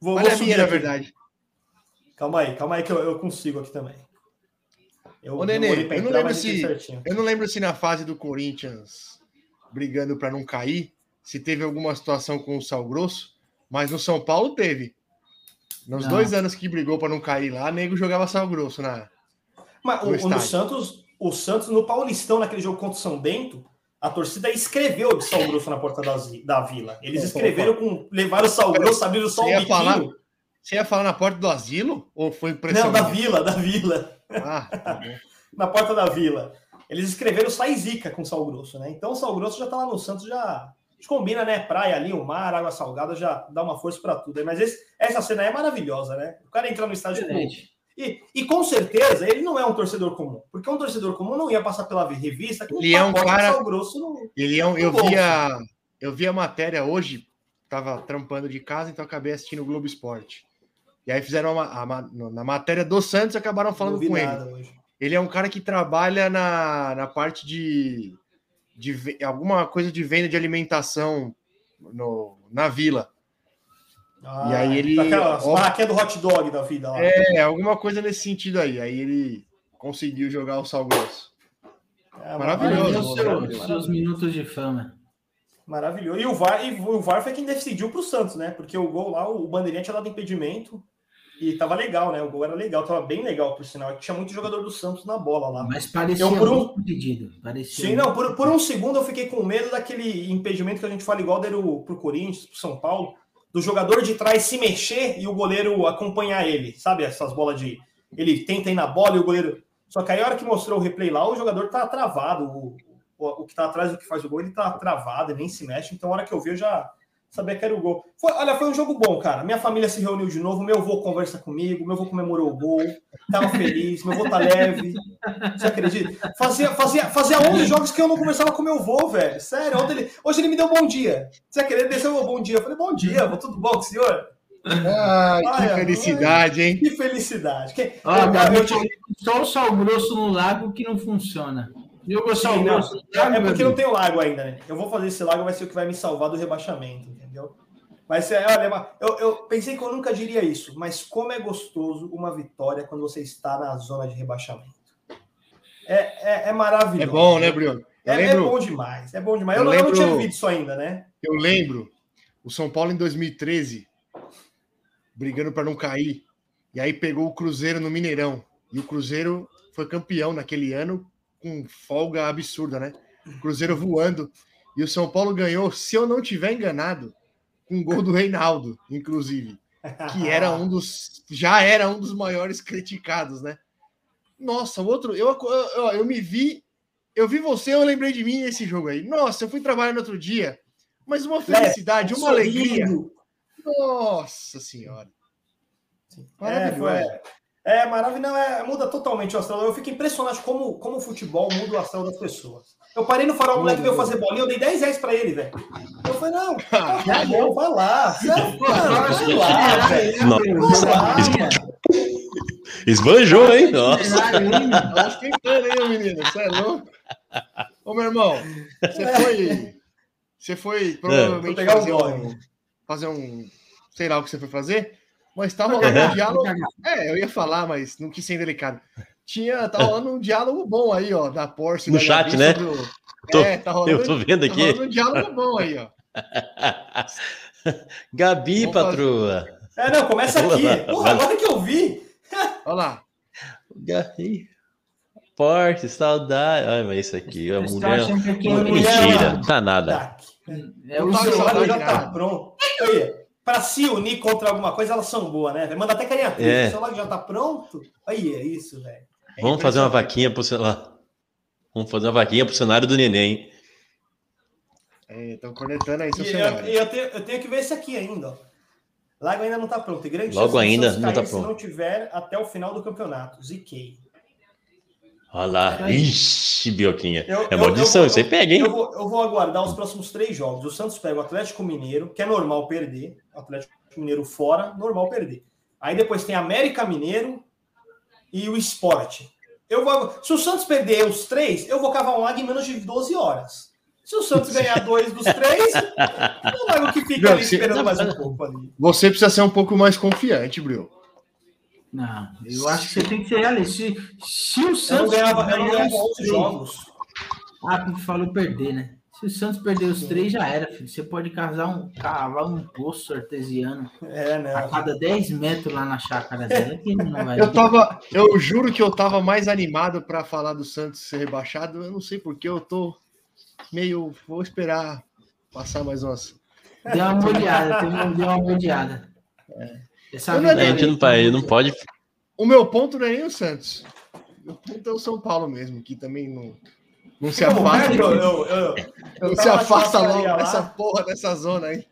Speaker 3: Vou, Olha vou subir, na verdade.
Speaker 5: Calma aí, calma aí que eu, eu consigo aqui também.
Speaker 3: Eu, Ô, Nenê, eu não, lembro se, eu não lembro se na fase do Corinthians, brigando para não cair, se teve alguma situação com o Sal Grosso, mas no São Paulo teve. Nos não. dois anos que brigou para não cair lá, nego jogava Sal Grosso na.
Speaker 5: Mas no, o, no Santos, o Santos no Paulistão, naquele jogo contra o São Bento, a torcida escreveu de sal grosso na porta das, da vila. Eles escreveram com. Levaram o sal grosso, abriram só o biquinho.
Speaker 3: Falar, você ia falar na porta do asilo? Ou foi
Speaker 5: impressão? Não, da vila, da vila. Ah, tá [laughs] na porta da vila. Eles escreveram sai zica com sal grosso, né? Então o sal grosso já tá lá no Santos, já. A gente combina, né? Praia ali, o mar, água salgada, já dá uma força para tudo. Mas esse, essa cena é maravilhosa, né? O cara entra no estádio com e, e com certeza ele não é um torcedor comum, porque um torcedor comum não ia passar pela revista
Speaker 3: com ele é um cara grosso no, ele é um, eu vi a eu vi a matéria hoje, tava trampando de casa, então acabei assistindo o Globo Esporte. E aí fizeram uma, a, na matéria do Santos acabaram falando com ele. Hoje. Ele é um cara que trabalha na, na parte de, de alguma coisa de venda de alimentação no, na vila.
Speaker 5: Ah, e aí ele. Aquela ó, do hot dog da vida lá.
Speaker 3: É, alguma coisa nesse sentido aí. Aí ele conseguiu jogar o sal grosso.
Speaker 4: É, maravilhoso. Seus, seus minutos de fama.
Speaker 5: Maravilhoso. E o VAR, e o VAR foi quem decidiu para o Santos, né? Porque o gol lá, o Bandeirinha tinha dado impedimento e tava legal, né? O gol era legal, tava bem legal, por sinal. Tinha muito jogador do Santos na bola lá.
Speaker 4: Mas parecia eu, por um impedido.
Speaker 5: Parecia Sim, não, por, por um segundo eu fiquei com medo daquele impedimento que a gente fala igual dele pro Corinthians, pro São Paulo, do jogador de trás se mexer e o goleiro acompanhar ele. Sabe essas bolas de. Ele tenta ir na bola e o goleiro. Só que aí a hora que mostrou o replay lá, o jogador tá travado. O, o, o que tá atrás do que faz o gol, ele tá travado, ele nem se mexe. Então, a hora que eu vi, eu já sabia que era o gol. Foi, olha, foi um jogo bom, cara. Minha família se reuniu de novo, meu avô conversa comigo, meu avô comemorou o gol, tava feliz, meu avô tá leve. Você acredita? Fazia, fazia, fazia 11 jogos que eu não conversava com meu avô, velho. Sério, ontem ele, hoje ele me deu bom dia. Você acredita? Desceu meu bom dia. Eu falei, bom dia, vou tudo bom com o senhor?
Speaker 3: Ai, que felicidade, hein?
Speaker 5: Que felicidade. Que...
Speaker 4: Ah, eu, eu, eu, só o sal grosso no lago que não funciona.
Speaker 5: Eu vou Sim, não. É, é porque não tem o lago ainda, né? Eu vou fazer esse lago, vai ser o que vai me salvar do rebaixamento, entendeu? Mas é, olha, eu, eu pensei que eu nunca diria isso, mas como é gostoso uma vitória quando você está na zona de rebaixamento. É, é, é maravilhoso.
Speaker 3: É bom, né, Bruno?
Speaker 5: É, lembro, é, bom demais, é bom demais. Eu, eu, lembro, eu não tinha visto isso ainda, né?
Speaker 3: Eu lembro o São Paulo em 2013 brigando para não cair. E aí pegou o Cruzeiro no Mineirão. E o Cruzeiro foi campeão naquele ano com folga absurda, né? Cruzeiro voando. E o São Paulo ganhou, se eu não tiver enganado, com um gol do Reinaldo, inclusive, que era [laughs] um dos já era um dos maiores criticados, né? Nossa, o outro, eu, eu, eu me vi, eu vi você, eu lembrei de mim nesse jogo aí. Nossa, eu fui trabalhar no outro dia, mas uma felicidade, uma alegria. Nossa senhora.
Speaker 5: Maravilhoso. É, é maravilhoso, não, é, muda totalmente o astral. Eu fico impressionado como, como o futebol muda o astral das pessoas. Eu parei no farol, o moleque veio fazer bolinha, eu dei 10 reais pra ele, velho. Eu falei, não, [laughs] tá bom, vai lá. Vai lá,
Speaker 2: velho. Esbanjou, hein? Nossa.
Speaker 3: Que entendo, hein, menino? Você é louco? Ô, meu irmão, você foi. Você foi provavelmente é. fazer, um, fazer um. Sei lá o que você foi fazer. Mas tá rolando um diálogo. É, eu ia falar, mas não quis ser delicado. Tinha, tá rolando um diálogo bom aí, ó, da Porsche.
Speaker 2: No
Speaker 3: da
Speaker 2: chat, né? Tô, é, tá rolando, eu tô vendo aqui. Tá rolando
Speaker 3: um diálogo bom aí, ó. [laughs]
Speaker 2: Gabi, Vamos patroa.
Speaker 5: Fazer... É, não, começa aqui. Porra, agora que eu vi.
Speaker 3: Olha lá.
Speaker 2: Gabi. Porsche, saudade. Olha, mas isso aqui, a mulher. Mentira, não tá nada.
Speaker 5: É, o celular já tá pronto. Olha para se unir contra alguma coisa, elas são boas, né? Manda até carinha triste. É. O celular já tá pronto. Aí, é isso, velho.
Speaker 2: É Vamos fazer uma vaquinha pro celular. Vamos fazer uma vaquinha pro cenário do neném.
Speaker 3: Estão é, conectando aí seu
Speaker 5: e cenário. Eu, eu, tenho, eu tenho que ver esse aqui ainda, ó. Lago ainda não tá pronto. Tem grande
Speaker 2: Logo ainda não tá pronto. Se
Speaker 5: não tiver até o final do campeonato. Ziquei.
Speaker 2: Olha lá. Ixi, Bioquinha. Eu, é maldição, isso aí pega, hein?
Speaker 5: Eu vou, eu vou aguardar os próximos três jogos. O Santos pega o Atlético Mineiro, que é normal perder. Atlético Mineiro fora, normal perder. Aí depois tem América Mineiro e o Esporte. Eu vou, se o Santos perder os três, eu vou cavar um lago em menos de 12 horas. Se o Santos ganhar [laughs] dois dos três, o lago que fica ali esperando mais um pouco ali.
Speaker 3: Você precisa ser um pouco mais confiante, Bril.
Speaker 4: Não, eu acho que você tem que ser realista. Se, se o Santos. Eu
Speaker 5: não ganhava, eu não ganhava 11 jogos.
Speaker 4: Ah, porque falou perder, né? Se o Santos perder os três, já era, filho. Você pode casar um, cavar um poço artesiano
Speaker 5: é, né?
Speaker 4: a cada 10 metros lá na chácara dela. Que não vai
Speaker 3: eu, tava, eu juro que eu tava mais animado para falar do Santos ser rebaixado. Eu não sei porque eu tô meio. Vou esperar passar mais umas.
Speaker 4: Deu uma molhada, deu uma molhada.
Speaker 2: É. Essa não, a gente não, pai, não pode.
Speaker 3: O meu ponto não é nem o Santos. O ponto é o São Paulo mesmo, que também não, não se afasta. Eu, eu, eu, não se afasta logo dessa porra dessa zona aí.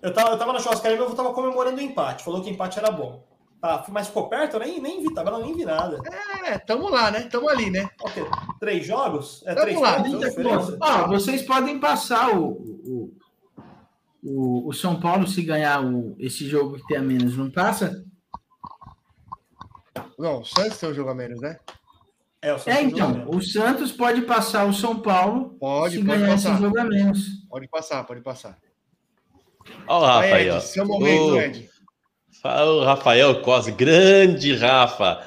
Speaker 5: Eu tava, eu tava na churrascaria, meu avô tava comemorando o empate. Falou que o empate era bom. Tá, mas ficou perto, eu nem, nem vi, tava nem vi nada.
Speaker 3: É, tamo lá, né? Tamo ali, né?
Speaker 5: Okay. Três jogos?
Speaker 4: É, tamo três lá. Pontos, ah, vocês podem passar o, o, o, o São Paulo, se ganhar o, esse jogo que tem a menos, não passa?
Speaker 3: Não, o Santos tem um jogo a menos, né?
Speaker 4: É, o é então, o Santos pode passar o São Paulo
Speaker 3: pode, se pode ganhar passar. esse
Speaker 4: jogo a menos.
Speaker 3: Pode passar, pode passar.
Speaker 2: Olha o Rafa aí, ó.
Speaker 3: Seu momento,
Speaker 2: o...
Speaker 3: Ed.
Speaker 2: O Rafael Costa, grande Rafa,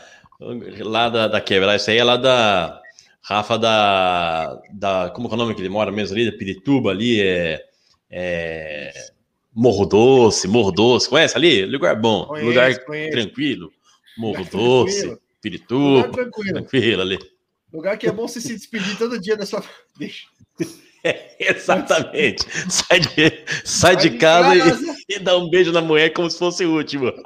Speaker 2: lá da, da quebra. Isso aí é lá da Rafa da, da. Como é o nome que ele mora mesmo ali? Da Pirituba ali, é. é Morro Doce, Morro Doce. Conhece ali? Lugar bom, conheço, lugar conheço. tranquilo. Morro Doce, tranquilo. Pirituba. Lugar tranquilo. tranquilo ali.
Speaker 3: Lugar que é bom você se despedir todo dia da sua. [laughs] Deixa.
Speaker 2: É, exatamente. Sai de, sai, sai de, casa, casa. E, e, dá um beijo na mulher como se fosse o último. [laughs]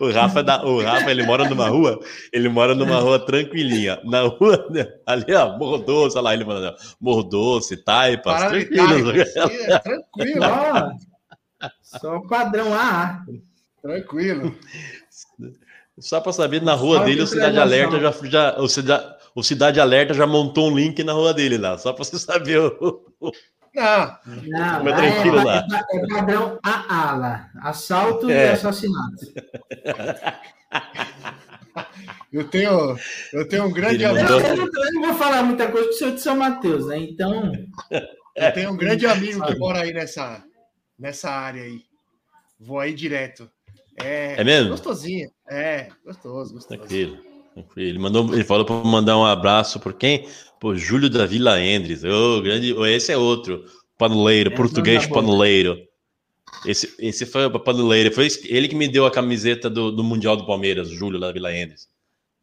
Speaker 2: O Rafa, da, o Rafa, ele mora numa rua, ele mora numa rua tranquilinha. Na rua, [laughs] ali, ó, Morro Doce, olha lá, ele mora, Morro Doce, Taipas, tranquilo.
Speaker 3: É, tranquilo.
Speaker 4: Só padrão A.
Speaker 3: Tranquilo.
Speaker 2: Só para saber, na rua dele, o Cidade Alerta já, já o, Cidade, o Cidade Alerta já montou um link na rua dele lá, só para você saber o,
Speaker 4: não. Não, é, tranquilo é, lá. É, é padrão AA lá. Assalto é. e assassinato.
Speaker 3: Eu tenho, eu tenho um grande
Speaker 4: amigo. Eu, eu, não vou falar muita coisa porque sou de São Mateus, né? Então.
Speaker 3: Eu tenho um grande amigo que mora aí nessa, nessa área aí. Vou aí direto. É,
Speaker 2: é mesmo?
Speaker 3: Gostosinho. É, gostoso, gostoso.
Speaker 2: Tranquilo. Ele, mandou, ele falou para mandar um abraço por quem? Pô, Júlio da Vila Endres. Oh, grande, esse é outro. Panuleiro, é, português panuleiro. Esse, esse foi o panuleiro. Foi ele que me deu a camiseta do, do Mundial do Palmeiras, Júlio da Vila Endres.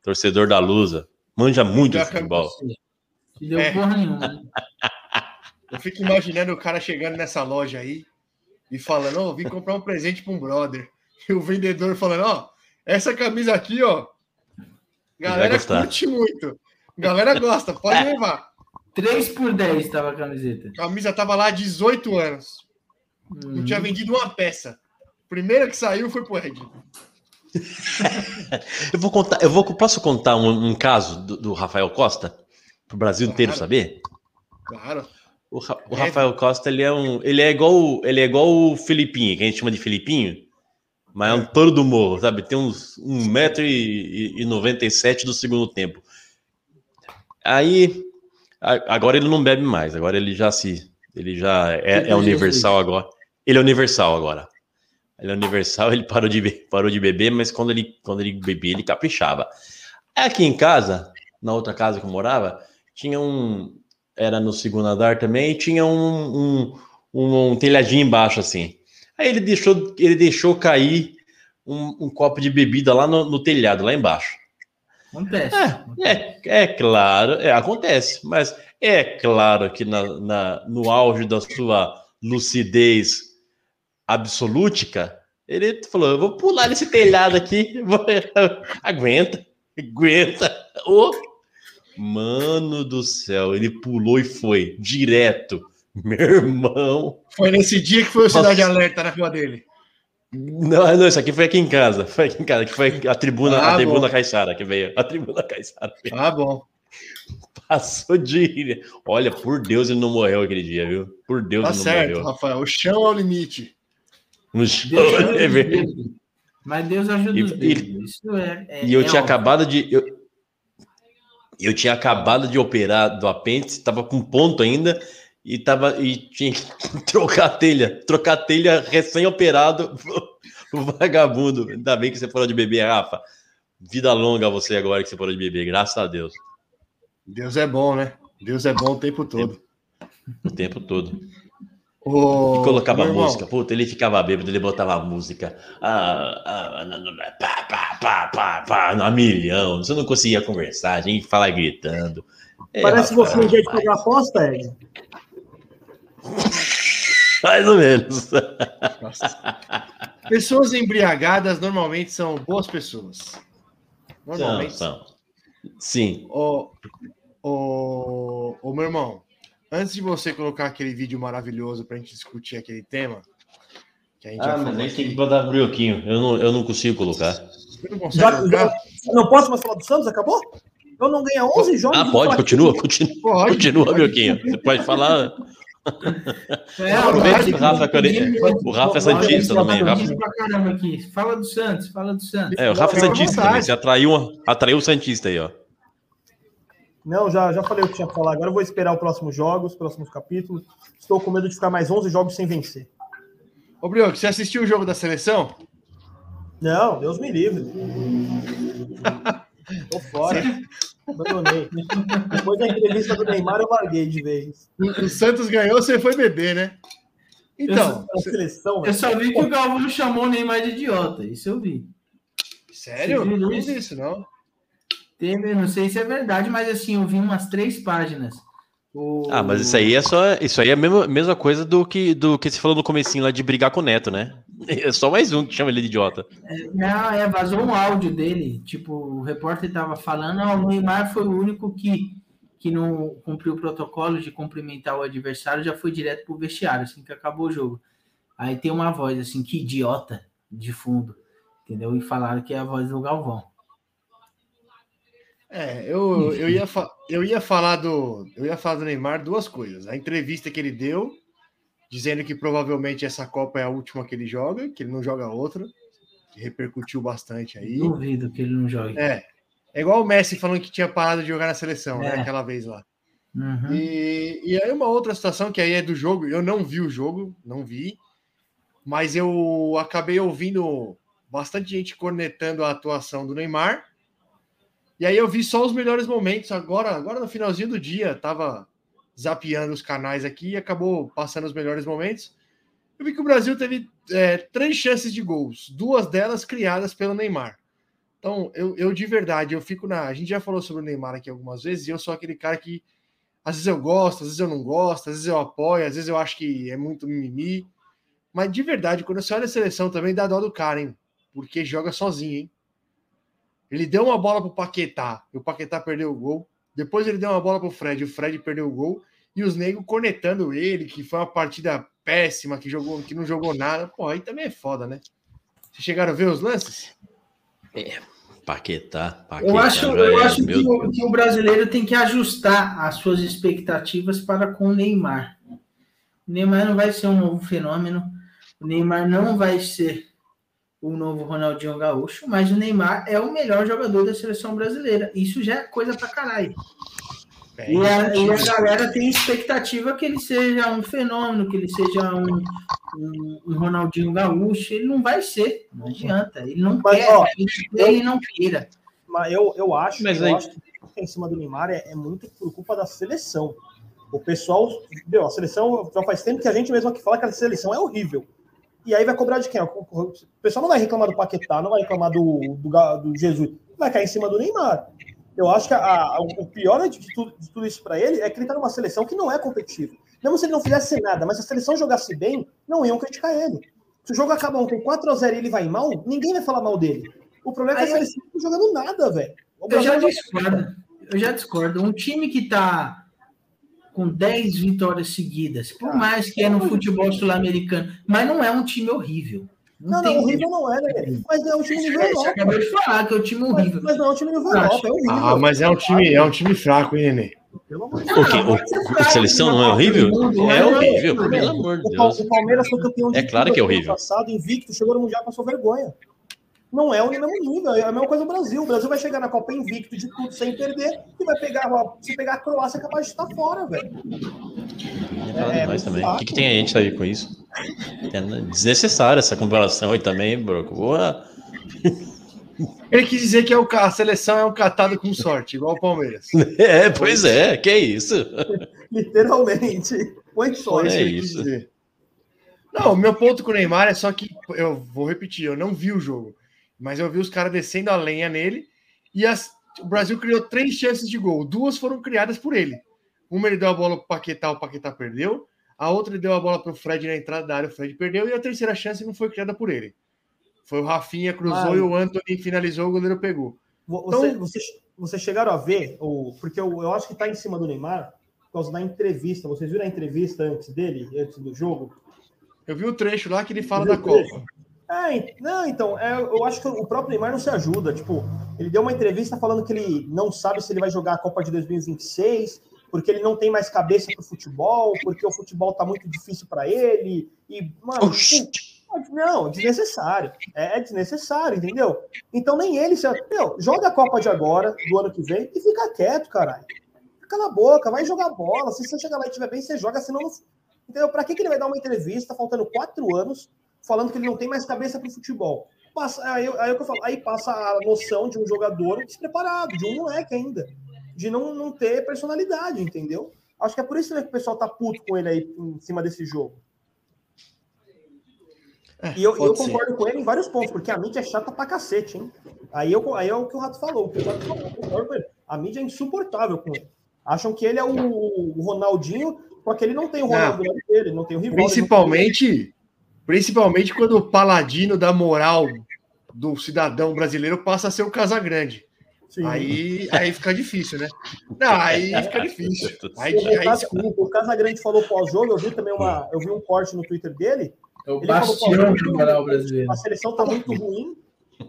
Speaker 2: Torcedor da Lusa. Manja muito de futebol.
Speaker 4: Deu é. porra nenhuma.
Speaker 3: Eu fico imaginando o cara chegando nessa loja aí e falando: Ó, oh, vim comprar um presente para um brother. [laughs] E o vendedor falando: Ó, essa camisa aqui, ó. Galera curte muito. Galera gosta, pode é. levar.
Speaker 4: 3 por 10 estava a camiseta.
Speaker 3: A camisa tava lá há 18 anos. Uhum. Não tinha vendido uma peça. Primeira que saiu foi pro Ed. [laughs]
Speaker 2: eu vou contar, eu vou, posso contar um, um caso do, do, Rafael Costa para o Brasil claro. inteiro saber?
Speaker 3: Claro.
Speaker 2: O, o Rafael Costa ele é um, ele é igual, ele é igual o Filipinho, que a gente chama de Filipinho, mas é, um touro do morro, sabe? Tem uns 1,97m do segundo tempo. Aí, agora ele não bebe mais, agora ele já se. Ele já é, é universal agora. Ele é universal agora. Ele é universal, [laughs] ele parou de, parou de beber, mas quando ele, quando ele bebia, ele caprichava. Aqui em casa, na outra casa que eu morava, tinha um. Era no segundo andar também, e tinha um, um, um, um telhadinho embaixo assim. Aí ele deixou, ele deixou cair um, um copo de bebida lá no, no telhado, lá embaixo.
Speaker 4: Acontece.
Speaker 2: É, é, é claro, é, acontece, mas é claro que na, na, no auge da sua lucidez absolútica, ele falou: eu vou pular nesse telhado aqui, [laughs] vou... aguenta, aguenta. Oh. Mano do céu, ele pulou e foi direto. [laughs] Meu irmão.
Speaker 3: Foi nesse dia que foi o Cidade Nossa. Alerta na rua dele.
Speaker 2: Não, não, isso aqui foi aqui em casa. Foi aqui em casa, que foi a tribuna, ah, a tribuna Caixara que veio. A tribuna Caixara.
Speaker 3: Ah, bom.
Speaker 2: Passou de. Olha, por Deus, ele não morreu aquele dia, viu? Por Deus,
Speaker 3: tá
Speaker 2: ele não
Speaker 3: certo,
Speaker 2: morreu.
Speaker 3: Rafael. O chão é o limite.
Speaker 2: O chão é
Speaker 4: Mas Deus ajuda e, os
Speaker 2: e, Isso é, é, e eu é tinha óbvio. acabado de. Eu, eu tinha acabado de operar do apêndice, estava com ponto ainda e tava e tinha que [laughs] trocar a telha, trocar a telha recém-operado o vagabundo. Ainda bem que você parou de beber, Rafa. Vida longa a você agora que você parou de beber, graças a Deus.
Speaker 3: Deus é bom, né? Deus é bom o tempo todo.
Speaker 2: O tempo todo. Oh, e colocava música, puta, ele ficava bêbado, ele botava música ah, ah, pá, pá, pá, pá, pá, a milhão, você não conseguia conversar, a gente fala gritando.
Speaker 5: Parece você um jeito de pegar aposta, Ed. [laughs]
Speaker 2: Mais ou menos.
Speaker 3: Pessoas embriagadas normalmente são boas pessoas.
Speaker 2: Normalmente são. são. Sim.
Speaker 3: Ô, ô, ô, meu irmão, antes de você colocar aquele vídeo maravilhoso para a gente discutir aquele tema,
Speaker 2: que a gente ah, mas aí tem que botar brioquinho. Eu não, eu não consigo colocar. Você
Speaker 5: não consegue já, colocar? Já, não posso mais falar do Santos? Acabou? Eu não ganha 11 jogos.
Speaker 2: Ah, pode, continua, continua. Pode, continua, pode. Brioquinho. Você pode falar. É, o, Rafa, o Rafa é Santista também. Rafa...
Speaker 4: Fala do Santos, fala do Santos.
Speaker 2: É, o Rafa é Santista também. Você atraiu, atraiu o Santista aí, ó.
Speaker 5: Não, já, já falei o que tinha que falar. Agora eu vou esperar os próximos jogos, os próximos capítulos. Estou com medo de ficar mais 11 jogos sem vencer.
Speaker 3: Ô, Brioco, você assistiu o jogo da seleção?
Speaker 5: Não, Deus me livre. [laughs] Tô fora. Abandonei. Depois da entrevista do Neymar, eu larguei de vez.
Speaker 3: O Santos ganhou, você foi beber, né? Então.
Speaker 4: Eu, seleção, eu só vi que o Galvão chamou o Neymar de idiota. Isso eu vi.
Speaker 3: Sério? Não fiz isso, não.
Speaker 4: Teve, não sei se é verdade, mas assim, eu vi umas três páginas.
Speaker 2: O... Ah, mas isso aí é só. Isso aí é a mesma, mesma coisa do que, do que você falou no comecinho lá de brigar com o Neto, né? [laughs] É só mais um que chama ele de idiota.
Speaker 4: É, não, é, vazou um áudio dele. Tipo, o repórter tava falando, o Neymar foi o único que, que não cumpriu o protocolo de cumprimentar o adversário, já foi direto pro vestiário, assim que acabou o jogo. Aí tem uma voz assim, que idiota, de fundo. Entendeu? E falaram que é a voz do Galvão.
Speaker 3: É, eu, eu, ia eu ia falar do eu ia falar do Neymar duas coisas. A entrevista que ele deu, dizendo que provavelmente essa Copa é a última que ele joga, que ele não joga outra, que repercutiu bastante aí.
Speaker 4: Duvido que ele não jogue.
Speaker 3: É. É igual o Messi falando que tinha parado de jogar na seleção, né, é. né, aquela vez lá. Uhum. E, e aí uma outra situação que aí é do jogo, eu não vi o jogo, não vi, mas eu acabei ouvindo bastante gente cornetando a atuação do Neymar e aí eu vi só os melhores momentos. Agora, agora no finalzinho do dia, tava zapeando os canais aqui e acabou passando os melhores momentos. Eu vi que o Brasil teve é, três chances de gols, duas delas criadas pelo Neymar. Então, eu, eu de verdade, eu fico na. A gente já falou sobre o Neymar aqui algumas vezes, e eu sou aquele cara que às vezes eu gosto, às vezes eu não gosto, às vezes eu apoio, às vezes eu acho que é muito mimimi. Mas de verdade, quando você olha a seleção também dá dó do cara, hein? Porque joga sozinho, hein? Ele deu uma bola para o Paquetá, e o Paquetá perdeu o gol. Depois ele deu uma bola para o Fred, o Fred perdeu o gol. E os negros cornetando ele, que foi uma partida péssima, que jogou, que não jogou nada. Pô, aí também é foda, né? Vocês chegaram a ver os lances?
Speaker 2: É, Paquetá, Paquetá.
Speaker 4: Eu acho, eu é, acho que, o, que o brasileiro tem que ajustar as suas expectativas para com o Neymar. O Neymar não vai ser um novo fenômeno. O Neymar não vai ser o novo Ronaldinho Gaúcho, mas o Neymar é o melhor jogador da seleção brasileira. Isso já é coisa pra caralho. É, e, a, e, a, galera tem expectativa que ele seja um fenômeno, que ele seja um, um, um Ronaldinho Gaúcho. Ele não vai ser, não adianta. Ele não mas, quer, ó, ele, eu, não queira.
Speaker 5: Mas eu, eu acho, mas eu aí... acho que em cima do Neymar é, é muito por culpa da seleção. O pessoal, meu, a seleção já faz tempo que a gente mesmo aqui fala que a seleção é horrível. E aí vai cobrar de quem? O pessoal não vai reclamar do Paquetá, não vai reclamar do, do, do Jesus, vai cair em cima do Neymar. Eu acho que a, a, o pior de tudo, de tudo isso para ele é que ele está numa seleção que não é competitiva. Mesmo se ele não fizesse nada, mas se a seleção jogasse bem, não iam criticar ele. Se o jogo acaba ontem 4x0 e ele vai mal, ninguém vai falar mal dele. O problema é que a seleção não tá jogando nada, velho.
Speaker 4: Eu já discordo. Eu já discordo. Um time que tá com 10 vitórias seguidas, por ah, mais que é no futebol sul-americano, mas não é um time horrível.
Speaker 5: Não, não, não horrível não é, né? Mas é um time nível
Speaker 4: Europa. Você acabou de falar que é um time horrível.
Speaker 5: Mas, mas não é um time nível Europa, é horrível.
Speaker 3: Ah, mas é um time, é um time fraco, hein, Nenê?
Speaker 2: Pelo amor de Deus. O, a seleção não é horrível? É horrível, pelo amor de Deus.
Speaker 5: O Palmeiras foi campeão
Speaker 2: de É claro que é horrível.
Speaker 5: passado, invicto, chegou no Mundial, passou vergonha não é o mesmo nível, é a mesma coisa do Brasil. O Brasil vai chegar na Copa invicto de tudo sem perder e vai pegar, se pegar a Croácia, é capaz de estar fora, velho.
Speaker 2: É, é também. O que, que, tem a gente aí com isso? É desnecessária essa comparação aí também, Broco. Boa.
Speaker 3: Ele quis dizer que é o, a seleção é um catado com sorte, igual o Palmeiras. [laughs]
Speaker 2: É, pois é, que é isso. [laughs]
Speaker 5: Literalmente. Põe sorte.
Speaker 2: É isso.
Speaker 3: Não, o meu ponto com o Neymar é só que, eu vou repetir, eu não vi o jogo. Mas eu vi os caras descendo a lenha nele e as, o Brasil criou três chances de gol. Duas foram criadas por ele. Uma ele deu a bola para o Paquetá, o Paquetá perdeu. A outra ele deu a bola para o Fred na entrada da área, o Fred perdeu. E a terceira chance não foi criada por ele. Foi o Rafinha, cruzou e o Anthony finalizou, o goleiro pegou.
Speaker 5: Você, então, vocês, vocês chegaram a ver, ou, porque eu, eu acho que está em cima do Neymar, por causa da entrevista. Vocês viram a entrevista antes dele, antes do jogo?
Speaker 3: Eu vi o trecho lá que ele fala da Copa.
Speaker 5: É, não, então, é, eu acho que o próprio Neymar não se ajuda. Tipo, ele deu uma entrevista falando que ele não sabe se ele vai jogar a Copa de 2026, porque ele não tem mais cabeça para o futebol, porque o futebol tá muito difícil para ele. E, mano, tipo, não, desnecessário. É, é desnecessário, entendeu? Então nem ele se. Meu, joga a Copa de agora, do ano que vem, e fica quieto, caralho. Fica na boca, vai jogar bola. Se você chegar lá e estiver bem, você joga, senão não. Entendeu? Pra que, que ele vai dar uma entrevista faltando quatro anos falando que ele não tem mais cabeça para o futebol. passa, aí, aí, eu falo, aí passa a noção de um jogador despreparado, de um moleque ainda, de não, não ter personalidade, entendeu? Acho que é por isso né, que o pessoal tá puto com ele aí em cima desse jogo. É, e eu, eu concordo com ele em vários pontos, porque a mídia é chata pra cacete, hein? Aí, eu, aí é o que o Rato falou. O que Rato falou. A mídia é insuportável com ele. Acham que ele é o, o Ronaldinho, porque ele não tem o Ronaldo não. dele, não tem o
Speaker 3: rival. Principalmente, principalmente quando o paladino da moral do cidadão brasileiro passa a ser o Casagrande. Aí, aí fica difícil, né? Não, aí fica difícil. Aí,
Speaker 5: o, aí, Casa, o Casagrande falou pós-jogo, eu vi também uma, eu vi um corte no Twitter dele.
Speaker 4: É o bastião do moral brasileiro.
Speaker 5: A seleção tá muito ruim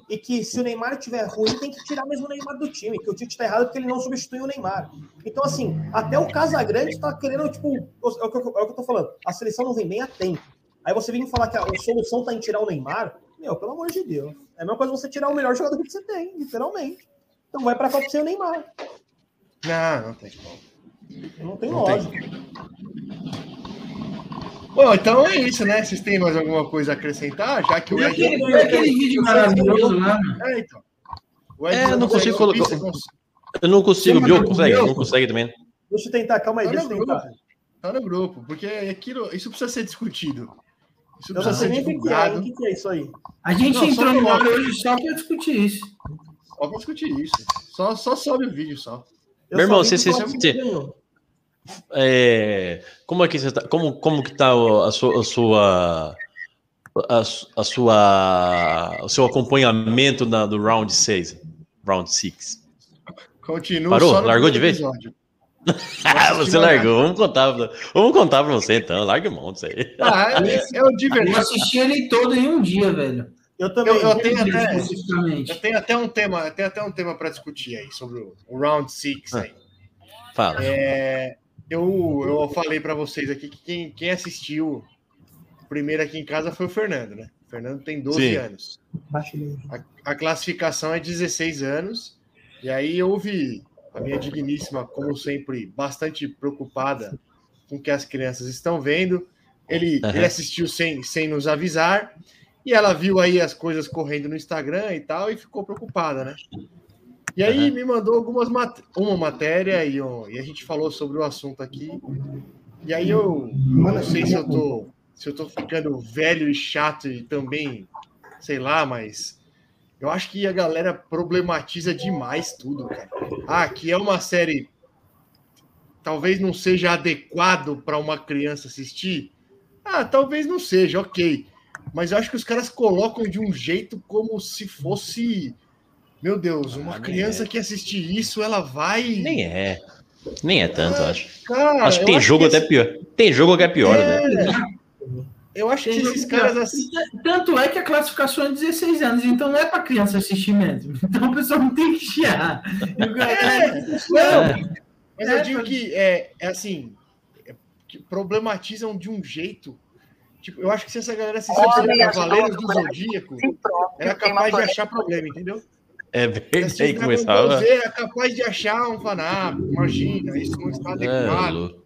Speaker 5: e que se o Neymar tiver ruim, tem que tirar mesmo o Neymar do time, que o Tite tá errado porque ele não substitui o Neymar. Então, assim, até o Casagrande tá querendo, tipo, é o que eu, é o que eu tô falando, a seleção não vem bem a tempo. Aí você vem falar que a, a solução tá em tirar o Neymar, meu, pelo amor de Deus. É a mesma coisa você tirar o melhor jogador que você tem, literalmente. Então vai pra Copa sem o Neymar.
Speaker 3: Não, não tem
Speaker 5: como. Não tem não lógica. Tem.
Speaker 3: Bom, então é isso, né? Vocês têm mais alguma coisa a acrescentar? Já que o
Speaker 4: Ed. Aquele, aquele vídeo maravilhoso lá.
Speaker 2: É, então. O Ed é, eu não consigo colocar. Eu não consigo, viu? Consegue, não consegue também.
Speaker 5: Deixa eu tentar, calma aí, tá deixa eu tentar. Grupo.
Speaker 3: Tá no grupo, porque aquilo, isso precisa ser discutido.
Speaker 5: Isso eu não sei nem o que é, o que é isso aí.
Speaker 4: A gente não, entrou no ar hoje só para discutir isso.
Speaker 3: Só para discutir isso. Só, só sobe o vídeo só.
Speaker 2: Eu Meu irmão, você, você, você, é, como é que você tá, como, como que tá a sua, a sua a, a sua o seu acompanhamento na, do round 6, round 6?
Speaker 3: Continua
Speaker 2: Parou? Largou de vez? [laughs] você largou, vamos contar, vamos contar pra você então, larga mão disso aí.
Speaker 3: Ah, [laughs] é, é o divertido.
Speaker 4: Eu assisti ele todo em um dia, velho.
Speaker 3: Eu também. Eu, eu tenho, até, eu tenho até um tema, tenho até um tema para discutir aí sobre o, o round 6 aí.
Speaker 2: Fala.
Speaker 3: É, eu, eu falei para vocês aqui que quem, quem assistiu primeiro aqui em casa foi o Fernando, né? O Fernando tem 12 Sim. anos. A, a, classificação é 16 anos. E aí houve a minha digníssima, como sempre, bastante preocupada com o que as crianças estão vendo. Ele, uhum. ele assistiu sem, sem nos avisar. E ela viu aí as coisas correndo no Instagram e tal, e ficou preocupada, né? E aí uhum. me mandou algumas mat uma matéria e, um, e, a gente falou sobre o assunto aqui. E aí eu, não sei se eu tô se eu tô ficando velho e chato e também, sei lá, mas eu acho que a galera problematiza demais tudo, cara. Ah, que é uma série talvez não seja adequado para uma criança assistir. Ah, talvez não seja, ok. Mas eu acho que os caras colocam de um jeito como se fosse meu Deus, uma ah, criança é. que assistir isso, ela vai.
Speaker 2: Nem é. Nem é tanto, ah, acho. Cara, acho que tem jogo até esse... pior. Tem jogo que é pior, é... né?
Speaker 3: Eu acho que esses caras assim.
Speaker 4: Tanto é que a classificação é 16 anos, então não é para criança assistir mesmo. [laughs] Então o pessoal não tem que chiar.
Speaker 3: É, não, mas eu digo que é, é assim, é, que problematizam de um jeito. Tipo, eu acho que se essa galera assistisse oh, Cavaleiros do Zodíaco, era capaz de achar problema, entendeu?
Speaker 2: É verdade, aí começava.
Speaker 3: Você é capaz de achar um fanático, imagina, isso não está adequado.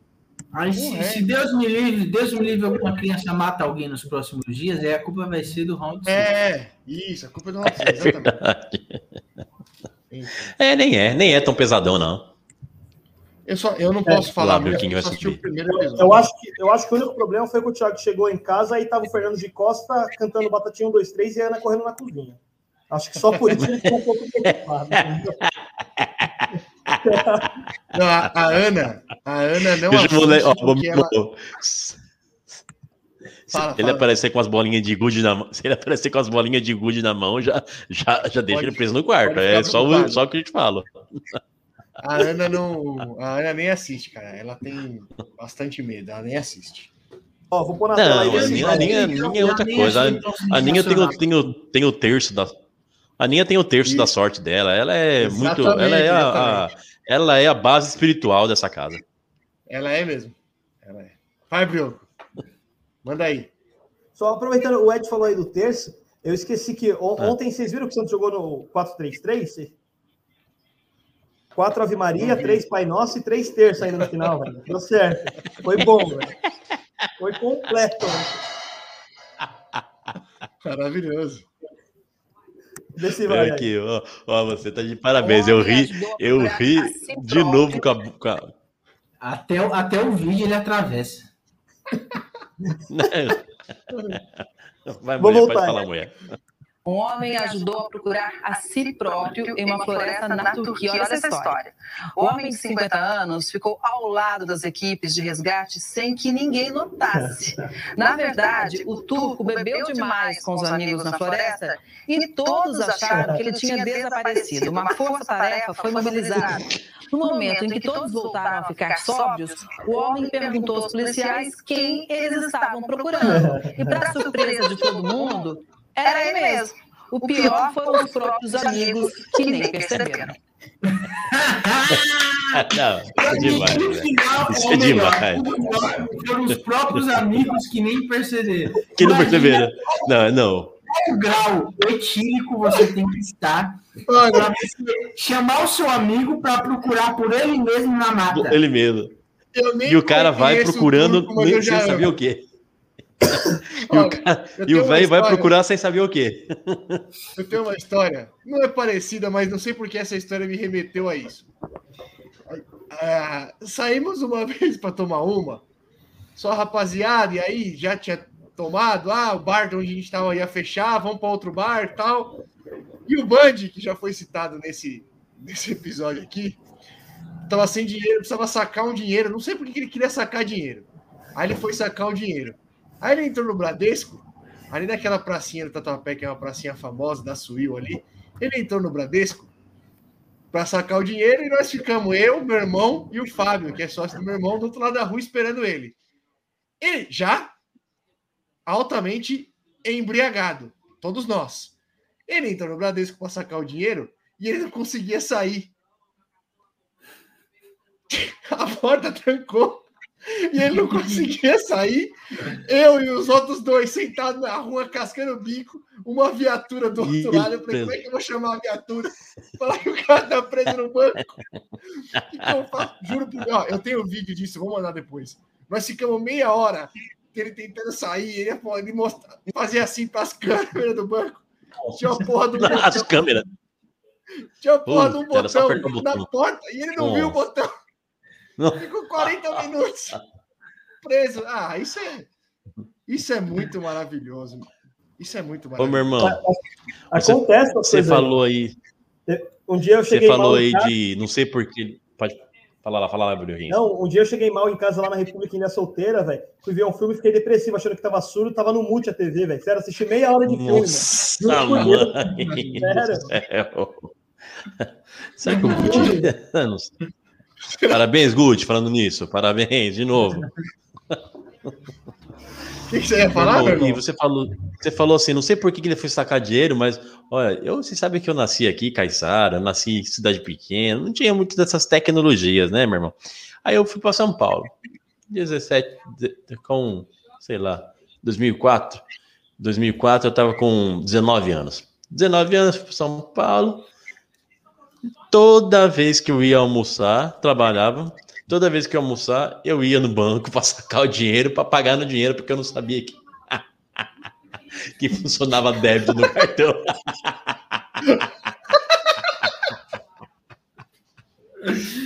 Speaker 3: É,
Speaker 4: Aí, se, se, Deus me livre, Deus me livre, alguma criança mata alguém nos próximos dias, aí a culpa vai ser do round
Speaker 3: 6. É, isso, a culpa é do round 6, é exatamente.
Speaker 2: É, é, nem é, nem é tão pesadão, não.
Speaker 3: Eu, só, eu não posso é, falar
Speaker 2: muito, eu só o
Speaker 5: primeiro Eu acho, que, eu acho que o único problema foi que o Thiago chegou em casa e tava o Fernando de Costa cantando Batatinha 1, 2, 3 e a Ana correndo na cozinha. Acho que só por isso ele ficou um pouco preocupado. [laughs]
Speaker 3: Não, a, a, Ana, a Ana não
Speaker 2: Deixa eu ó, vou, ela... Fala, se ele aparecer com as bolinhas de gude na mão, se ele aparecer com as bolinhas de gude na mão, já, já, já deixa ele preso no quarto. É só o, só o que a gente fala.
Speaker 3: A Ana não. A Ana nem assiste, cara. Ela tem bastante medo, ela nem assiste.
Speaker 2: Ó, vou pôr na não, tela aí. A Ninha, a Ninha, a Ninha é outra coisa. A, a Ninha tem o, tem, o, tem o terço da, a Ninha tem o terço Isso. da sorte dela. Ela é exatamente, muito. Ela é a, a, ela é a base espiritual dessa casa.
Speaker 3: Ela é mesmo. Ela é. Vai, Bruno. Manda aí.
Speaker 5: Só aproveitando, o Ed falou aí do terço. Eu esqueci que on, ah. ontem vocês viram que o Santos jogou no 4-3-3? 4 Ave Maria, 3 Pai Nosso e 3 terço ainda no final, velho. Deu certo. Foi bom, velho. Foi completo. Velho. [laughs]
Speaker 3: Maravilhoso.
Speaker 2: Desse vai, aqui, ó, ó, você tá de parabéns. Eu ri, eu ri de novo com a, com a...
Speaker 4: Até, até o vídeo ele atravessa. [laughs]
Speaker 2: Vai, mulher, Vou voltar. pode falar, mulher.
Speaker 6: Um homem ajudou a procurar a si próprio em uma floresta na Turquia. Olha essa história. O homem de 50 anos ficou ao lado das equipes de resgate sem que ninguém notasse. Na verdade, o turco bebeu demais com os amigos na floresta e todos acharam que ele tinha desaparecido. Uma força-tarefa foi mobilizada. No momento em que todos voltaram a ficar sóbrios, o homem perguntou aos policiais quem eles estavam procurando. E, para surpresa de todo mundo, era ele mesmo. O pior foram os próprios amigos que nem perceberam.
Speaker 2: Não, é demais. Né? Isso é demais.
Speaker 4: Foram os próprios [laughs] amigos que nem perceberam.
Speaker 2: Que não perceberam. Não, não.
Speaker 4: Qual grau etílico você tem que estar para chamar o seu amigo para procurar por ele mesmo na mata?
Speaker 2: Ele mesmo. E o cara vai procurando, nem sem saber o quê. [coughs] e o, cara, e o velho vai procurar sem saber o quê.
Speaker 3: Eu tenho uma história, não é parecida, mas não sei porque essa história me remeteu a isso. Ah, saímos uma [laughs] vez para tomar uma, só rapaziada, e aí já tinha tomado, ah, o bar onde a gente estava ia fechar, vamos para outro bar e tal. E o Band, que já foi citado nesse, nesse episódio aqui, estava sem dinheiro, precisava sacar um dinheiro, não sei por que ele queria sacar dinheiro. Aí ele foi sacar o dinheiro. Aí ele entrou no Bradesco, ali naquela pracinha do Tatuapé, que é uma pracinha famosa da Suíl ali. Ele entrou no Bradesco para sacar o dinheiro e nós ficamos eu, meu irmão e o Fábio, que é sócio do meu irmão, do outro lado da rua esperando ele. E já altamente embriagado, todos nós. Ele entrou no Bradesco para sacar o dinheiro e ele não conseguia sair. [laughs] A porta trancou. E ele não conseguia sair. Eu e os outros dois sentados na rua, cascando o bico, uma viatura do outro lado. Eu falei, como é que eu vou chamar a viatura? Falar que o cara tá preso no banco. eu faço? Juro por ó, eu tenho vídeo disso, vou mandar depois. Nós ficamos meia hora ele tentando sair, ele, ele mostrar, fazia assim para as câmeras do banco. Tinha a porra do [laughs]
Speaker 2: botão. As câmeras.
Speaker 3: Tinha a porra do botão na porta e ele não viu o botão. Não. Ficou 40 minutos preso. Ah, isso é, isso é muito maravilhoso. Isso é muito maravilhoso.
Speaker 2: Ô, meu irmão, Acontece você, você falou aí.
Speaker 5: Um dia eu cheguei
Speaker 2: Você falou aí de. Não sei porquê. Pode. Fala lá, fala lá, Bruninho.
Speaker 5: Não, um dia eu cheguei mal em casa lá na República ainda solteira, velho. Fui ver um filme e fiquei depressivo, achando que tava surdo, tava no mute a TV, velho. Sério, assisti meia hora de filme,
Speaker 2: Nossa, mano. Sério. Será que o mute... [laughs] Parabéns, Gucci, falando nisso. Parabéns, de novo.
Speaker 3: O que, que, você ia falar, meu irmão?
Speaker 2: E você falou, você falou assim, não sei por que ele foi sacar dinheiro, mas olha, eu, você sabe que eu nasci aqui, Caiçara, nasci em cidade pequena, não tinha muito dessas tecnologias, né, meu irmão? Aí eu fui para São Paulo, 17, com, sei lá, 2004. 2004 eu estava com 19 anos. 19 anos, fui para São Paulo, toda vez que eu ia almoçar, trabalhava, toda vez que eu almoçar, eu ia no banco [laughs] para sacar o dinheiro, para pagar no dinheiro, porque eu não sabia que, [laughs] que funcionava débito no cartão. [laughs]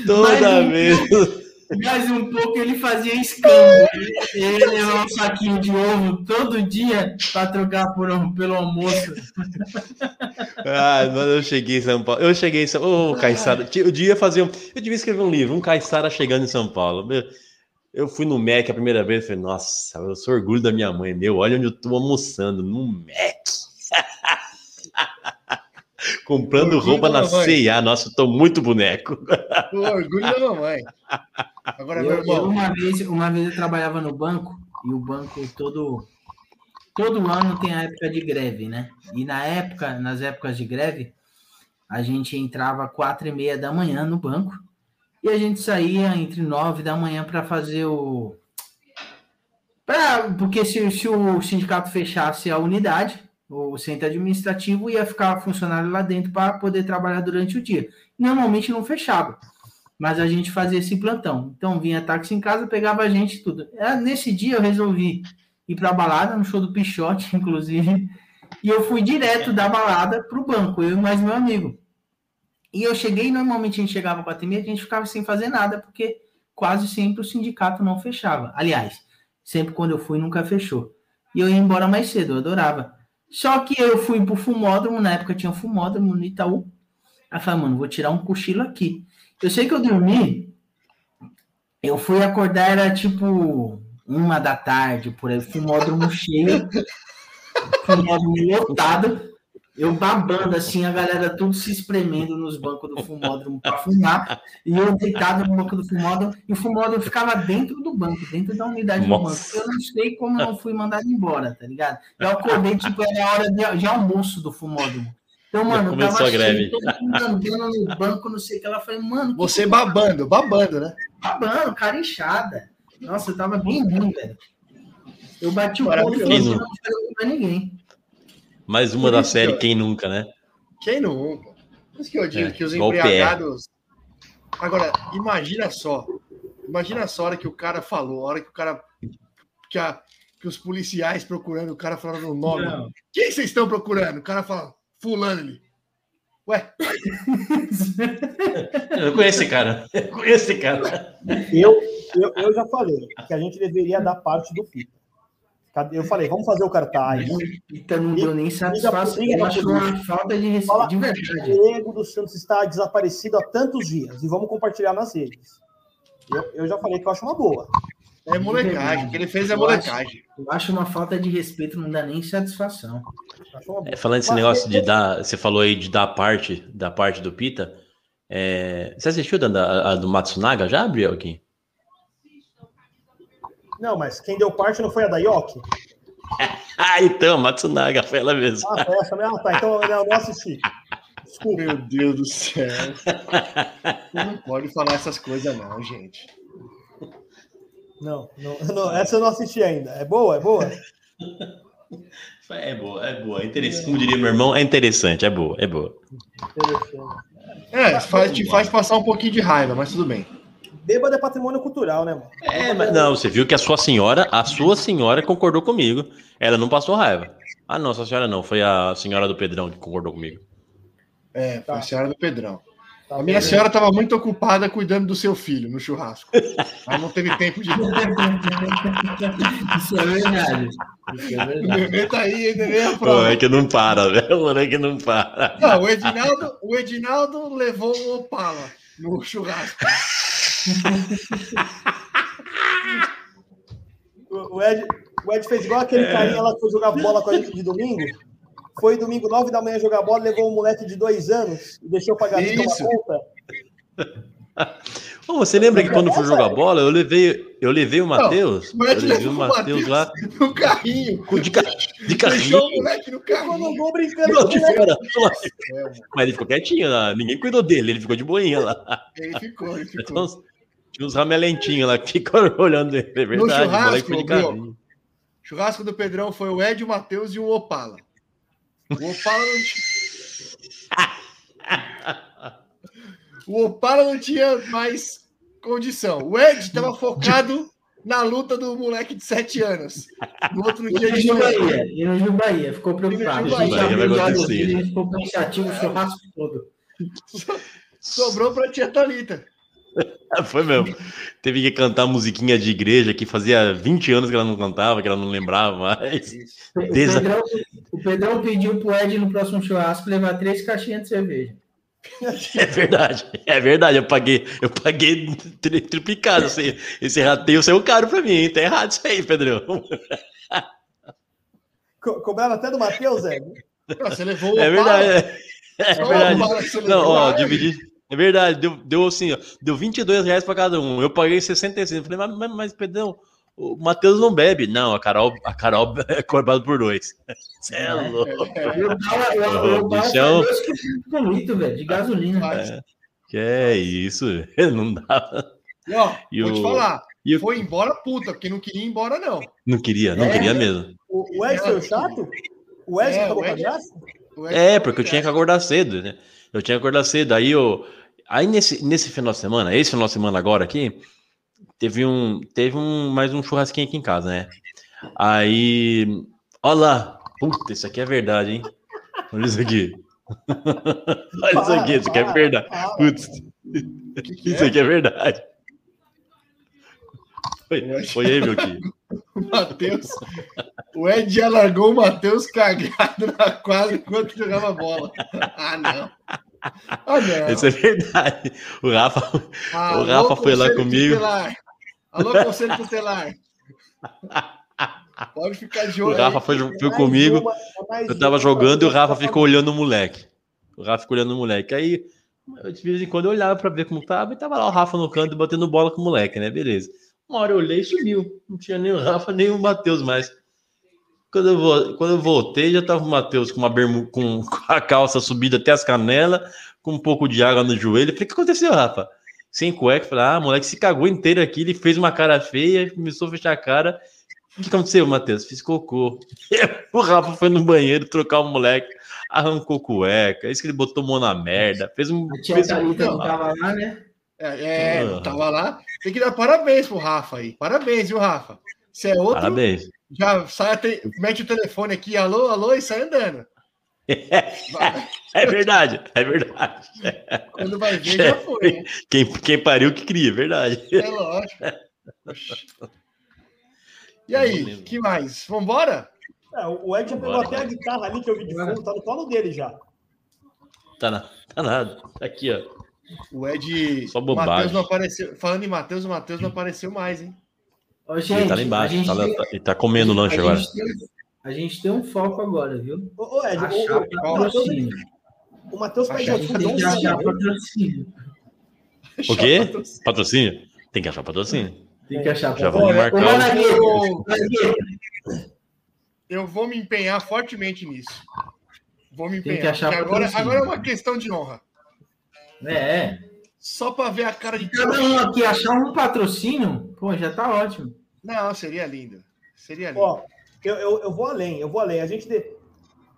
Speaker 2: toda
Speaker 4: Mas,
Speaker 2: vez.
Speaker 4: Mais um pouco ele fazia escambo. Ele levava um saquinho de ovo todo dia para trocar por, pelo almoço.
Speaker 2: Ah, mano, eu cheguei em São Paulo. Eu cheguei em São Paulo. Ô, oh, Caissara. Eu devia fazer um. Eu devia escrever um livro, um Caissara chegando em São Paulo. Eu fui no Mac a primeira vez e falei, nossa, eu sou orgulho da minha mãe, meu. Olha onde eu tô almoçando, no Mac. [laughs] Comprando roupa na CIA. Nossa, eu tô muito boneco.
Speaker 3: O orgulho da mamãe. [laughs]
Speaker 4: Agora, eu, eu, uma, vez, uma vez eu trabalhava no banco e o banco todo todo ano tem a época de greve, né? E na época, nas épocas de greve, a gente entrava quatro e meia da manhã no banco e a gente saía entre nove da manhã para fazer o pra, porque se, se o sindicato fechasse a unidade, o centro administrativo ia ficar funcionário lá dentro para poder trabalhar durante o dia. Normalmente não fechava, mas a gente fazia esse plantão. Então vinha táxi em casa, pegava a gente tudo. É, nesse dia eu resolvi ir para balada no show do Pichote, [laughs] inclusive, E eu fui direto da balada pro banco, eu e mais meu amigo. E eu cheguei, normalmente a gente chegava para e a gente ficava sem fazer nada, porque quase sempre o sindicato não fechava. Aliás, sempre quando eu fui, nunca fechou. E eu ia embora mais cedo, eu adorava. Só que eu fui pro fumódromo, na época tinha um fumódromo no Itaú. Aí eu falei, mano, vou tirar um cochilo aqui. Eu sei que eu dormi, eu fui acordar, era tipo uma da tarde, por aí, fumódromo cheio, fumódromo lotado. Eu babando assim, a galera tudo se espremendo nos bancos do fumódromo para fumar, e eu deitado no banco do fumódromo, e o fumódromo ficava dentro do banco, dentro da unidade Nossa. do banco. Eu não sei como não fui mandado embora, tá ligado? Eu acordei, tipo, era hora de, de almoço do fumódromo. Então, mano,
Speaker 2: começou tava a greve.
Speaker 4: andando no banco, não sei o que. Ela falou, mano.
Speaker 3: Você babando, babando, né?
Speaker 4: Babando, cara inchada. Nossa, eu tava bem ruim, velho. Eu bati o corpo e não falei ninguém.
Speaker 2: Mais uma da série, eu... quem nunca, né?
Speaker 3: Quem nunca? Por isso que eu digo é, que os embriagados. Agora, imagina só. Imagina só a hora que o cara falou, a hora que o cara. Que, a, que os policiais procurando, o cara falando o nome. Não. Quem vocês estão procurando? O cara fala, Fulano ali. Ué? [laughs]
Speaker 2: eu conheço esse cara. Eu conheço esse cara.
Speaker 5: Eu, eu, eu já falei que a gente deveria dar parte do Pita. Eu falei, vamos fazer o cartaz.
Speaker 4: Pita não deu nem satisfação. Eu acho uma falta de respeito de verdade.
Speaker 5: O Diego dos Santos está desaparecido há tantos dias e vamos compartilhar nas redes. Eu, eu já falei que eu acho uma boa.
Speaker 3: É molecagem, o que ele fez é molecagem.
Speaker 4: Eu acho, eu acho uma falta de respeito, não dá nem satisfação.
Speaker 2: É, falando desse negócio de dar, você falou aí de dar parte, da parte do Pita. É, você assistiu a, a, do Matsunaga já, Gabriel, aqui?
Speaker 5: Não, mas quem deu parte não foi a da Yoki? [laughs]
Speaker 2: ah, então, Matsunaga, foi ela mesmo.
Speaker 5: Ah, foi essa mesmo? Tá, então eu não assisti.
Speaker 3: Desculpa. Meu Deus do céu. não pode falar essas coisas, não, gente.
Speaker 5: Não, não, [laughs] não, essa eu não assisti ainda. É boa? É boa? [laughs]
Speaker 2: É boa, é boa. É interessante. Como diria meu irmão, é interessante, é boa, é boa.
Speaker 3: É, faz, te faz passar um pouquinho de raiva, mas tudo bem.
Speaker 5: Bêbado é patrimônio cultural, né, mano?
Speaker 2: É, mas não, você viu que a sua senhora, a sua senhora concordou comigo. Ela não passou raiva. Ah, não, sua senhora não, foi a senhora do Pedrão que concordou comigo.
Speaker 3: É, foi a senhora do Pedrão. Tá a minha senhora estava muito ocupada cuidando do seu filho no churrasco. Aí não teve tempo de. [laughs]
Speaker 4: Isso é verdade. Isso é verdade. O
Speaker 3: bebê tá aí,
Speaker 2: prova. é que não para, velho. O é que não para.
Speaker 3: Não, o Edinaldo, o Edinaldo levou um Opala no churrasco. [laughs]
Speaker 5: o, Ed, o Ed fez igual aquele é. carinha lá que foi jogar bola com a gente de domingo. Foi domingo, nove da manhã jogar bola, levou um moleque de dois anos e deixou pagar
Speaker 2: Isso. conta. Oh, você lembra que quando fui jogar bola, eu levei, eu levei o Matheus? Eu levei o Matheus lá.
Speaker 3: No carrinho.
Speaker 2: De, ca... de carrinho. Deixou o moleque no carrinho. Eu não vou brincando não, de fora. Mas ele ficou quietinho lá. Ninguém cuidou dele, ele ficou de boinha lá.
Speaker 3: Ele ficou, ele ficou. Então,
Speaker 2: tinha uns ramelentinhos lá que ficam [laughs] olhando ele. É verdade, no
Speaker 3: churrasco, de carrinho. churrasco do Pedrão foi o Ed, o Matheus e o Opala. O Opala não tinha. [laughs] o Opala não tinha mais condição. O Ed estava focado na luta do moleque de 7 anos. No outro dia
Speaker 4: de Bahia. E no ficou preocupado. No Bahia. Ele ficou pensativo o churrasco todo.
Speaker 3: Sobrou para a tia Thalita. [laughs]
Speaker 2: Foi mesmo. Teve que cantar musiquinha de igreja que fazia 20 anos que ela não cantava, que ela não lembrava mais. [laughs]
Speaker 4: O Pedrão, o Pedrão pediu pro Ed no próximo churrasco levar três caixinhas de cerveja.
Speaker 2: É verdade, é verdade. Eu paguei, eu paguei tri, triplicado. Esse, esse rateio saiu caro pra mim, hein? Tá errado isso aí, Pedrão. [laughs]
Speaker 5: Co cobraram até do Matheus, Zé.
Speaker 3: Você levou
Speaker 2: É verdade. É, é verdade. Não, ó, dividi. É verdade, deu, deu assim, ó, deu 22 reais pra cada um. Eu paguei 65. Eu falei, mas, mas, mas Pedrão, o Matheus não bebe. Não, a Carol, a Carol [laughs] é cobrado por dois. [laughs] Você é louco. [laughs]
Speaker 4: O bichão. muito, velho, de gasolina. É,
Speaker 2: que é isso, não dá.
Speaker 3: E, ó, e vou o... te falar, e foi embora puta, porque não queria ir embora, não.
Speaker 2: Não queria, não é, queria mesmo.
Speaker 5: O, o foi o chato? O Ed é, acabou com a graça?
Speaker 2: É, porque eu tinha que acordar cedo, né? Eu tinha que acordar cedo. Aí eu. Aí nesse, nesse final de semana, esse final de semana agora aqui, teve um, teve um mais um churrasquinho aqui em casa, né? Aí, olha lá, Puta, isso aqui é verdade, hein? Olha isso aqui. [laughs] Olha isso aqui, isso aqui é verdade. Putz, isso aqui é verdade. Foi, foi aí, meu querido.
Speaker 3: O [laughs] Matheus. O Ed já largou o Matheus cagado na quadra enquanto jogava bola. [laughs] Ah, não.
Speaker 2: Ah. Isso é verdade. O Rafa, Alô, o Rafa foi lá comigo.
Speaker 3: Tutelar. Alô, conselho tutelar. Pode ficar de olho.
Speaker 2: O Rafa foi, foi comigo. Uma, eu tava jogando e o Rafa ficou olhando o moleque. O Rafa ficou olhando o moleque. Aí, de vez em quando eu olhava pra ver como tava e tava lá o Rafa no canto batendo bola com o moleque, né? Beleza. Uma hora eu olhei e sumiu. Não tinha nem o Rafa, nem o Matheus mais. Quando eu, vou, quando eu voltei, já tava o Matheus com uma bermu, [laughs] com a calça subida até as canelas, com um pouco de água no joelho. Eu falei, o que aconteceu, Rafa? Sem cueca. Falei, ah, moleque se cagou inteiro aqui. Ele fez uma cara feia, começou a fechar a cara. O que aconteceu, Matheus? Fiz cocô. [laughs] o Rafa foi no banheiro trocar o moleque, arrancou cueca. É isso que ele botou mão na merda. Fez um. A tia fez um...
Speaker 3: não tava lá, né? É, é não tava lá. Tem que dar parabéns pro Rafa aí. Parabéns, viu, Rafa? Se é outro.
Speaker 2: Parabéns
Speaker 3: já sai, mete o telefone aqui, alô, alô, e sai andando. [laughs]
Speaker 2: É, verdade, é verdade.
Speaker 3: Quando vai ver, já [laughs] foi. Né?
Speaker 2: Quem, quem pariu que cria, é verdade.
Speaker 3: É lógico. E aí, que mais? Vambora?
Speaker 5: É, o Ed já pegou até a guitarra ali que eu vi de fundo, tá no colo dele já.
Speaker 2: Tá, na, tá nada. Tá aqui, ó.
Speaker 3: O Ed.
Speaker 2: Só bobagem. Mateus
Speaker 3: não apareceu. Falando em Matheus, o Matheus não apareceu mais, hein?
Speaker 2: Ô, gente, ele tá lá embaixo, tá, tem... ele tá comendo lanche agora.
Speaker 4: Tem, a gente tem um foco agora, viu?
Speaker 5: Ô, ô Ed, o, o, Matheus pede
Speaker 4: Tem que achar patrocínio.
Speaker 2: O quê? Patrocínio? Tem que achar patrocínio.
Speaker 4: Tem que achar
Speaker 2: Já vamos marcar.
Speaker 3: Eu vou me empenhar fortemente nisso. Vou me empenhar. Agora, agora é uma questão de honra.
Speaker 4: É.
Speaker 3: Só para ver a cara de
Speaker 4: cada um aqui achar um patrocínio, pô, já tá ótimo.
Speaker 3: Não, seria lindo. Seria lindo.
Speaker 5: Ó, eu, eu, eu vou além, eu vou além. A gente, de...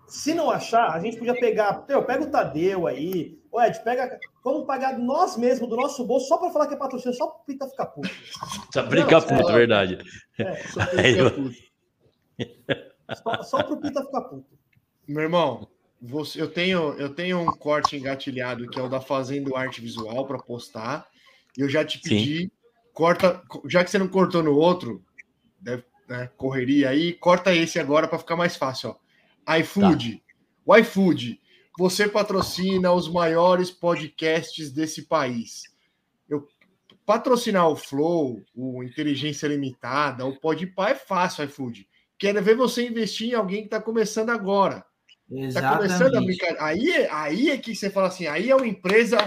Speaker 5: se não achar, a gente podia pegar. Eu pega o Tadeu aí. Ô, Ed, pega. Vamos pagar nós mesmos, do nosso bolso, só para falar que é patrocínio, só para o Pita ficar puto.
Speaker 2: Só brincar puto, é, verdade.
Speaker 5: É, só para puto. Só, só para o Pita ficar puto.
Speaker 3: Meu irmão, você, eu, tenho, eu tenho um corte engatilhado que é o da Fazendo Arte Visual para postar. E eu já te pedi, Sim. Corta, já que você não cortou no outro, deve, né, correria aí, corta esse agora para ficar mais fácil. Ó. iFood. Tá. O iFood, você patrocina os maiores podcasts desse país. Eu patrocinar o Flow, o Inteligência Limitada, o Podpah é fácil, iFood. Quero ver você investir em alguém que está começando agora. Exatamente. Tá começando a brincar. Aí, aí é que você fala assim, aí é uma empresa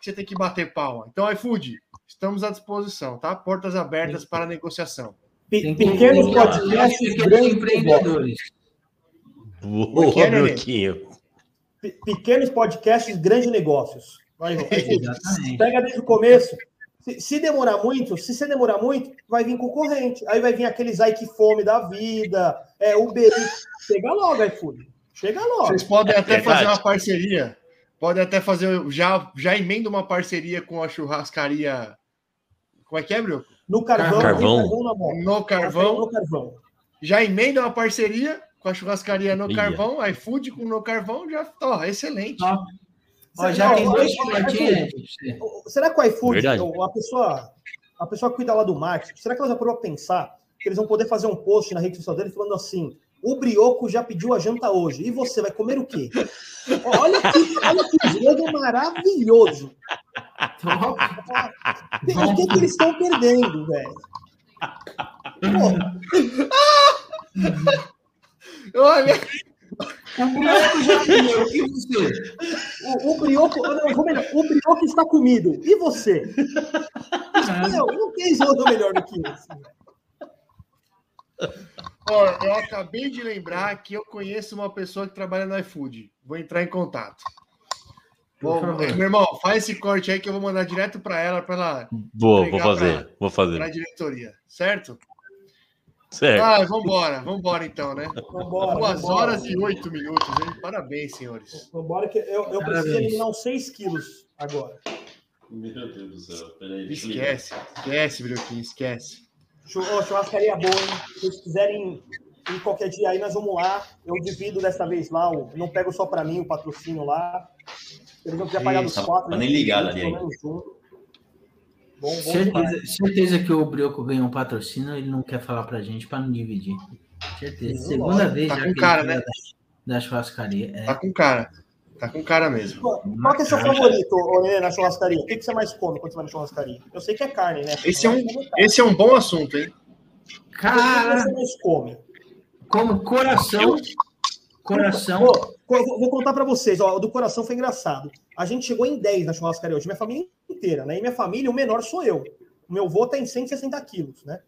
Speaker 3: que você tem que bater palma. Então, iFood, estamos à disposição, tá? Portas abertas para negociação.
Speaker 5: Pequenos podcasts, grandes empreendedores.
Speaker 2: Boa,
Speaker 5: Pequenos podcasts, grandes negócios. Vai, [laughs] Pega desde o começo. Se, se, demorar muito, se você demorar muito, vai vir concorrente. Aí vai vir aqueles aí que fome da vida, é Uber Pega logo, iFood. Chega logo.
Speaker 3: Vocs podem até é fazer uma parceria. Podem até fazer. Já, já emenda uma parceria com a churrascaria. Como é que é, Bruno?
Speaker 5: No carvão.
Speaker 2: carvão.
Speaker 3: No carvão. No carvão. Já emenda uma parceria com a churrascaria no Ia. carvão, iFood com no carvão, já tá excelente.
Speaker 4: Ó, já tem dois.
Speaker 5: Será que o iFood, Verdade. a pessoa, a pessoa que cuida lá do marketing, será que ela já parou a pensar que eles vão poder fazer um post na rede social dele falando assim: o Brioco já pediu a janta hoje. E você vai comer o quê? [laughs] Olha que, olha que jogo maravilhoso. O que, que eles estão perdendo, velho?
Speaker 3: Olha.
Speaker 5: O brioco já comeu. E você? O, o brioco. Não, melhor, o brioco está comido. E você? Não, não tem jogo melhor do que esse.
Speaker 3: Ó, eu acabei de lembrar que eu conheço uma pessoa que trabalha no iFood. Vou entrar em contato. Bom, meu irmão, faz esse corte aí que eu vou mandar direto para ela, para ela.
Speaker 2: Boa, vou fazer, pra, vou fazer.
Speaker 3: Para a diretoria, certo?
Speaker 2: Certo.
Speaker 3: Ah, vamos embora então, né? Vambora, Duas vambora. horas e oito minutos, hein? Parabéns, senhores.
Speaker 5: Vamos embora que eu, eu preciso eliminar uns 6 quilos agora.
Speaker 2: Meu Deus do céu, peraí.
Speaker 3: Esquece, esquece, Brioquinho, esquece.
Speaker 5: Churrascaria boa, hein? Se vocês quiserem E qualquer dia aí nós vamos lá. Eu divido dessa vez lá, não pego só para mim o patrocínio lá. Eles vão precisar pagar dos quatro.
Speaker 2: Tá nem ligado ali.
Speaker 5: Bom, bom
Speaker 4: certeza, certeza, que o Brioco ganhou um patrocínio, ele não quer falar pra gente para não dividir. Certeza. Segunda vez
Speaker 3: tá com cara, né?
Speaker 4: Da, da churrascaria. É.
Speaker 3: Tá com cara. Tá com cara mesmo.
Speaker 5: Qual que é seu favorito, Olê, na churrascaria? O que, que você mais come quando você vai na churrascaria? Eu sei que é carne, né?
Speaker 3: Esse é um, esse é um bom assunto, hein?
Speaker 4: Cara,
Speaker 5: o que você mais come?
Speaker 4: Como coração. Coração.
Speaker 5: Vou, vou, contar para vocês, ó, o do coração foi engraçado. A gente chegou em 10 na churrascaria hoje, minha família inteira, né? E minha família, o menor sou eu. O meu avô tem 160 quilos, né?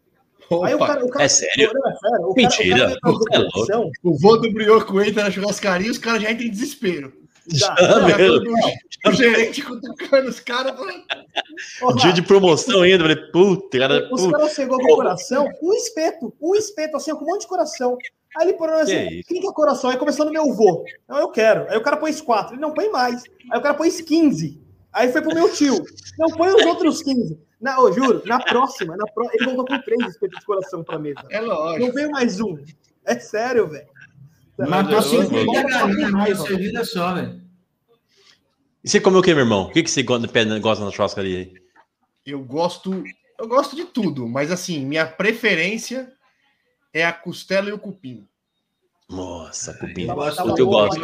Speaker 2: Opa, Aí o cara, o cara, é sério? Não, é sério. O Mentira. Cara, o, cara [laughs]
Speaker 3: é o vô do Brioco entra na churrascaria e os caras já entram em desespero.
Speaker 2: Já, já,
Speaker 3: o gerente cutucando os caras.
Speaker 2: Um dia de promoção ainda, falei, puta, cara.
Speaker 5: Os caras chegou com o coração, um espeto, um espeto, assim, com um monte de coração. Aí ele falou assim: que é coração? Aí começou no meu vô. Não, eu quero. Aí o cara pôs quatro. Ele não põe mais. Aí o cara pôs 15. Aí foi pro meu tio. Não põe os outros 15. Não, eu juro, na próxima, na pro... ele voltou com três espetos de coração pra mesa.
Speaker 3: É lógico.
Speaker 5: Não veio mais um. É sério, velho.
Speaker 4: Matou 50 galinhas numa servida só, velho.
Speaker 2: E você comeu o que, meu irmão? O que, que você gosta na churrascaria
Speaker 3: Eu gosto. Eu gosto de tudo, mas assim, minha preferência é a costela e o cupim.
Speaker 2: Nossa, cupim. Eu, gosto, eu gosto.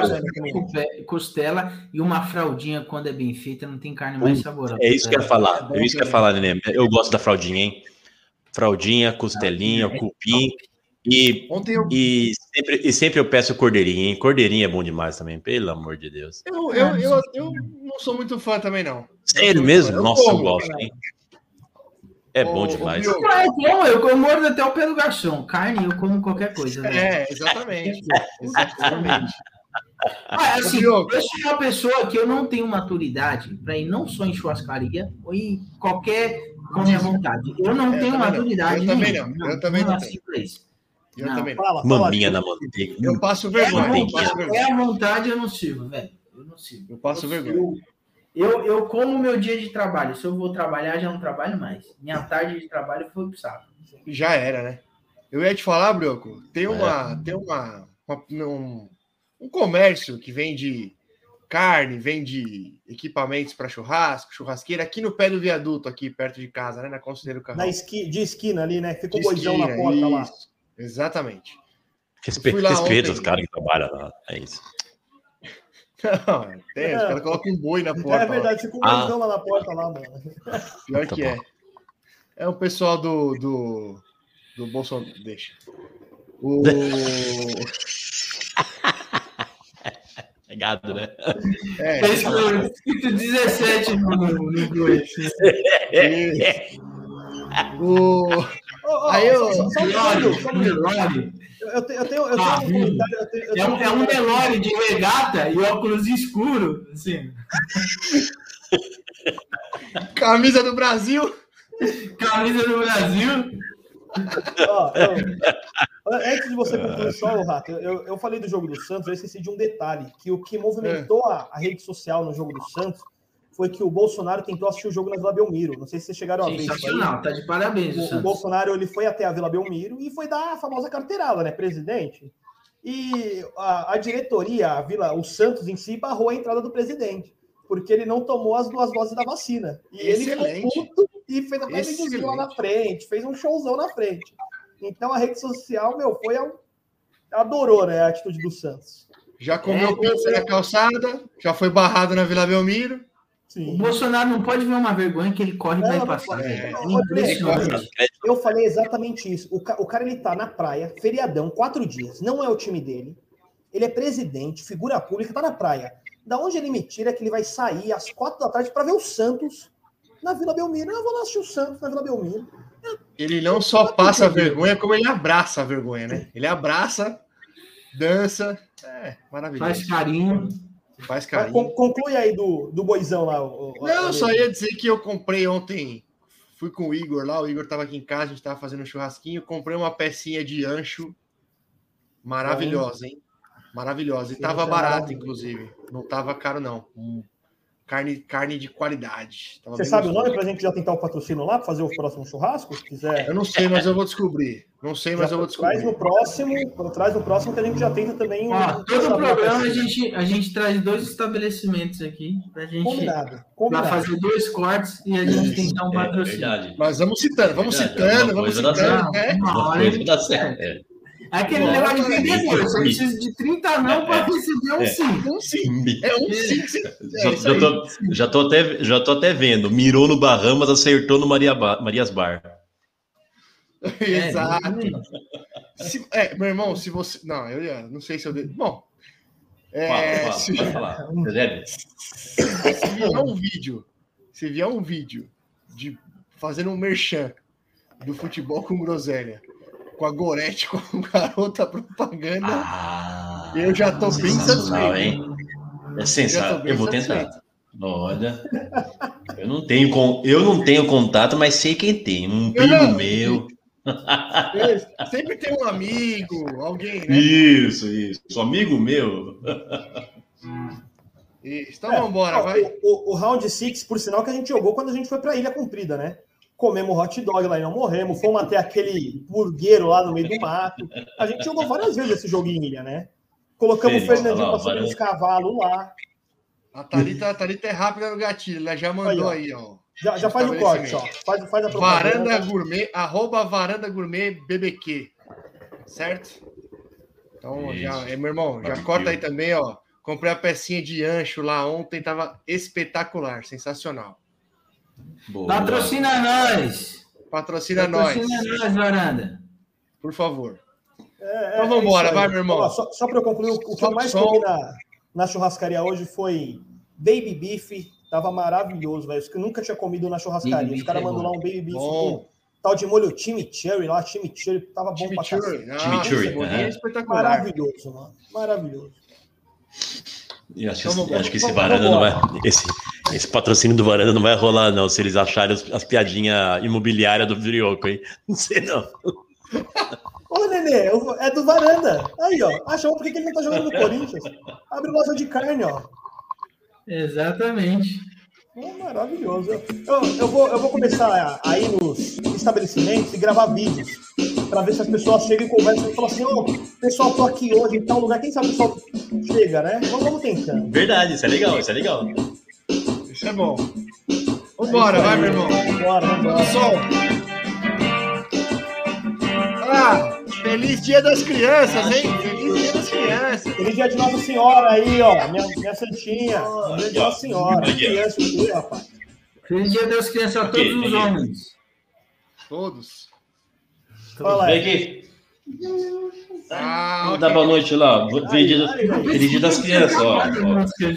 Speaker 4: Costela e uma fraldinha, quando é bem feita, não tem carne mais saborosa.
Speaker 2: É isso que eu ia falar. É isso que eu ia falar, Nenê. Eu gosto da fraldinha, hein? Fraldinha, costelinha, cupim. E, eu... e, sempre, e sempre eu peço cordeirinho, hein? Cordeirinho é bom demais também, pelo amor de Deus.
Speaker 3: Eu, eu, eu, eu não sou muito fã também, não.
Speaker 2: Sério mesmo? Nossa, eu gosto, hein? É bom demais.
Speaker 4: Eu, como, eu como até o pé do garçom. Carne, eu como qualquer coisa.
Speaker 3: Né? É, exatamente. [laughs] exatamente.
Speaker 4: Ah, assim, eu sou uma pessoa que eu não tenho maturidade para ir não só em churrascaria ou em qualquer com minha vontade. Eu não é, tenho maturidade.
Speaker 3: Eu também não. Eu também não. Tenho.
Speaker 2: Eu não. também. Fala, Maminha na manteiga.
Speaker 3: Eu passo vergonha.
Speaker 4: É,
Speaker 3: eu passo
Speaker 4: vergonha. é a vontade, eu não sirvo, velho. Eu não sirvo.
Speaker 3: Eu passo eu vergonha.
Speaker 4: Eu, eu como meu dia de trabalho. Se eu vou trabalhar, já não trabalho mais. Minha tarde de trabalho foi pro saco.
Speaker 3: Já era, né? Eu ia te falar, Broco, tem uma, é. tem uma, uma um, um comércio que vende carne, vende equipamentos para churrasco, churrasqueira aqui no pé do viaduto, aqui perto de casa, né? Na Conselheiro
Speaker 5: Carvalho. Na esqui, de esquina ali, né? Ficou boizão na porta isso. lá.
Speaker 3: Exatamente.
Speaker 2: Respe respeita os caras que trabalham lá. É isso.
Speaker 3: Não, tem, é. os caras colocam um boi na porta.
Speaker 5: É verdade, fica um ah. lá na porta lá, mano.
Speaker 3: Pior tá que é. É o pessoal do, do, do Bolsonaro. Deixa. O. [laughs]
Speaker 2: É gado, né?
Speaker 4: É, é escrito 17 no, no Goiás. [laughs]
Speaker 3: O.
Speaker 5: Aí eu. Só um Nelore. Eu tenho, eu tenho, eu tenho ah, um comentário. Eu tenho, eu
Speaker 4: tenho é, um, um Nelore de regata e óculos escuro. Assim.
Speaker 3: Camisa do Brasil.
Speaker 4: Camisa do Brasil.
Speaker 5: Ó, antes de você concluir só, o Rato, eu, eu falei do jogo do Santos, eu esqueci de um detalhe, que o que movimentou é. a, a rede social no jogo do Santos foi que o Bolsonaro tentou assistir o jogo na Vila Belmiro. Não sei se vocês chegaram a ver
Speaker 4: isso. Não, tá de parabéns.
Speaker 5: O, o, Bolsonaro ele foi até a Vila Belmiro e foi dar a famosa carteirada, né, presidente? E a, a, diretoria, a Vila, o Santos em si, barrou a entrada do presidente, porque ele não tomou as duas doses da vacina. E Excelente. ele ficou puto e fez a videozinho lá na frente, fez um showzão na frente. Então a rede social, meu, foi a, adorou, né, a atitude do Santos.
Speaker 3: Já comeu é, pizza na calçada, já foi barrado na Vila Belmiro.
Speaker 4: Sim. O Bolsonaro não pode ver uma vergonha que ele corre para ir passar. É,
Speaker 5: é eu falei exatamente isso. O, ca o cara ele tá na praia, feriadão, quatro dias. Não é o time dele. Ele é presidente, figura pública, tá na praia. Da onde ele me tira que ele vai sair às quatro da tarde para ver o Santos na Vila Belmiro? Eu vou lá assistir o Santos na Vila Belmiro.
Speaker 3: Ele não só passa a vergonha, como ele abraça a vergonha, né? Ele abraça, dança. É, maravilhoso.
Speaker 4: Faz carinho.
Speaker 3: Faz carinho.
Speaker 5: Conclui aí do, do boizão lá.
Speaker 3: O, não, eu só ia dizer que eu comprei ontem. Fui com o Igor lá, o Igor estava aqui em casa, a gente estava fazendo um churrasquinho. Comprei uma pecinha de ancho maravilhosa, hein? Maravilhosa. E tava barato, inclusive. Não tava caro, não. Carne, carne de qualidade.
Speaker 5: Tava Você sabe gostoso. o nome para a gente já tentar o patrocínio lá para fazer o próximo churrasco? Se quiser.
Speaker 3: Eu não sei, mas eu vou descobrir. Não sei, mas já eu vou descobrir.
Speaker 5: Traz no próximo, traz no próximo que a gente já tenta também.
Speaker 4: Um, todo o programa a gente, a gente traz dois estabelecimentos aqui para gente
Speaker 5: combinado,
Speaker 4: combinado. Fazer dois cortes e a gente tentar um é patrocínio. É
Speaker 3: mas vamos citando, vamos é verdade, citando, vamos citando. Né? Uma hora
Speaker 4: dá certo. É aquele negócio de vender dois. Você precisa de 30 não para receber um sim. Um sim. É um sim.
Speaker 2: Já, tô, já, tô até, já tô até vendo. Mirou no Bahamas, acertou no Maria Marias Bar. [laughs]
Speaker 3: Exato. Se, é, meu irmão, se você. Não, eu já não sei se eu. Bom. É, fala, fala, [laughs] se... falar. se vier um vídeo, se vier um vídeo de fazendo um merchan do futebol com groselha com a Gorete [laughs] como garota propaganda, ah, eu já tô bem satisfeito.
Speaker 2: Hein? É sensacional. Eu, eu vou tentar. Olha, eu não tenho eu não tenho contato, mas sei quem tem. Um primo meu.
Speaker 3: Sempre tem um amigo, alguém, né?
Speaker 2: Isso, isso. Amigo meu.
Speaker 3: Isso. Então é, vamos embora, vai.
Speaker 5: O, o, o Round 6, por sinal, que a gente jogou quando a gente foi para Ilha Comprida, né? Comemos hot dog lá e não morremos, fomos até aquele burgueiro lá no meio do mato. A gente jogou várias vezes esse jogo em ilha, né? Colocamos o Fernandinho para subir os cavalos lá.
Speaker 3: A Thalita, a Thalita é rápida no gatilho, ela já mandou aí, ó. Aí, ó
Speaker 5: já, já faz o corte, ó. Faz, faz a
Speaker 3: Varanda Gourmet, arroba Varanda Gourmet BBQ. Certo? Então, Isso. já, é, meu irmão, já corta aí também, ó. Comprei a pecinha de ancho lá ontem, tava espetacular, sensacional.
Speaker 4: Boa. Patrocina nós!
Speaker 3: Patrocina, nós.
Speaker 4: Patrocina nós, Varanda.
Speaker 3: Por favor. É, então vamos embora, vai, meu irmão. Ó,
Speaker 5: só, só para eu concluir, o que eu mais comi na, na churrascaria hoje foi baby beef. Tava maravilhoso, velho. Eu nunca tinha comido na churrascaria. Os caras é mandou lá um baby beef com tal de molho chimichurri lá, chimichurri. Tava bom chimichurri. pra
Speaker 2: caralho. Chimichurri.
Speaker 5: É espetacular. Maravilhoso, mano. Maravilhoso.
Speaker 2: Eu acho, então, que, acho que esse varanda não vai. Esse, esse patrocínio do varanda não vai rolar, não, se eles acharem as, as piadinhas imobiliárias do Vrioco, hein? [laughs] Não sei, não.
Speaker 5: Ô, Nenê, é do varanda. Aí, ó. Achou por que ele não tá jogando no Corinthians? Abre loja de carne, ó.
Speaker 4: Exatamente.
Speaker 5: É maravilhoso. Eu, eu, vou, eu vou começar a ir nos estabelecimentos e gravar vídeos para ver se as pessoas chegam e conversam e falam assim: Ô, oh, pessoal, tô aqui hoje em tal lugar. Quem sabe o pessoal chega, né? Vamos, vamos tentando.
Speaker 2: Verdade, isso é legal, isso é legal.
Speaker 3: É bom. Vambora, é vai, meu irmão.
Speaker 5: Vambora, vambora.
Speaker 3: Sol. Ah, feliz dia das crianças, hein? Feliz dia das crianças.
Speaker 5: Feliz dia de Nossa Senhora aí, ó. Minha, minha santinha. Feliz dia de Nossa Senhora. Criança aqui, rapaz.
Speaker 4: Feliz dia das crianças a todos os homens.
Speaker 3: Todos.
Speaker 2: Fala aí. Vem aqui. Ah, Dá boa noite lá. Feliz dia das crianças, ó.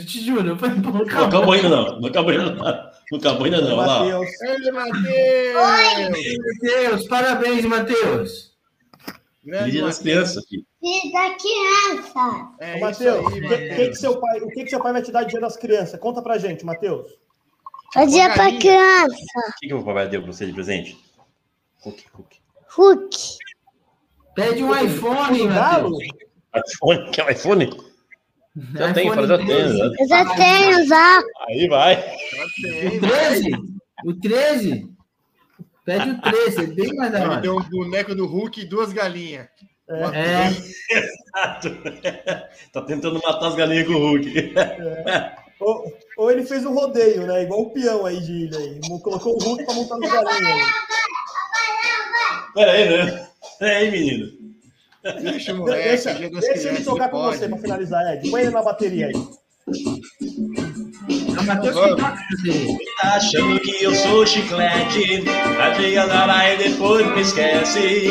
Speaker 4: Te juro, foi
Speaker 2: bom. Não acabou ainda, não. Não acabou ainda, não. Não acabou ainda, não. Olha lá.
Speaker 3: Ei, Matheus!
Speaker 4: Oi, Matheus! Parabéns, Matheus!
Speaker 2: Dia das crianças, filho.
Speaker 7: Dia da criança.
Speaker 5: É, Matheus, o que, que, que, seu pai, o que, que seu pai vai te dar de dia das crianças? Conta pra gente, Matheus.
Speaker 7: O dia pra criança.
Speaker 2: O que, que o papai deu pra você de presente?
Speaker 7: Hulk, Hulk. Hulk.
Speaker 4: Pede um iPhone, Matheus.
Speaker 2: iPhone? Quer um iPhone? Já tem, fala, já tem. Já.
Speaker 7: Eu já tenho, já.
Speaker 2: Aí vai.
Speaker 4: O 13? O 13? Pede o 13, é bem mais da hora.
Speaker 3: Deu um boneco do Hulk e duas galinhas.
Speaker 4: É.
Speaker 2: Exato. [laughs] tá tentando matar as galinhas com o Hulk.
Speaker 5: É. Ou, ou, ele fez um rodeio, né? Igual o peão aí de ilha aí. Colocou o Hulk pra montar as galinhas.
Speaker 2: Peraí, né? Peraí, menino.
Speaker 5: Deixa, [laughs] moleque, deixa, deixa ele tocar com você pra finalizar, Ed. Põe ele na bateria aí.
Speaker 2: Tá achando que eu sou chiclete, a lá e depois me esquece.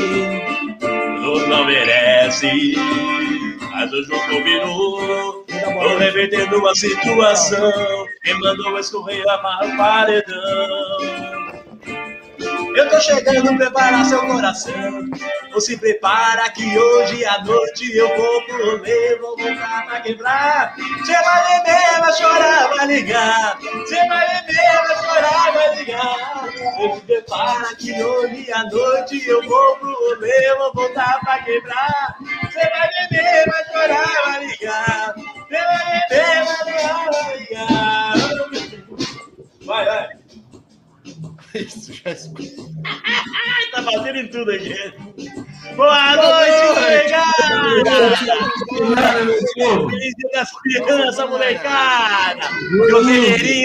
Speaker 2: Não, não merece, mas o jogo virou. Tô revertendo a situação, me mandou escorrer a paredão. Eu tô chegando, preparar seu coração. Ou se prepara que hoje à noite eu vou pro rolê, vou voltar pra quebrar. Você vai beber, vai chorar, vai ligar. Você vai beber, vai chorar, vai ligar. Eu se prepara que hoje à noite eu vou pro rolê, vou voltar pra quebrar. Você vai beber, vai chorar, vai ligar. Você vai beber, vai chorar, vai ligar.
Speaker 3: Isso, já escutou. [laughs]
Speaker 2: tá batendo em tudo aqui. Boa noite, molecada! Feliz dia das crianças, molecada! Meu